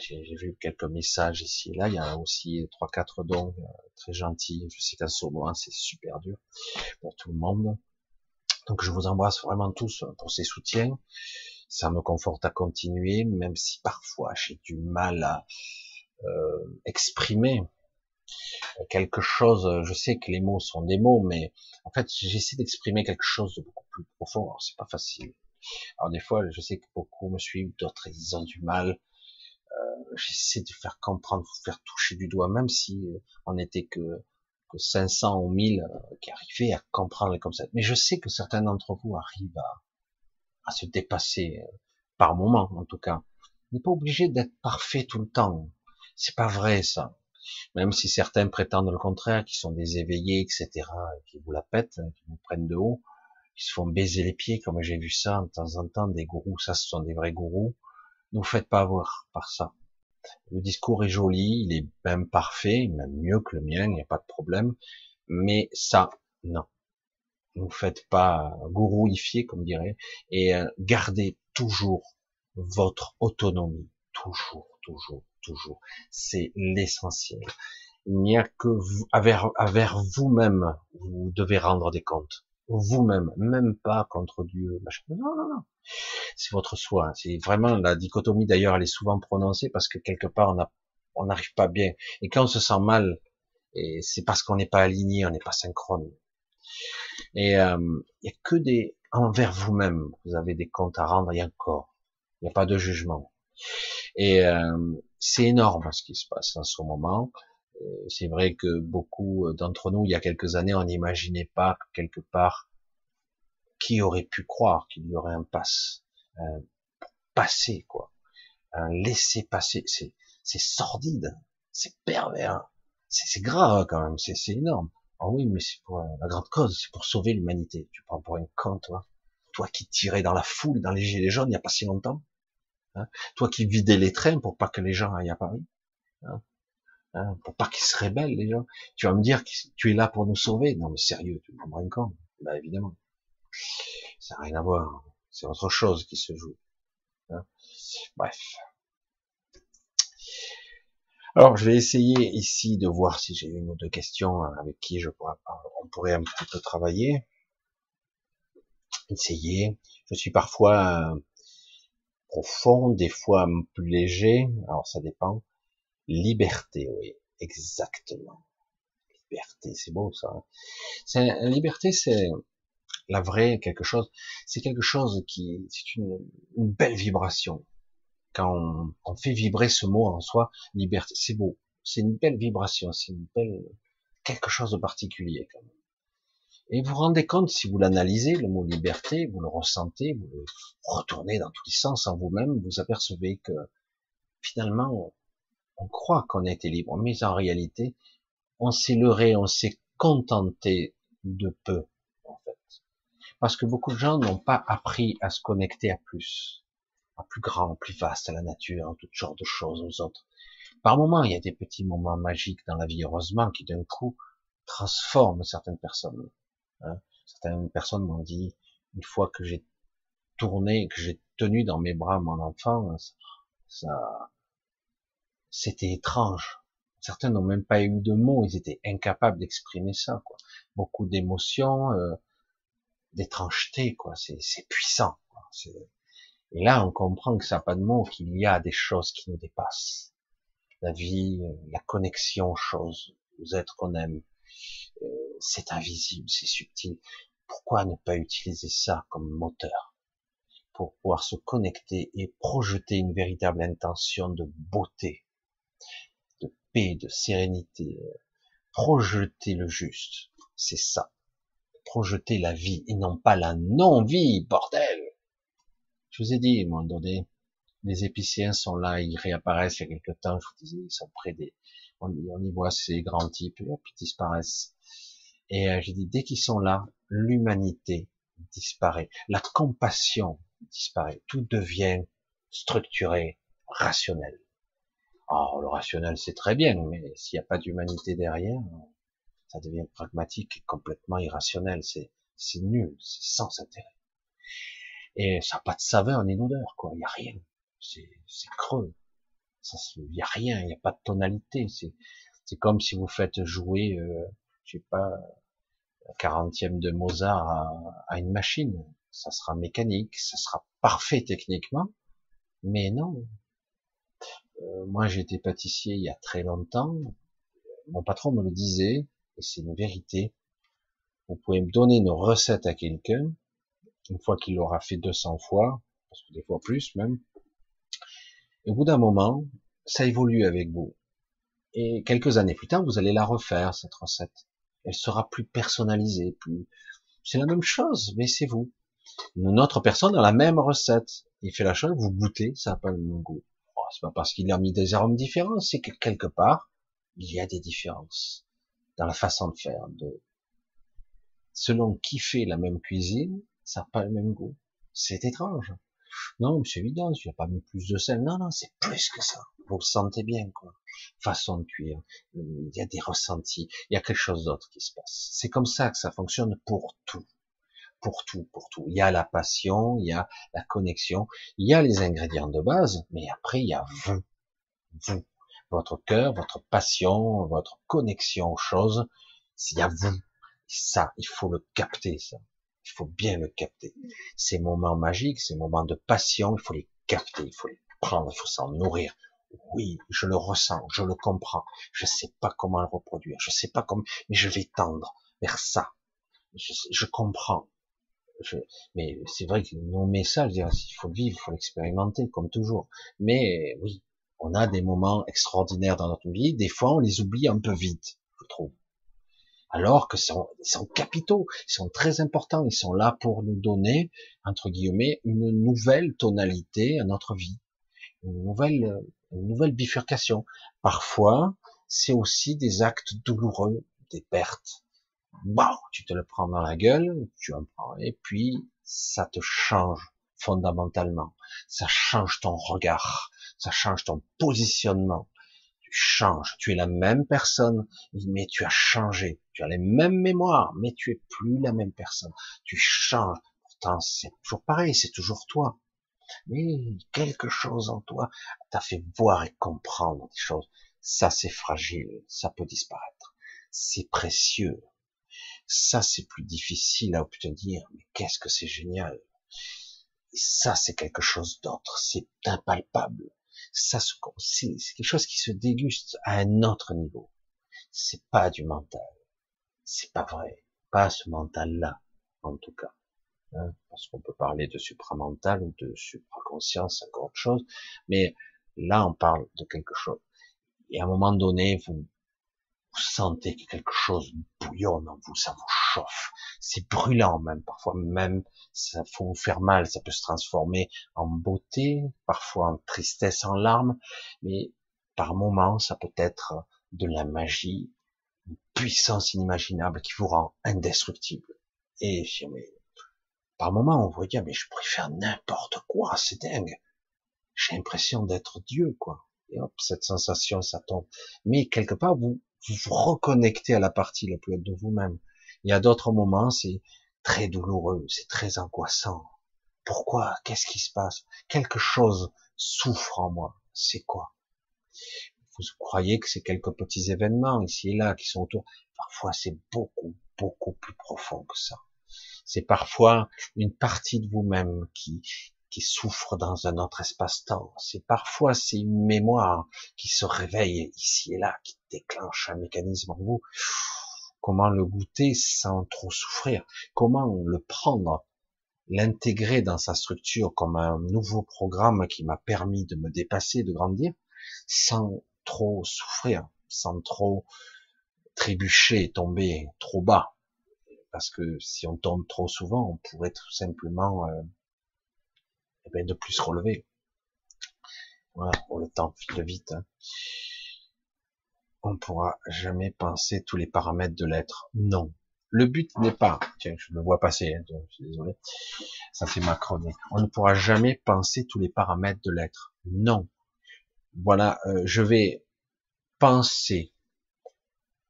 j'ai vu quelques messages ici et là, il y a aussi trois quatre dons euh, très gentils. Je sais qu'à ce c'est super dur pour tout le monde. Donc je vous embrasse vraiment tous pour ces soutiens. Ça me conforte à continuer, même si parfois j'ai du mal à exprimer quelque chose. Je sais que les mots sont des mots, mais en fait, j'essaie d'exprimer quelque chose de beaucoup plus profond. Alors, c'est pas facile. Alors, des fois, je sais que beaucoup me suivent, d'autres, ils ont du mal. Euh, j'essaie de faire comprendre, de faire toucher du doigt, même si on n'était que, que 500 ou 1000 euh, qui arrivaient à comprendre comme ça. Mais je sais que certains d'entre vous arrivent à, à se dépasser, euh, par moment, en tout cas. On n'est pas obligé d'être parfait tout le temps. C'est pas vrai, ça même si certains prétendent le contraire, qui sont des éveillés, etc., qui vous la pètent, qui vous prennent de haut, qui se font baiser les pieds, comme j'ai vu ça de temps en temps, des gourous, ça ce sont des vrais gourous, ne vous faites pas avoir par ça. Le discours est joli, il est même parfait, même mieux que le mien, il n'y a pas de problème, mais ça, non. Ne vous faites pas gourouifier, comme dirait, et euh, gardez toujours votre autonomie, toujours, toujours toujours. C'est l'essentiel. Il n'y a que vous, vous-même, vous devez rendre des comptes. Vous-même, même pas contre Dieu. Non, non, non. C'est votre soi. C'est vraiment la dichotomie. D'ailleurs, elle est souvent prononcée parce que quelque part, on n'arrive pas bien. Et quand on se sent mal, et c'est parce qu'on n'est pas aligné, on n'est pas synchrone. Et euh, il n'y a que des envers vous-même. Vous avez des comptes à rendre et encore. Il n'y a pas de jugement. Et euh, c'est énorme ce qui se passe en ce moment. Euh, c'est vrai que beaucoup d'entre nous, il y a quelques années, on n'imaginait pas que quelque part, qui aurait pu croire qu'il y aurait un passe, un passé, quoi, un laisser passer. C'est, c'est sordide, c'est pervers, c'est, grave quand même, c'est, énorme. Ah oui, mais c'est pour la grande cause, c'est pour sauver l'humanité. Tu prends pour un con, toi. Toi qui tirais dans la foule, dans les gilets jaunes, il n'y a pas si longtemps. Hein. Toi qui vidais les trains pour pas que les gens aillent à Paris, hein. Hein, pour pas qu'ils se rébellent les gens. Tu vas me dire que tu es là pour nous sauver Non mais sérieux, tu prends un con Bah évidemment. Ça n'a rien à voir. C'est autre chose qui se joue. Bref. Alors, je vais essayer ici de voir si j'ai une ou deux questions avec qui je pourrais, on pourrait un petit peu travailler. Essayer. Je suis parfois profond, des fois plus léger, alors ça dépend. Liberté, oui, exactement. Liberté, c'est beau ça. Hein. C'est liberté, c'est la vraie quelque chose. C'est quelque chose qui, c'est une, belle vibration. Quand on, on, fait vibrer ce mot en soi, liberté, c'est beau. C'est une belle vibration, c'est une belle quelque chose de particulier quand même. Et vous vous rendez compte, si vous l'analysez, le mot liberté, vous le ressentez, vous le retournez dans tous les sens en vous-même, vous apercevez que finalement, on croit qu'on a été libre, mais en réalité, on s'est leurré, on s'est contenté de peu, en fait. Parce que beaucoup de gens n'ont pas appris à se connecter à plus, à plus grand, plus vaste, à la nature, à toutes sortes de choses aux autres. Par moments, il y a des petits moments magiques dans la vie, heureusement, qui d'un coup transforment certaines personnes. Hein. Certaines personnes m'ont dit, une fois que j'ai tourné, que j'ai tenu dans mes bras mon enfant, ça, c'était étrange. Certains n'ont même pas eu de mots, ils étaient incapables d'exprimer ça. Quoi. Beaucoup d'émotions, euh, d'étrangeté, quoi. C'est puissant. Et là, on comprend que ça n'a pas de mots, qu'il y a des choses qui nous dépassent. La vie, la connexion aux choses, aux êtres qu'on aime, euh, c'est invisible, c'est subtil. Pourquoi ne pas utiliser ça comme moteur pour pouvoir se connecter et projeter une véritable intention de beauté, de paix, de sérénité, projeter le juste, c'est ça. Projeter la vie et non pas la non-vie, bordel. Je vous ai dit, moment donné, les épicéens sont là, ils réapparaissent il y a quelque temps, je vous disais, ils sont près des, on, y voit ces grands types, et ils disparaissent. Et euh, j'ai dit, dès qu'ils sont là, l'humanité disparaît, la compassion disparaît, tout devient structuré, rationnel. Oh, le rationnel, c'est très bien, mais s'il n'y a pas d'humanité derrière, ça devient pragmatique et complètement irrationnel. C'est, nul, c'est sans intérêt. Et ça n'a pas de saveur ni d'odeur, quoi. Il n'y a rien. C'est, creux. Il n'y a rien, il n'y a pas de tonalité. C'est, c'est comme si vous faites jouer, euh, je sais pas, quarantième de Mozart à, une machine. Ça sera mécanique, ça sera parfait techniquement, mais non, euh, moi, j'étais pâtissier il y a très longtemps. Mon patron me le disait, et c'est une vérité. Vous pouvez me donner une recette à quelqu'un, une fois qu'il l'aura fait 200 fois, parce que des fois plus même. Et au bout d'un moment, ça évolue avec vous. Et quelques années plus tard, vous allez la refaire, cette recette. Elle sera plus personnalisée, plus, c'est la même chose, mais c'est vous. Une autre personne a la même recette. Il fait la chose, vous goûtez, ça n'a pas le même goût c'est pas parce qu'il a mis des arômes différents, c'est que quelque part, il y a des différences dans la façon de faire. De... Selon qui fait la même cuisine, ça n'a pas le même goût. C'est étrange. Non, c'est évident, tu n'as pas mis plus de sel. Non, non, c'est plus que ça. Vous le sentez bien, quoi. Façon de cuire. Il y a des ressentis. Il y a quelque chose d'autre qui se passe. C'est comme ça que ça fonctionne pour tout pour tout, pour tout. Il y a la passion, il y a la connexion, il y a les ingrédients de base, mais après il y a vous, vous, votre cœur, votre passion, votre connexion aux choses. Il y a vous. Ça, il faut le capter, ça. Il faut bien le capter. Ces moments magiques, ces moments de passion, il faut les capter, il faut les prendre, il faut s'en nourrir. Oui, je le ressens, je le comprends. Je sais pas comment le reproduire, je sais pas comment, mais je vais tendre vers ça. Je, je comprends mais c'est vrai que nos messages, il faut le vivre, il faut l'expérimenter, comme toujours. Mais oui, on a des moments extraordinaires dans notre vie. Des fois, on les oublie un peu vite, je trouve. Alors que sont, ils sont capitaux, ils sont très importants, ils sont là pour nous donner, entre guillemets, une nouvelle tonalité à notre vie, une nouvelle, une nouvelle bifurcation. Parfois, c'est aussi des actes douloureux, des pertes, bon, tu te le prends dans la gueule, tu en prends, et puis ça te change fondamentalement. Ça change ton regard, ça change ton positionnement. Tu changes, tu es la même personne, mais tu as changé. Tu as les mêmes mémoires, mais tu es plus la même personne. Tu changes. Pourtant, c'est toujours pareil, c'est toujours toi. Mais quelque chose en toi t'a fait voir et comprendre des choses. Ça, c'est fragile, ça peut disparaître. C'est précieux, ça, c'est plus difficile à obtenir, mais qu'est-ce que c'est génial. Et ça, c'est quelque chose d'autre, c'est impalpable. Ça, c'est quelque chose qui se déguste à un autre niveau. C'est pas du mental. C'est pas vrai. Pas ce mental-là, en tout cas. Hein, parce qu'on peut parler de supramental ou de supraconscience, encore autre chose. Mais là, on parle de quelque chose. Et à un moment donné, vous vous sentez que quelque chose bouillonne en vous, ça vous chauffe, c'est brûlant même, parfois même, ça faut vous faire mal, ça peut se transformer en beauté, parfois en tristesse, en larmes, mais par moments, ça peut être de la magie, une puissance inimaginable qui vous rend indestructible. Et par moments, on dire, mais je faire n'importe quoi, c'est dingue. J'ai l'impression d'être Dieu, quoi. Et hop, cette sensation, ça tombe. Mais quelque part, vous vous vous reconnectez à la partie la plus haute de vous-même. Il y a d'autres moments, c'est très douloureux, c'est très angoissant. Pourquoi? Qu'est-ce qui se passe? Quelque chose souffre en moi. C'est quoi? Vous croyez que c'est quelques petits événements ici et là qui sont autour. Parfois, c'est beaucoup, beaucoup plus profond que ça. C'est parfois une partie de vous-même qui, qui souffre dans un autre espace-temps. C'est parfois c'est une mémoire qui se réveille ici et là, qui déclenche un mécanisme en vous. Comment le goûter sans trop souffrir? Comment le prendre? L'intégrer dans sa structure comme un nouveau programme qui m'a permis de me dépasser, de grandir, sans trop souffrir, sans trop trébucher, tomber trop bas. Parce que si on tombe trop souvent, on pourrait tout simplement euh, eh ben, de plus se relever. Voilà, pour le temps file vite. Hein. On pourra jamais penser tous les paramètres de l'être. Non. Le but n'est pas, tiens, je le vois passer, hein, désolé, ça fait macroner. On ne pourra jamais penser tous les paramètres de l'être. Non. Voilà, euh, je vais penser.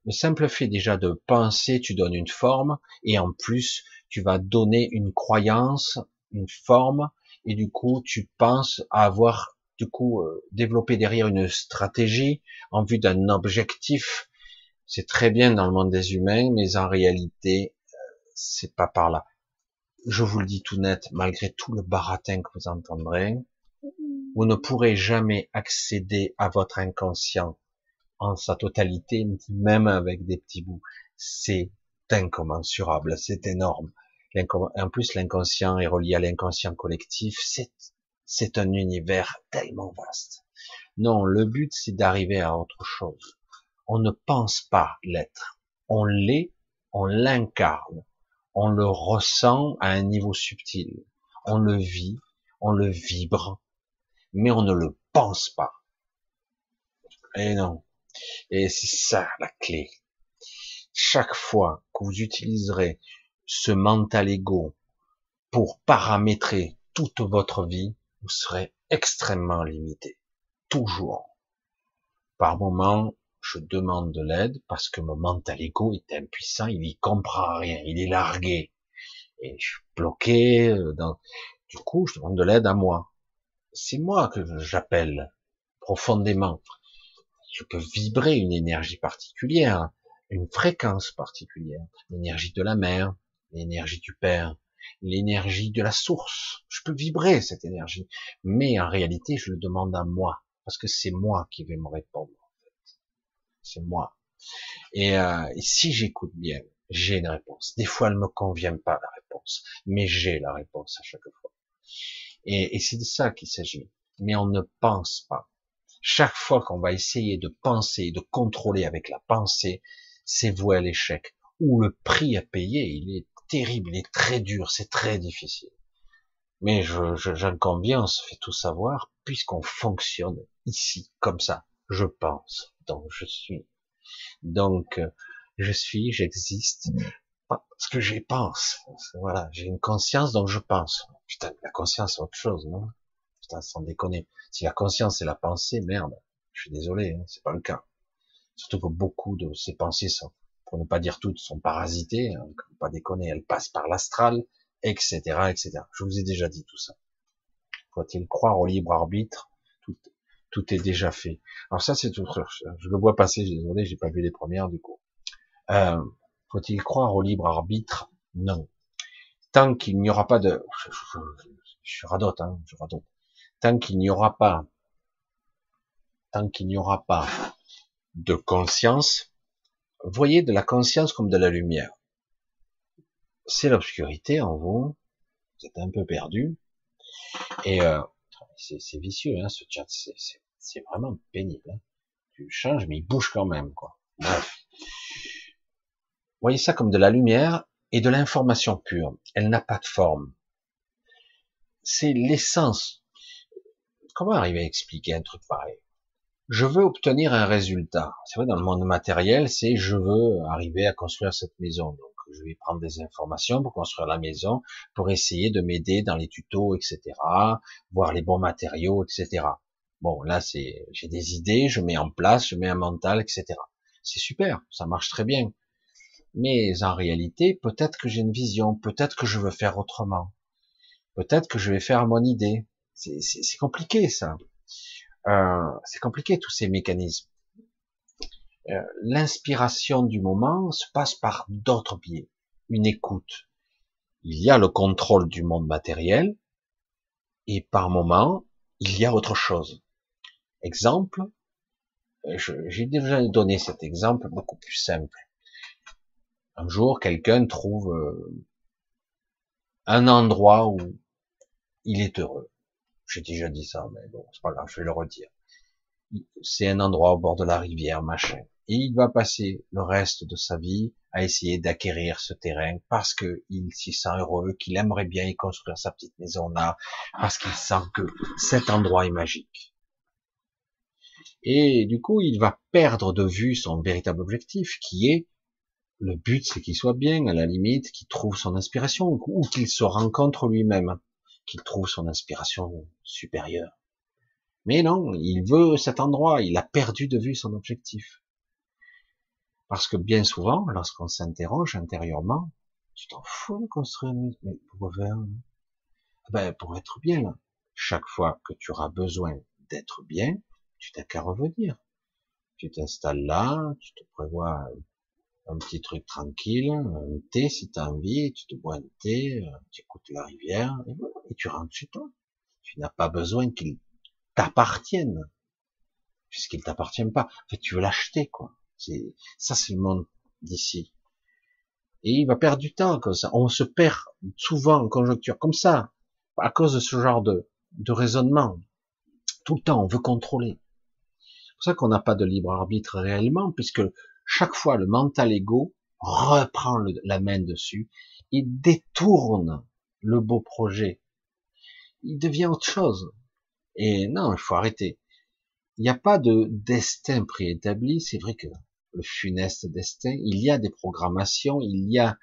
Le simple fait déjà de penser, tu donnes une forme, et en plus, tu vas donner une croyance, une forme, et du coup tu penses avoir du coup euh, développé derrière une stratégie en vue d'un objectif. C'est très bien dans le monde des humains, mais en réalité euh, c'est pas par là. Je vous le dis tout net, malgré tout le baratin que vous entendrez, vous ne pourrez jamais accéder à votre inconscient en sa totalité, même avec des petits bouts. C'est incommensurable, c'est énorme. En plus, l'inconscient est relié à l'inconscient collectif. C'est, un univers tellement vaste. Non, le but, c'est d'arriver à autre chose. On ne pense pas l'être. On l'est, on l'incarne. On le ressent à un niveau subtil. On le vit, on le vibre, mais on ne le pense pas. Et non. Et c'est ça la clé. Chaque fois que vous utiliserez ce mental ego pour paramétrer toute votre vie, vous serez extrêmement limité. Toujours. Par moment, je demande de l'aide parce que mon mental ego est impuissant, il y comprend rien, il est largué. Et je suis bloqué euh, du coup, je demande de l'aide à moi. C'est moi que j'appelle profondément. Je peux vibrer une énergie particulière, une fréquence particulière, l'énergie de la mer, l'énergie du Père, l'énergie de la source. Je peux vibrer cette énergie, mais en réalité, je le demande à moi, parce que c'est moi qui vais me répondre. En fait. C'est moi. Et, euh, et si j'écoute bien, j'ai une réponse. Des fois, elle me convient pas la réponse, mais j'ai la réponse à chaque fois. Et, et c'est de ça qu'il s'agit. Mais on ne pense pas. Chaque fois qu'on va essayer de penser, de contrôler avec la pensée, c'est voué à l'échec. Ou le prix à payer, il est terrible, il est très dur, c'est très difficile. Mais je, j'en conviens, on se fait tout savoir, puisqu'on fonctionne ici, comme ça. Je pense, donc je suis. Donc, euh, je suis, j'existe, parce que j'y pense. Voilà, j'ai une conscience, donc je pense. Putain, la conscience, c'est autre chose, non? Putain, sans déconner. Si la conscience, c'est la pensée, merde, je suis désolé, hein, c'est pas le cas. Surtout que beaucoup de ces pensées sont pour ne pas dire toutes, sont parasitées, hein, pas déconner, elles passent par l'astral, etc., etc. Je vous ai déjà dit tout ça. Faut-il croire au libre arbitre? Tout, tout est déjà fait. Alors ça, c'est tout. Je le vois passer, désolé, j'ai pas vu les premières du coup. Euh, Faut-il croire au libre arbitre? Non. Tant qu'il n'y aura pas de, je, je, je radote, hein, je radote. Tant qu'il n'y aura pas, tant qu'il n'y aura pas de conscience, voyez de la conscience comme de la lumière. C'est l'obscurité en vous, vous êtes un peu perdu, et euh, c'est vicieux, hein, ce chat, c'est vraiment pénible. Hein. Tu changes, mais il bouge quand même, quoi. Bref. Voyez ça comme de la lumière et de l'information pure. Elle n'a pas de forme. C'est l'essence. Comment arriver à expliquer un truc pareil? Je veux obtenir un résultat. C'est vrai, dans le monde matériel, c'est je veux arriver à construire cette maison. Donc, je vais prendre des informations pour construire la maison, pour essayer de m'aider dans les tutos, etc., voir les bons matériaux, etc. Bon, là, c'est, j'ai des idées, je mets en place, je mets un mental, etc. C'est super, ça marche très bien. Mais en réalité, peut-être que j'ai une vision, peut-être que je veux faire autrement. Peut-être que je vais faire mon idée. C'est compliqué, ça. Euh, c'est compliqué tous ces mécanismes. Euh, l'inspiration du moment se passe par d'autres biais. Une écoute. Il y a le contrôle du monde matériel Et par moment, il y a autre chose. Exemple, j'ai déjà donné cet exemple beaucoup plus simple. Un jour, quelqu'un trouve euh, un endroit où il est heureux. J'ai déjà dit ça, mais bon, c'est pas grave, je vais le redire. C'est un endroit au bord de la rivière, machin. Et il va passer le reste de sa vie à essayer d'acquérir ce terrain parce qu'il s'y sent heureux, qu'il aimerait bien y construire sa petite maison là, parce qu'il sent que cet endroit est magique. Et du coup, il va perdre de vue son véritable objectif, qui est le but, c'est qu'il soit bien, à la limite, qu'il trouve son inspiration, ou qu'il se rencontre lui-même, qu'il trouve son inspiration supérieure. Mais non, il veut cet endroit, il a perdu de vue son objectif. Parce que bien souvent, lorsqu'on s'interroge intérieurement, tu t'en fous de construire une mais pourquoi faire ah Ben pour être bien là. Chaque fois que tu auras besoin d'être bien, tu t'as qu'à revenir. Tu t'installes là, tu te prévois un petit truc tranquille, un thé si tu as envie, tu te bois un thé, euh, tu écoutes la rivière, et, et tu rentres chez toi. Tu n'as pas besoin qu'il t'appartienne, puisqu'il t'appartient pas. En fait, tu veux l'acheter, quoi. C'est ça, c'est le monde d'ici. Et il va perdre du temps comme ça. On se perd souvent en conjoncture comme ça, à cause de ce genre de, de raisonnement. Tout le temps, on veut contrôler. C'est pour ça qu'on n'a pas de libre arbitre réellement, puisque chaque fois le mental ego reprend la main dessus, il détourne le beau projet. Il devient autre chose. Et non, il faut arrêter. Il n'y a pas de destin préétabli. C'est vrai que le funeste destin, il y a des programmations, il y a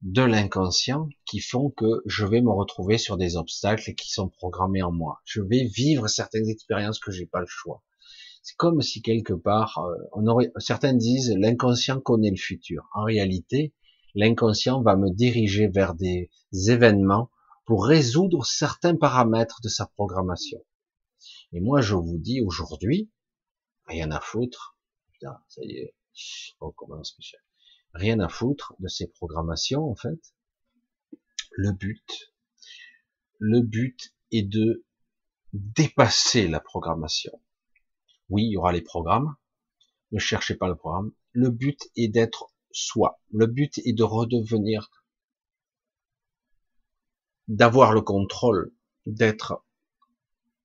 de l'inconscient qui font que je vais me retrouver sur des obstacles qui sont programmés en moi. Je vais vivre certaines expériences que j'ai pas le choix. C'est comme si quelque part, euh, on aurait, certains disent l'inconscient connaît le futur. En réalité, l'inconscient va me diriger vers des événements pour résoudre certains paramètres de sa programmation. Et moi, je vous dis aujourd'hui, rien à foutre, Putain, ça y est, on commence, Michel. Rien à foutre de ces programmations, en fait. Le but, le but est de dépasser la programmation. Oui, il y aura les programmes. Ne cherchez pas le programme. Le but est d'être soi. Le but est de redevenir, d'avoir le contrôle, d'être,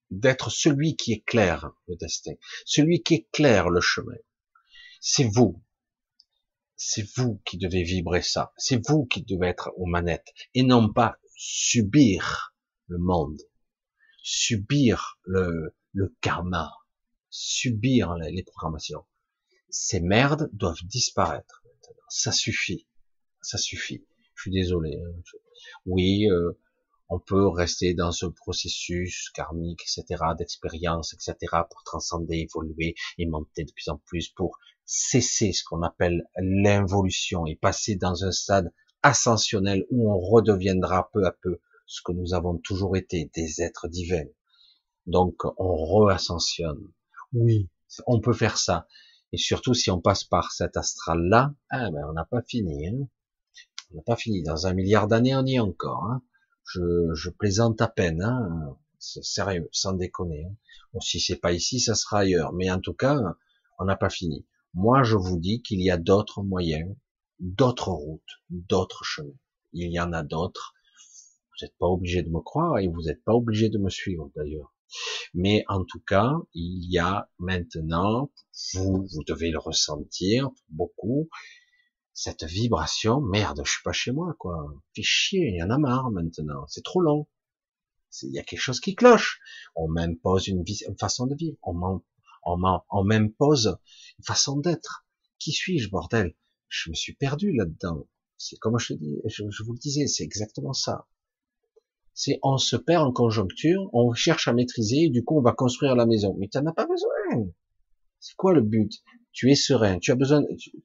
d'être celui qui éclaire le destin, celui qui éclaire le chemin. C'est vous. C'est vous qui devez vibrer ça. C'est vous qui devez être aux manettes et non pas subir le monde, subir le, le karma, subir les, programmations. Ces merdes doivent disparaître. Ça suffit. Ça suffit. Je suis désolé. Hein. Oui, euh, on peut rester dans ce processus karmique, etc., d'expérience, etc., pour transcender, évoluer et monter de plus en plus, pour cesser ce qu'on appelle l'involution et passer dans un stade ascensionnel où on redeviendra peu à peu ce que nous avons toujours été, des êtres divins. Donc on re-ascensionne. Oui, on peut faire ça. Et surtout si on passe par cet astral-là, ah ben on n'a pas fini. Hein. On n'a pas fini. Dans un milliard d'années, on y est encore. Hein. Je, plaisante à peine. Hein. C'est sérieux, sans déconner. Hein. Si c'est pas ici, ça sera ailleurs. Mais en tout cas, on n'a pas fini. Moi, je vous dis qu'il y a d'autres moyens, d'autres routes, d'autres chemins. Il y en a d'autres. Vous n'êtes pas obligé de me croire et vous n'êtes pas obligé de me suivre d'ailleurs. Mais en tout cas, il y a maintenant, vous, vous devez le ressentir beaucoup, cette vibration, merde, je suis pas chez moi, quoi. Fait chier, il y en a marre maintenant, c'est trop long. Il y a quelque chose qui cloche. On m'impose une, une façon de vivre. On m'impose une façon d'être. Qui suis-je, bordel? Je me suis perdu là-dedans. C'est comme je, vous le disais, c'est exactement ça. C'est on se perd en conjoncture, on cherche à maîtriser, du coup on va construire la maison. Mais tu n'en as pas besoin. C'est quoi le but? Tu es serein. Tu as besoin.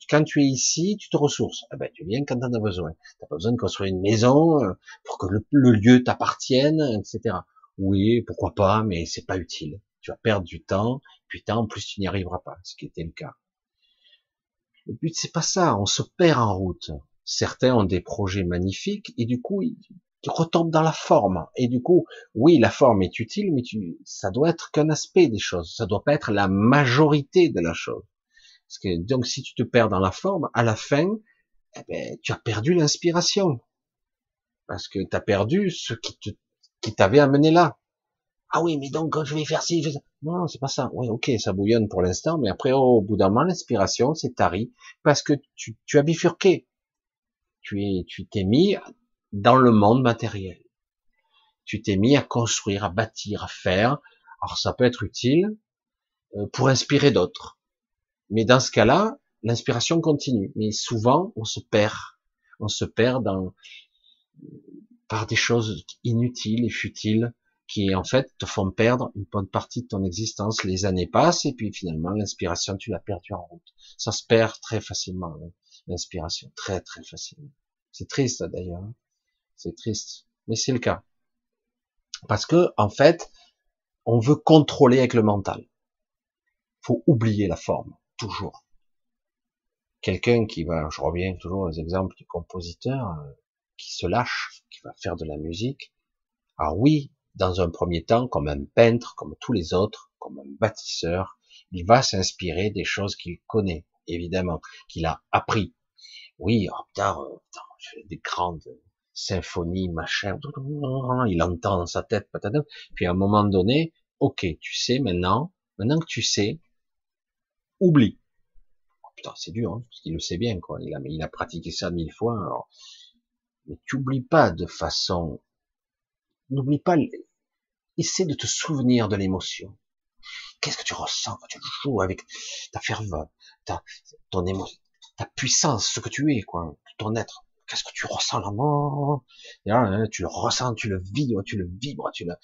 quand tu es ici, tu te ressources. Ah ben, tu viens quand tu en as besoin. T'as pas besoin de construire une maison euh, pour que le, lieu t'appartienne, etc. Oui, pourquoi pas, mais c'est pas utile tu vas perdre du temps, putain, en plus tu n'y arriveras pas, ce qui était le cas. Le but c'est pas ça, on se perd en route. Certains ont des projets magnifiques et du coup tu retombes dans la forme. Et du coup, oui, la forme est utile, mais tu, ça doit être qu'un aspect des choses. Ça doit pas être la majorité de la chose. Parce que, donc, si tu te perds dans la forme, à la fin, eh ben, tu as perdu l'inspiration. Parce que tu as perdu ce qui te, qui t'avait amené là. Ah oui, mais donc, je vais faire ci, je vais... Non, c'est pas ça. Oui, ok, ça bouillonne pour l'instant, mais après, oh, au bout d'un moment, l'inspiration, c'est tari. Parce que tu, tu as bifurqué. Tu es, tu t'es mis dans le monde matériel. Tu t'es mis à construire, à bâtir, à faire. Alors ça peut être utile euh, pour inspirer d'autres. Mais dans ce cas-là, l'inspiration continue. Mais souvent, on se perd. On se perd dans, par des choses inutiles et futiles qui en fait te font perdre une bonne partie de ton existence. Les années passent et puis finalement l'inspiration tu l'as perdue en route. Ça se perd très facilement hein, l'inspiration, très très facilement. C'est triste d'ailleurs. C'est triste, mais c'est le cas. Parce que, en fait, on veut contrôler avec le mental. Faut oublier la forme, toujours. Quelqu'un qui va, je reviens toujours aux exemples du compositeur, euh, qui se lâche, qui va faire de la musique. Alors oui, dans un premier temps, comme un peintre, comme tous les autres, comme un bâtisseur, il va s'inspirer des choses qu'il connaît, évidemment, qu'il a appris. Oui, oh, putain, euh, des grandes symphonie, machin, il entend dans sa tête, patata. Puis à un moment donné, ok, tu sais maintenant, maintenant que tu sais, oublie. Oh, putain, c'est dur, hein, parce qu'il le sait bien, quoi. Il a, il a pratiqué ça mille fois. Alors... Mais tu oublies pas de façon, n'oublie pas, essaie de te souvenir de l'émotion. Qu'est-ce que tu ressens quand tu joues avec ta ferveur, ta, ton émotion, ta puissance, ce que tu es, quoi, ton être qu'est-ce que tu ressens là hein, Tu le ressens, tu le vibres, tu le vibres, tu le...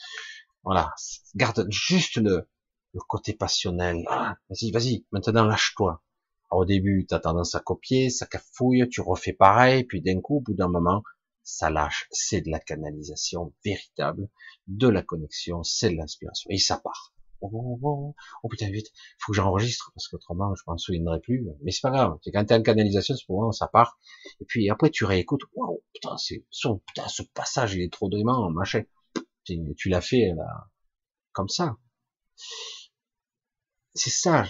Voilà, garde juste le, le côté passionnel. Ah, vas-y, vas-y, maintenant lâche-toi. Au début, tu as tendance à copier, ça cafouille, tu refais pareil, puis d'un coup, au bout d'un moment, ça lâche. C'est de la canalisation véritable, de la connexion, c'est de l'inspiration. Et ça part oh, putain, vite, faut que j'enregistre, parce qu'autrement, je m'en souviendrai plus. Mais c'est pas grave. C'est quand t'es en canalisation, c'est pour moi, ça part. Et puis après, tu réécoutes. Waouh, putain, c'est, putain, ce passage, il est trop dément, machin. Tu, tu l'as fait, là, comme ça. C'est ça,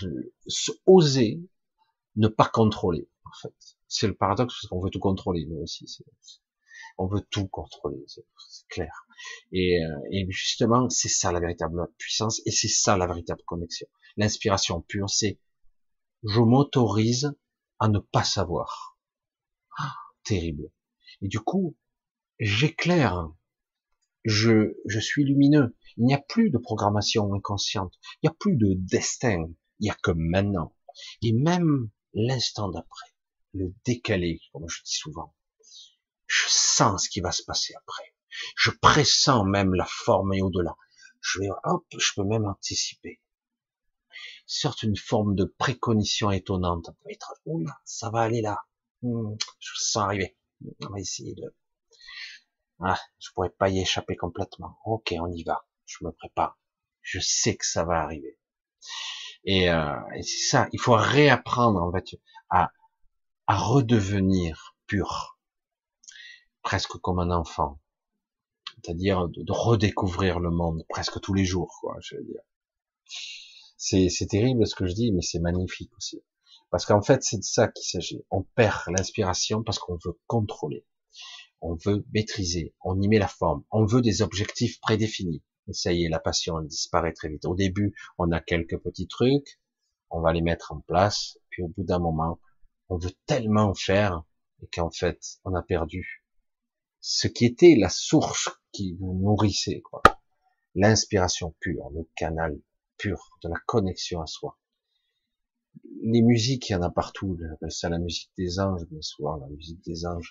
oser ne pas contrôler, en fait. C'est le paradoxe, parce qu'on veut tout contrôler, nous aussi. On veut tout contrôler, c'est clair. Et, euh, et justement, c'est ça la véritable puissance et c'est ça la véritable connexion. L'inspiration pure, c'est je m'autorise à ne pas savoir. Ah, terrible. Et du coup, j'éclaire. Je, je suis lumineux. Il n'y a plus de programmation inconsciente. Il n'y a plus de destin. Il n'y a que maintenant. Et même l'instant d'après, le décalé, comme je dis souvent, je sens ce qui va se passer après. Je pressens même la forme et au-delà. Je vais, hop, je peux même anticiper. Certes, une forme de précognition étonnante. Oula, ça va aller là. Hmm, je sens arriver. On va essayer de. Ah, je pourrais pas y échapper complètement. Ok, on y va. Je me prépare. Je sais que ça va arriver. Et, euh, et c'est ça. Il faut réapprendre en fait à, à redevenir pur, presque comme un enfant c'est-à-dire de, redécouvrir le monde presque tous les jours, quoi, je veux dire. C'est, c'est terrible ce que je dis, mais c'est magnifique aussi. Parce qu'en fait, c'est de ça qu'il s'agit. On perd l'inspiration parce qu'on veut contrôler. On veut maîtriser. On y met la forme. On veut des objectifs prédéfinis. Et ça y est, la passion, elle disparaît très vite. Au début, on a quelques petits trucs. On va les mettre en place. Puis au bout d'un moment, on veut tellement faire et qu'en fait, on a perdu ce qui était la source qui vous nourrissait, quoi. L'inspiration pure, le canal pur de la connexion à soi. Les musiques, il y en a partout. J'appelle ça la musique des anges, bien souvent, la musique des anges.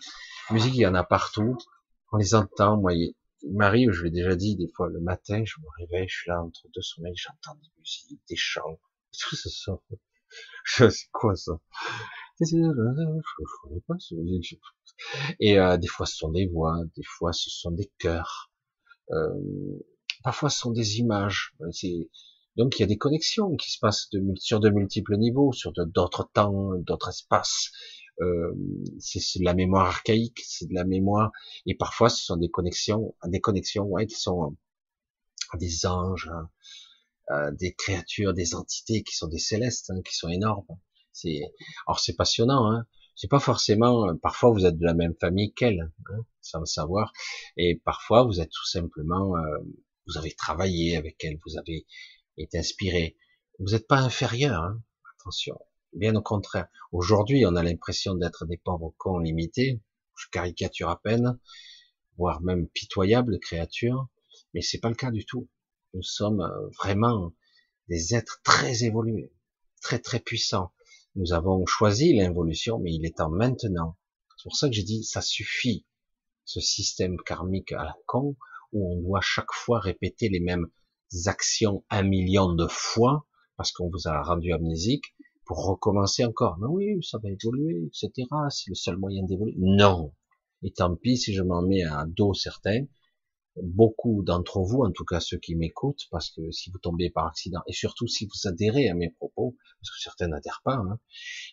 La musique, il y en a partout. On les entend. Moi, il m'arrive, je l'ai déjà dit, des fois, le matin, je me réveille, je suis là entre deux sommeils, j'entends des musiques, des chants, tout ça sort. C'est quoi ça? Et euh, des fois, ce sont des voix, des fois, ce sont des cœurs, euh, parfois, ce sont des images. Donc, il y a des connexions qui se passent de, sur de multiples niveaux, sur d'autres temps, d'autres espaces. euh, c'est de la mémoire archaïque, c'est de la mémoire, et parfois ce sont des connexions, des connexions, ouais, qui sont des anges, hein, euh, des créatures, des entités qui sont des célestes, hein, qui sont énormes. C'est, alors c'est passionnant, hein. C'est pas forcément. Euh, parfois vous êtes de la même famille qu'elle, hein, sans le savoir, et parfois vous êtes tout simplement, euh, vous avez travaillé avec elle, vous avez été inspiré. Vous n'êtes pas inférieur, hein, attention. Bien au contraire. Aujourd'hui, on a l'impression d'être des pauvres cons limités. Je caricature à peine, voire même pitoyables créatures, mais c'est pas le cas du tout. Nous sommes euh, vraiment des êtres très évolués, très très puissants. Nous avons choisi l'évolution, mais il est temps maintenant. C'est pour ça que j'ai dit, ça suffit, ce système karmique à la con, où on doit chaque fois répéter les mêmes actions un million de fois, parce qu'on vous a rendu amnésique, pour recommencer encore. Mais oui, ça va évoluer, etc. C'est le seul moyen d'évoluer. Non. Et tant pis si je m'en mets à dos certains, beaucoup d'entre vous, en tout cas ceux qui m'écoutent, parce que si vous tombez par accident, et surtout si vous adhérez à mes propos, parce que certains n'adhèrent pas, hein,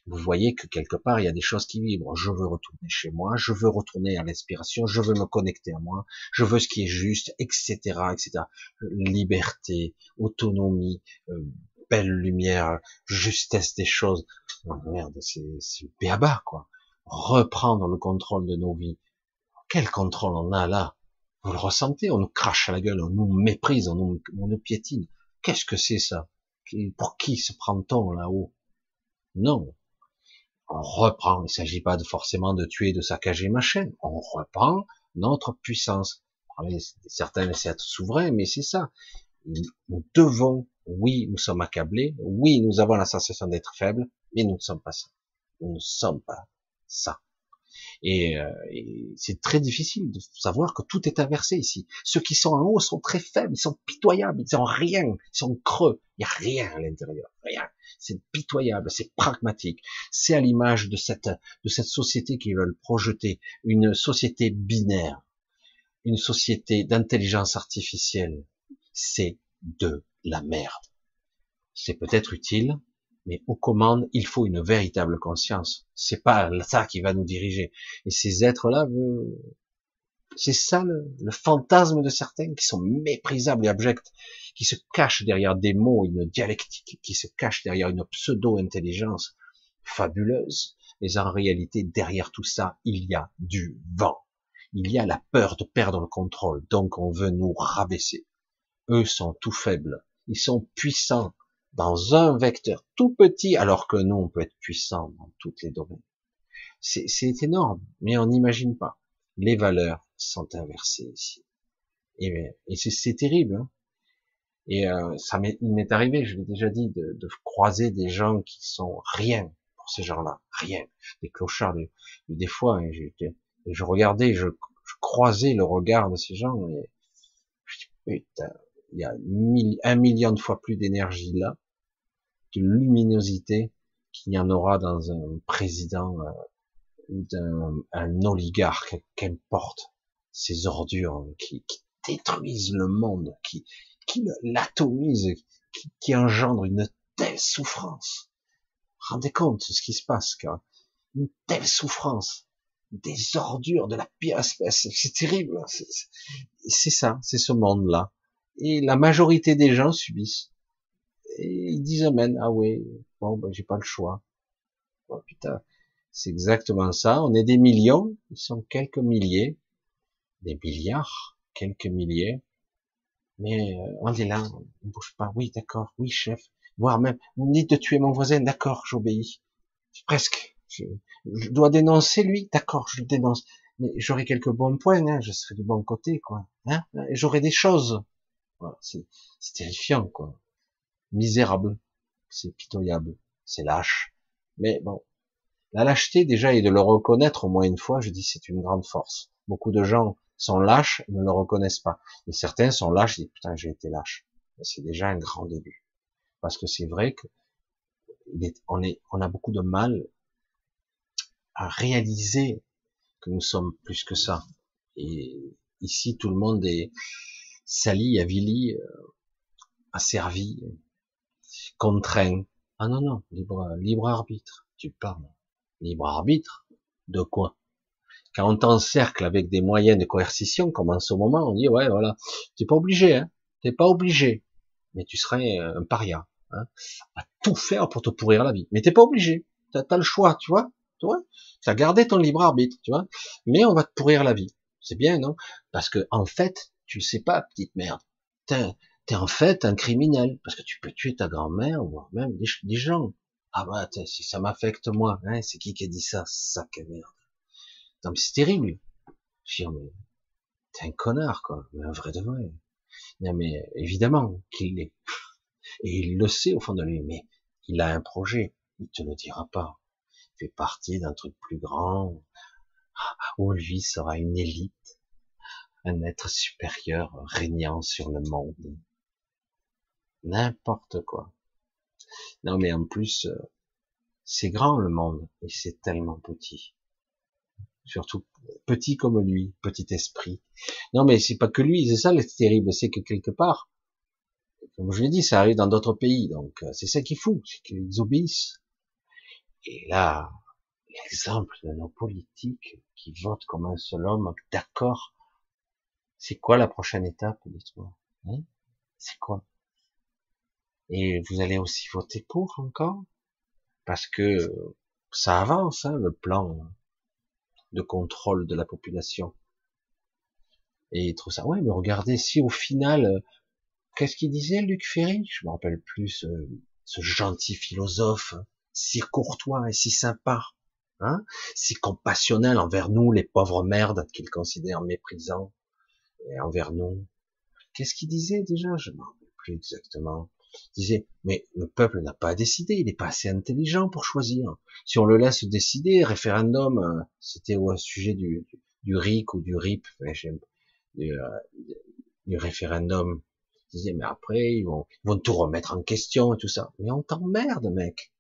vous voyez que quelque part il y a des choses qui vibrent. Je veux retourner chez moi, je veux retourner à l'inspiration, je veux me connecter à moi, je veux ce qui est juste, etc., etc. Liberté, autonomie, euh, belle lumière, justesse des choses. Oh, merde, c'est béaba, quoi. Reprendre le contrôle de nos vies. Quel contrôle on a là? Vous le ressentez, on nous crache à la gueule, on nous méprise, on nous, piétine. Qu'est-ce que c'est ça? Pour qui se prend-on là-haut? Non. On reprend, il ne s'agit pas de, forcément de tuer, de saccager ma chaîne. On reprend notre puissance. Certains essaient d'être souverains, mais c'est ça. Nous devons, oui, nous sommes accablés, oui, nous avons la sensation d'être faibles, mais nous ne sommes pas ça. Nous ne sommes pas ça. Et, euh, c'est très difficile de savoir que tout est inversé ici. Ceux qui sont en haut sont très faibles, ils sont pitoyables, ils sont rien, ils sont creux. Il n'y a rien à l'intérieur, rien. C'est pitoyable, c'est pragmatique. C'est à l'image de cette, de cette société qui veulent projeter une société binaire, une société d'intelligence artificielle. C'est de la merde. C'est peut-être utile, mais aux commandes, il faut une véritable conscience. C'est pas ça qui va nous diriger. Et ces êtres-là, c'est ça le, fantasme de certains qui sont méprisables et abjects, qui se cachent derrière des mots, une dialectique, qui se cachent derrière une pseudo-intelligence fabuleuse. Mais en réalité, derrière tout ça, il y a du vent. Il y a la peur de perdre le contrôle. Donc on veut nous rabaisser. Eux sont tout faibles. Ils sont puissants dans un vecteur tout petit, alors que nous, on peut être puissant dans toutes les domaines. C'est énorme, mais on n'imagine pas. Les valeurs sont inversées ici. Et, et c'est terrible. Hein. et euh, ça il m'est arrivé, je l'ai déjà dit, de, de, croiser des gens qui sont rien pour ces gens-là, rien. Des clochards, des, fois, hein, et, je regardais, je, je, croisais le regard de ces gens, et je dis, putain, il y a un million de fois plus d'énergie là, de luminosité qu'il y en aura dans un président euh, ou d'un un oligarque, qu'importe ces ordures qui, qui, détruisent le monde, qui, qui l'atomisent, qui, qui engendrent une telle souffrance. Rendez compte de ce qui se passe, quoi. Une telle souffrance, des ordures de la pire espèce, c'est terrible. C'est ça, c'est ce monde-là. Et la majorité des gens subissent et ils disent. Ah oui, bon, ben, j'ai pas le choix. Oh, putain, c'est exactement ça. On est des millions, ils sont quelques milliers, des milliards, quelques milliers. Mais euh, on est là, on bouge pas. Oui, d'accord, oui, chef. Voire même, vous me dites de tuer mon voisin, d'accord, j'obéis. Presque. Je, dois dénoncer lui, d'accord, je le dénonce. Mais j'aurai quelques bons points, hein, je serai du bon côté, quoi. Hein j'aurai des choses. Voilà, c'est terrifiant, quoi misérable, c'est pitoyable, c'est lâche. Mais bon, la lâcheté déjà et de le reconnaître au moins une fois, je dis c'est une grande force. Beaucoup de gens sont lâches ne le reconnaissent pas. Et certains sont lâches et disent putain j'ai été lâche. C'est déjà un grand début. Parce que c'est vrai que on, est, on a beaucoup de mal à réaliser que nous sommes plus que ça. Et ici tout le monde est sali, avili, euh, asservi, contraint. Ah non, non, libre, libre arbitre, tu parles. Libre arbitre de quoi? Quand on t'encercle avec des moyens de coercition, comme en ce moment, on dit ouais voilà, t'es pas obligé, hein, t'es pas obligé, mais tu serais un paria, hein, à tout faire pour te pourrir la vie. Mais t'es pas obligé, t'as as le choix, tu vois, tu vois, t'as gardé ton libre arbitre, tu vois, mais on va te pourrir la vie. C'est bien, non? Parce que en fait, tu sais pas, petite merde. T'es es en fait un criminel parce que tu peux tuer ta grand-mère ou même des, gens. Ah bah si ça m'affecte moi, hein, c'est qui qui a dit ça Sac merde. Non mais c'est terrible. Je dis, mais t'es un connard quoi, mais un vrai de vrai. Non mais évidemment qu'il l'est. Et il le sait au fond de lui, mais il a un projet, il te le dira pas. Il fait partie d'un truc plus grand, où lui sera une élite, un être supérieur régnant sur le monde. N'importe quoi. Non mais en plus, euh, c'est grand le monde et c'est tellement petit. Surtout petit comme lui, petit esprit. Non mais c'est pas que lui, c'est ça le terrible, c'est que quelque part, comme je l'ai dit, ça arrive dans d'autres pays, donc euh, c'est ça qui fout, c'est qu'ils obéissent. Et là, l'exemple de nos politiques qui votent comme un seul homme, d'accord. C'est quoi la prochaine étape, dites-moi hein? C'est quoi? Et vous allez aussi voter pour encore? Parce que ça avance, hein, le plan de contrôle de la population. Et ils trouvent ça, ouais, mais regardez, si au final, qu'est-ce qu'il disait, Luc Ferry? Je me rappelle plus, ce, ce gentil philosophe, si courtois et si sympa. Hein si compassionnel envers nous, les pauvres merdes qu'il considère méprisants, et envers nous. Qu'est-ce qu'il disait déjà? Je me rappelle plus exactement. Disait, mais le peuple n'a pas à décider, il n'est pas assez intelligent pour choisir. Si on le laisse décider, référendum, euh, c'était au sujet du, du, RIC ou du RIP, du, euh, du référendum. Il disait, mais après, ils vont, ils vont tout remettre en question et tout ça. Mais on t'emmerde, mec.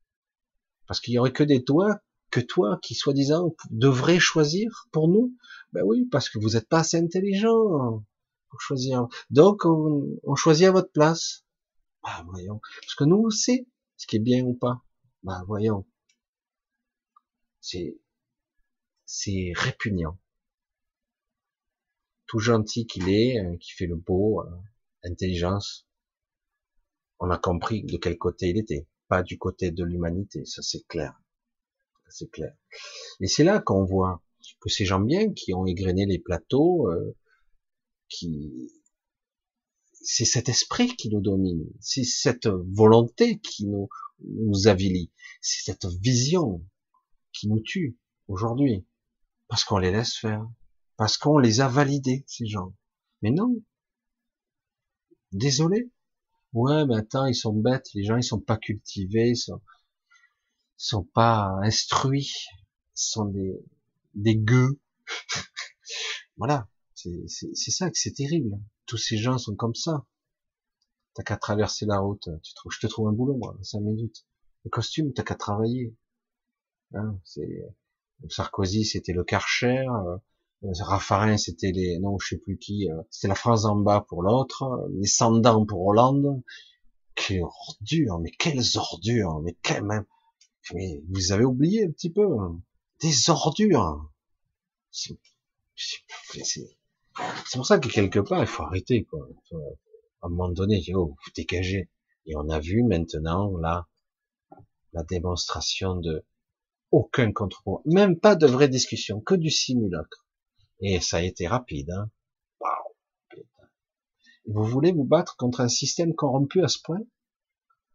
Parce qu'il y aurait que des toits que toi, qui soi-disant devrais choisir pour nous Ben oui, parce que vous n'êtes pas assez intelligent pour choisir. Donc, on, choisit à votre place. Bah voyons, parce que nous, on sait ce qui est bien ou pas. Bah voyons, c'est c'est répugnant. Tout gentil qu'il est, euh, qui fait le beau, euh, intelligence. On a compris de quel côté il était, pas du côté de l'humanité, ça c'est clair c'est clair. Et c'est là qu'on voit que ces gens bien qui ont égrené les plateaux, euh, qui c'est cet esprit qui nous domine, c'est cette volonté qui nous, nous avilit, c'est cette vision qui nous tue aujourd'hui, parce qu'on les laisse faire, parce qu'on les a validés, ces gens. Mais non. Désolé. Ouais, mais attends, ils sont bêtes, les gens, ils sont pas cultivés, ils sont sont pas instruits, sont des, des gueux. voilà, c'est ça que c'est terrible. Tous ces gens sont comme ça. T'as qu'à traverser la route, tu trouves, je te trouve un boulot, moi, cinq minutes. Le costume, t'as qu'à travailler. Hein, c'est Sarkozy, c'était le Karcher. Euh, Raffarin, c'était les, non, je sais plus qui, euh, c'était la France en bas pour l'autre, les Sandans pour Hollande. Quelle ordure, mais quelles ordures, mais quand même, mais vous avez oublié un petit peu. Hein. Des ordures. C'est pour ça que quelque part, il faut arrêter, quoi. À un moment donné, oh, vous dégagez. Et on a vu maintenant, là, la démonstration de aucun contre Même pas de vraie discussion, que du simulacre. Et ça a été rapide, hein. Vous voulez vous battre contre un système corrompu à ce point?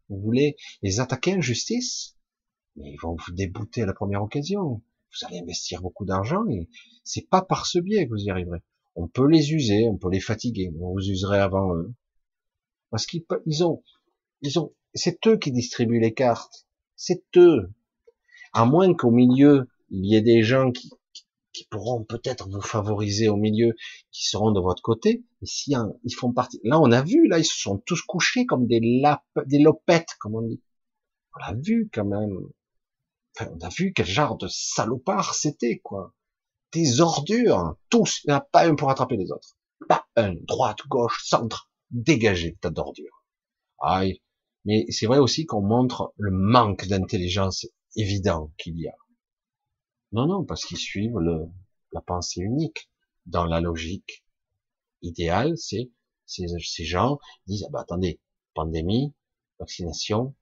Vous voulez les attaquer en justice? mais ils vont vous débouter à la première occasion. Vous allez investir beaucoup d'argent et c'est pas par ce biais que vous y arriverez. On peut les user, on peut les fatiguer, on vous userait avant eux. Parce qu'ils ils ont, ils ont, c'est eux qui distribuent les cartes. C'est eux. À moins qu'au milieu, il y ait des gens qui, qui pourront peut-être vous favoriser au milieu, qui seront de votre côté. Et ils font partie, là on a vu, là ils se sont tous couchés comme des lapes, des lopettes, comme on dit. On l'a vu quand même on a vu quel genre de salopard c'était, quoi. Des ordures, tous, il n'y en a pas un pour attraper les autres. Pas un, droite, gauche, centre, dégagez tas d'ordures. Aïe. Mais c'est vrai aussi qu'on montre le manque d'intelligence évident qu'il y a. Non, non, parce qu'ils suivent la pensée unique. Dans la logique idéale, c'est ces, ces gens disent, ah bah attendez, pandémie, vaccination,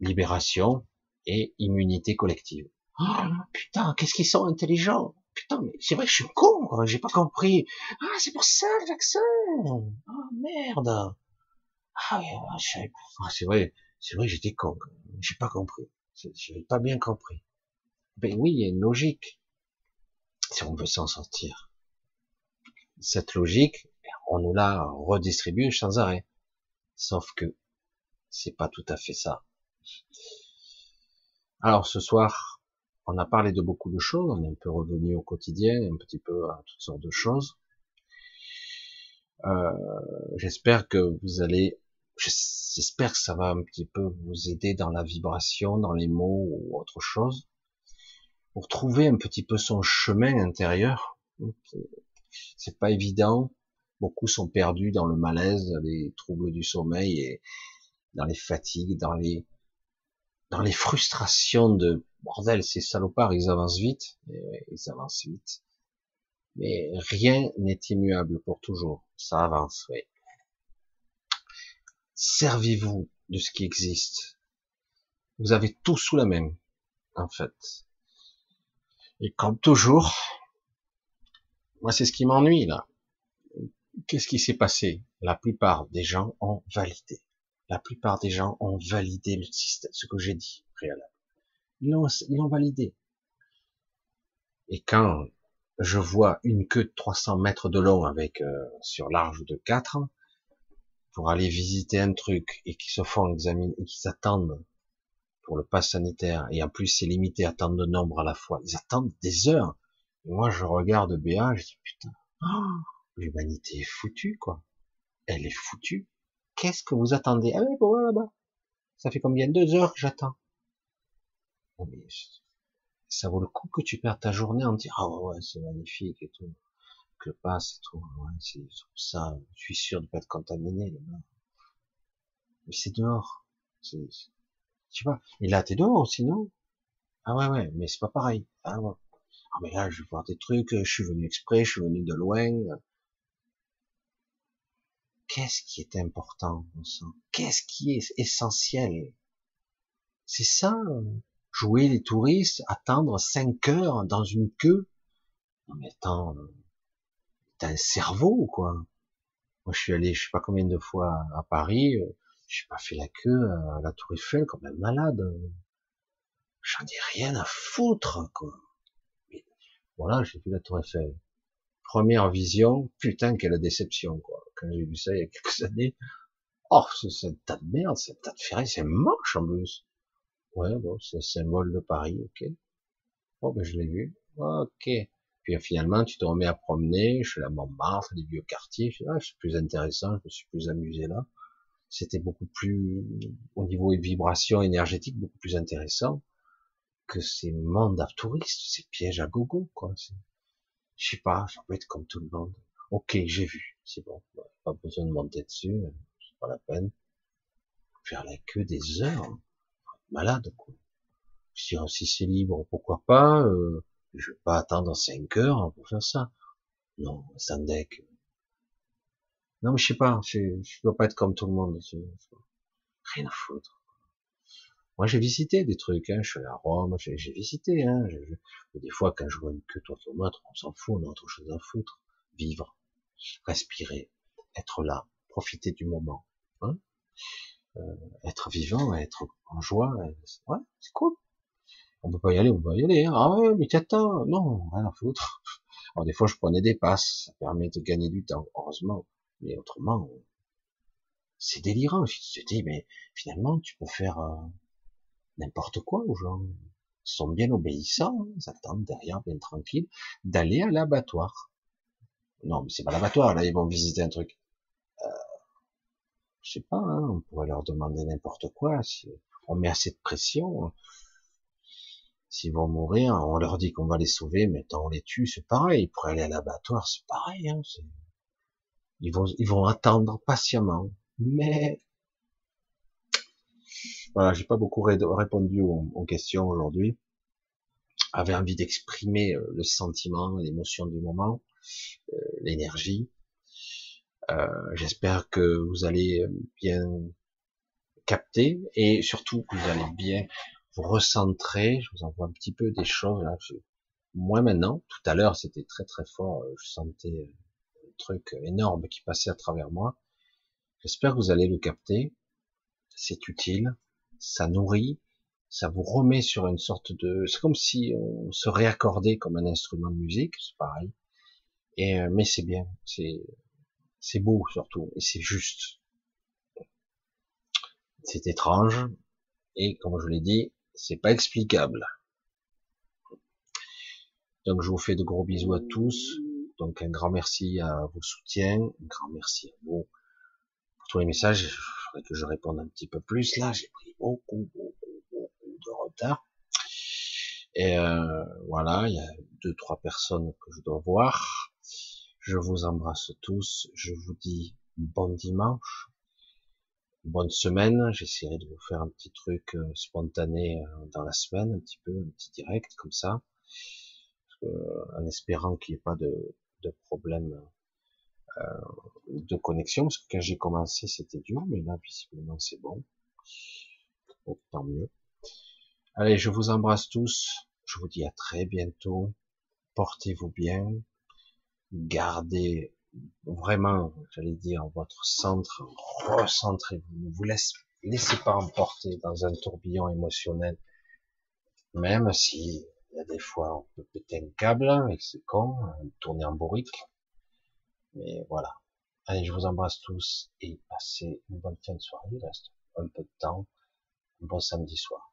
libération et immunité collective. Oh, putain, qu'est-ce qu'ils sont intelligents Putain, mais c'est vrai que je suis con, j'ai pas compris. Ah, c'est pour ça le vaccin. Oh merde. Ah, ah, ah, c'est vrai, c'est vrai, j'étais con. J'ai pas compris. J'avais pas bien compris. Ben oui, il y a une logique. Si on veut s'en sortir. Cette logique, on nous la redistribue sans arrêt. Sauf que c'est pas tout à fait ça. Alors ce soir, on a parlé de beaucoup de choses, on est un peu revenu au quotidien, un petit peu à toutes sortes de choses. Euh, j'espère que vous allez, j'espère que ça va un petit peu vous aider dans la vibration, dans les mots ou autre chose, pour trouver un petit peu son chemin intérieur. C'est pas évident. Beaucoup sont perdus dans le malaise, les troubles du sommeil et dans les fatigues, dans les dans les frustrations de bordel, ces salopards, ils avancent vite, ils avancent vite. Mais rien n'est immuable pour toujours. Ça avance, oui. Servez-vous de ce qui existe. Vous avez tout sous la main, en fait. Et comme toujours, moi c'est ce qui m'ennuie là. Qu'est-ce qui s'est passé? La plupart des gens ont validé. La plupart des gens ont validé le système, ce que j'ai dit préalable. Ils l'ont, validé. Et quand je vois une queue de 300 mètres de long avec euh, sur large de 4 pour aller visiter un truc et qui se font examiner et qui s'attendent pour le pass sanitaire et en plus c'est limité à tant de nombre à la fois, ils attendent des heures. Et moi je regarde Béa, je dis putain, oh, l'humanité est foutue quoi. Elle est foutue. Qu'est-ce que vous attendez? Ah oui, bon, là-bas. Ça fait combien? Deux heures que j'attends. ça vaut le coup que tu perds ta journée en disant, ah ouais, c'est magnifique et tout. Que passe et tout. Ouais, c'est ça. Je suis sûr de pas être contaminé, là Mais c'est dehors. C'est, sais pas. Et là, t'es dehors aussi, non? Ah ouais, ouais, mais c'est pas pareil. Ah ouais. Ah mais là, je vais voir des trucs, je suis venu exprès, je suis venu de loin qu'est-ce qui est important Qu'est-ce qui est essentiel? C'est ça, jouer les touristes, attendre cinq heures dans une queue? Non mais attends, t'as un cerveau quoi? Moi je suis allé, je sais pas combien de fois à Paris, euh, j'ai pas fait la queue à la Tour Eiffel comme un malade. J'en ai rien à foutre quoi. voilà, j'ai vu la Tour Eiffel. Première vision, putain quelle déception quoi quand j'ai vu ça il y a quelques années, oh, c'est un tas de merde, c'est un tas de ferré, c'est moche en plus. Ouais, bon, c'est un symbole de Paris, ok. Oh, ben je l'ai vu. Ok. Puis finalement, tu te remets à promener, je suis à Montmartre, les vieux quartiers, je ah, c'est plus intéressant, je me suis plus amusé là. C'était beaucoup plus, au niveau des vibrations énergétiques, beaucoup plus intéressant que ces à touristes, ces pièges à gogo, quoi. Je sais pas, ça peut être comme tout le monde. Ok, j'ai vu, c'est bon, pas besoin de monter dessus, c'est pas la peine. Faire la queue des heures, malade quoi. Si, si c'est libre, pourquoi pas euh, Je vais pas attendre 5 heures pour faire ça. Non, deck. Non, mais je sais pas, je, je dois pas être comme tout le monde. Rien à foutre. Moi, j'ai visité des trucs, hein. je suis à Rome, j'ai visité. Hein. des fois, quand je vois une queue de montre, on s'en fout, on a autre chose à foutre. Vivre respirer, être là, profiter du moment, hein euh, être vivant, être en joie, ouais, c'est cool. On peut pas y aller, on peut y aller. Hein. Ah ouais, mais t'attends, non, rien à foutre. Alors des fois, je prenais des passes, ça permet de gagner du temps, heureusement. Mais autrement, c'est délirant. Je te dis, mais finalement, tu peux faire euh, n'importe quoi aux gens. Ils sont bien obéissants, hein. ils attendent derrière, bien tranquille, d'aller à l'abattoir. Non, mais c'est pas l'abattoir, là, ils vont visiter un truc. Euh, je sais pas, hein, on pourrait leur demander n'importe quoi. On met assez de pression, s'ils vont mourir, on leur dit qu'on va les sauver, mais tant on les tue, c'est pareil. Ils pourraient aller à l'abattoir, c'est pareil. Hein, ils vont, ils vont attendre patiemment. Mais voilà, j'ai pas beaucoup répondu aux, questions aujourd'hui. avez envie d'exprimer euh, le sentiment, l'émotion du moment, l'énergie. Euh, j'espère que vous allez bien capter et surtout que vous allez bien vous recentrer. Je vous envoie un petit peu des choses là. Moi maintenant, tout à l'heure c'était très très fort. Je sentais un truc énorme qui passait à travers moi. J'espère que vous allez le capter. C'est utile, ça nourrit, ça vous remet sur une sorte de, c'est comme si on se réaccordait comme un instrument de musique, c'est pareil. Et euh, mais c'est bien, c'est c'est beau surtout et c'est juste. C'est étrange et comme je l'ai dit, c'est pas explicable. Donc je vous fais de gros bisous à tous. Donc un grand merci à vos soutiens, un grand merci à vous pour tous les messages. Il faudrait que je réponde un petit peu plus là. J'ai pris beaucoup, beaucoup, de retard. Et euh, voilà, il y a deux, trois personnes que je dois voir. Je vous embrasse tous. Je vous dis bon dimanche, bonne semaine. J'essaierai de vous faire un petit truc euh, spontané euh, dans la semaine, un petit peu, un petit direct comme ça, en espérant qu'il n'y ait pas de, problème de connexion, parce que quand j'ai commencé c'était dur, mais là visiblement c'est bon. Tant mieux. Allez, je vous embrasse tous. Je vous dis à très bientôt. Portez-vous bien. Gardez vraiment, j'allais dire, votre centre. Recentrez-vous. Ne vous laissez, pas emporter dans un tourbillon émotionnel. Même si il y a des fois on peut péter un câble et c'est con, tourner en bourrique. Mais voilà. Allez, je vous embrasse tous et passez une bonne fin de soirée. Il reste un peu de temps. Un bon samedi soir.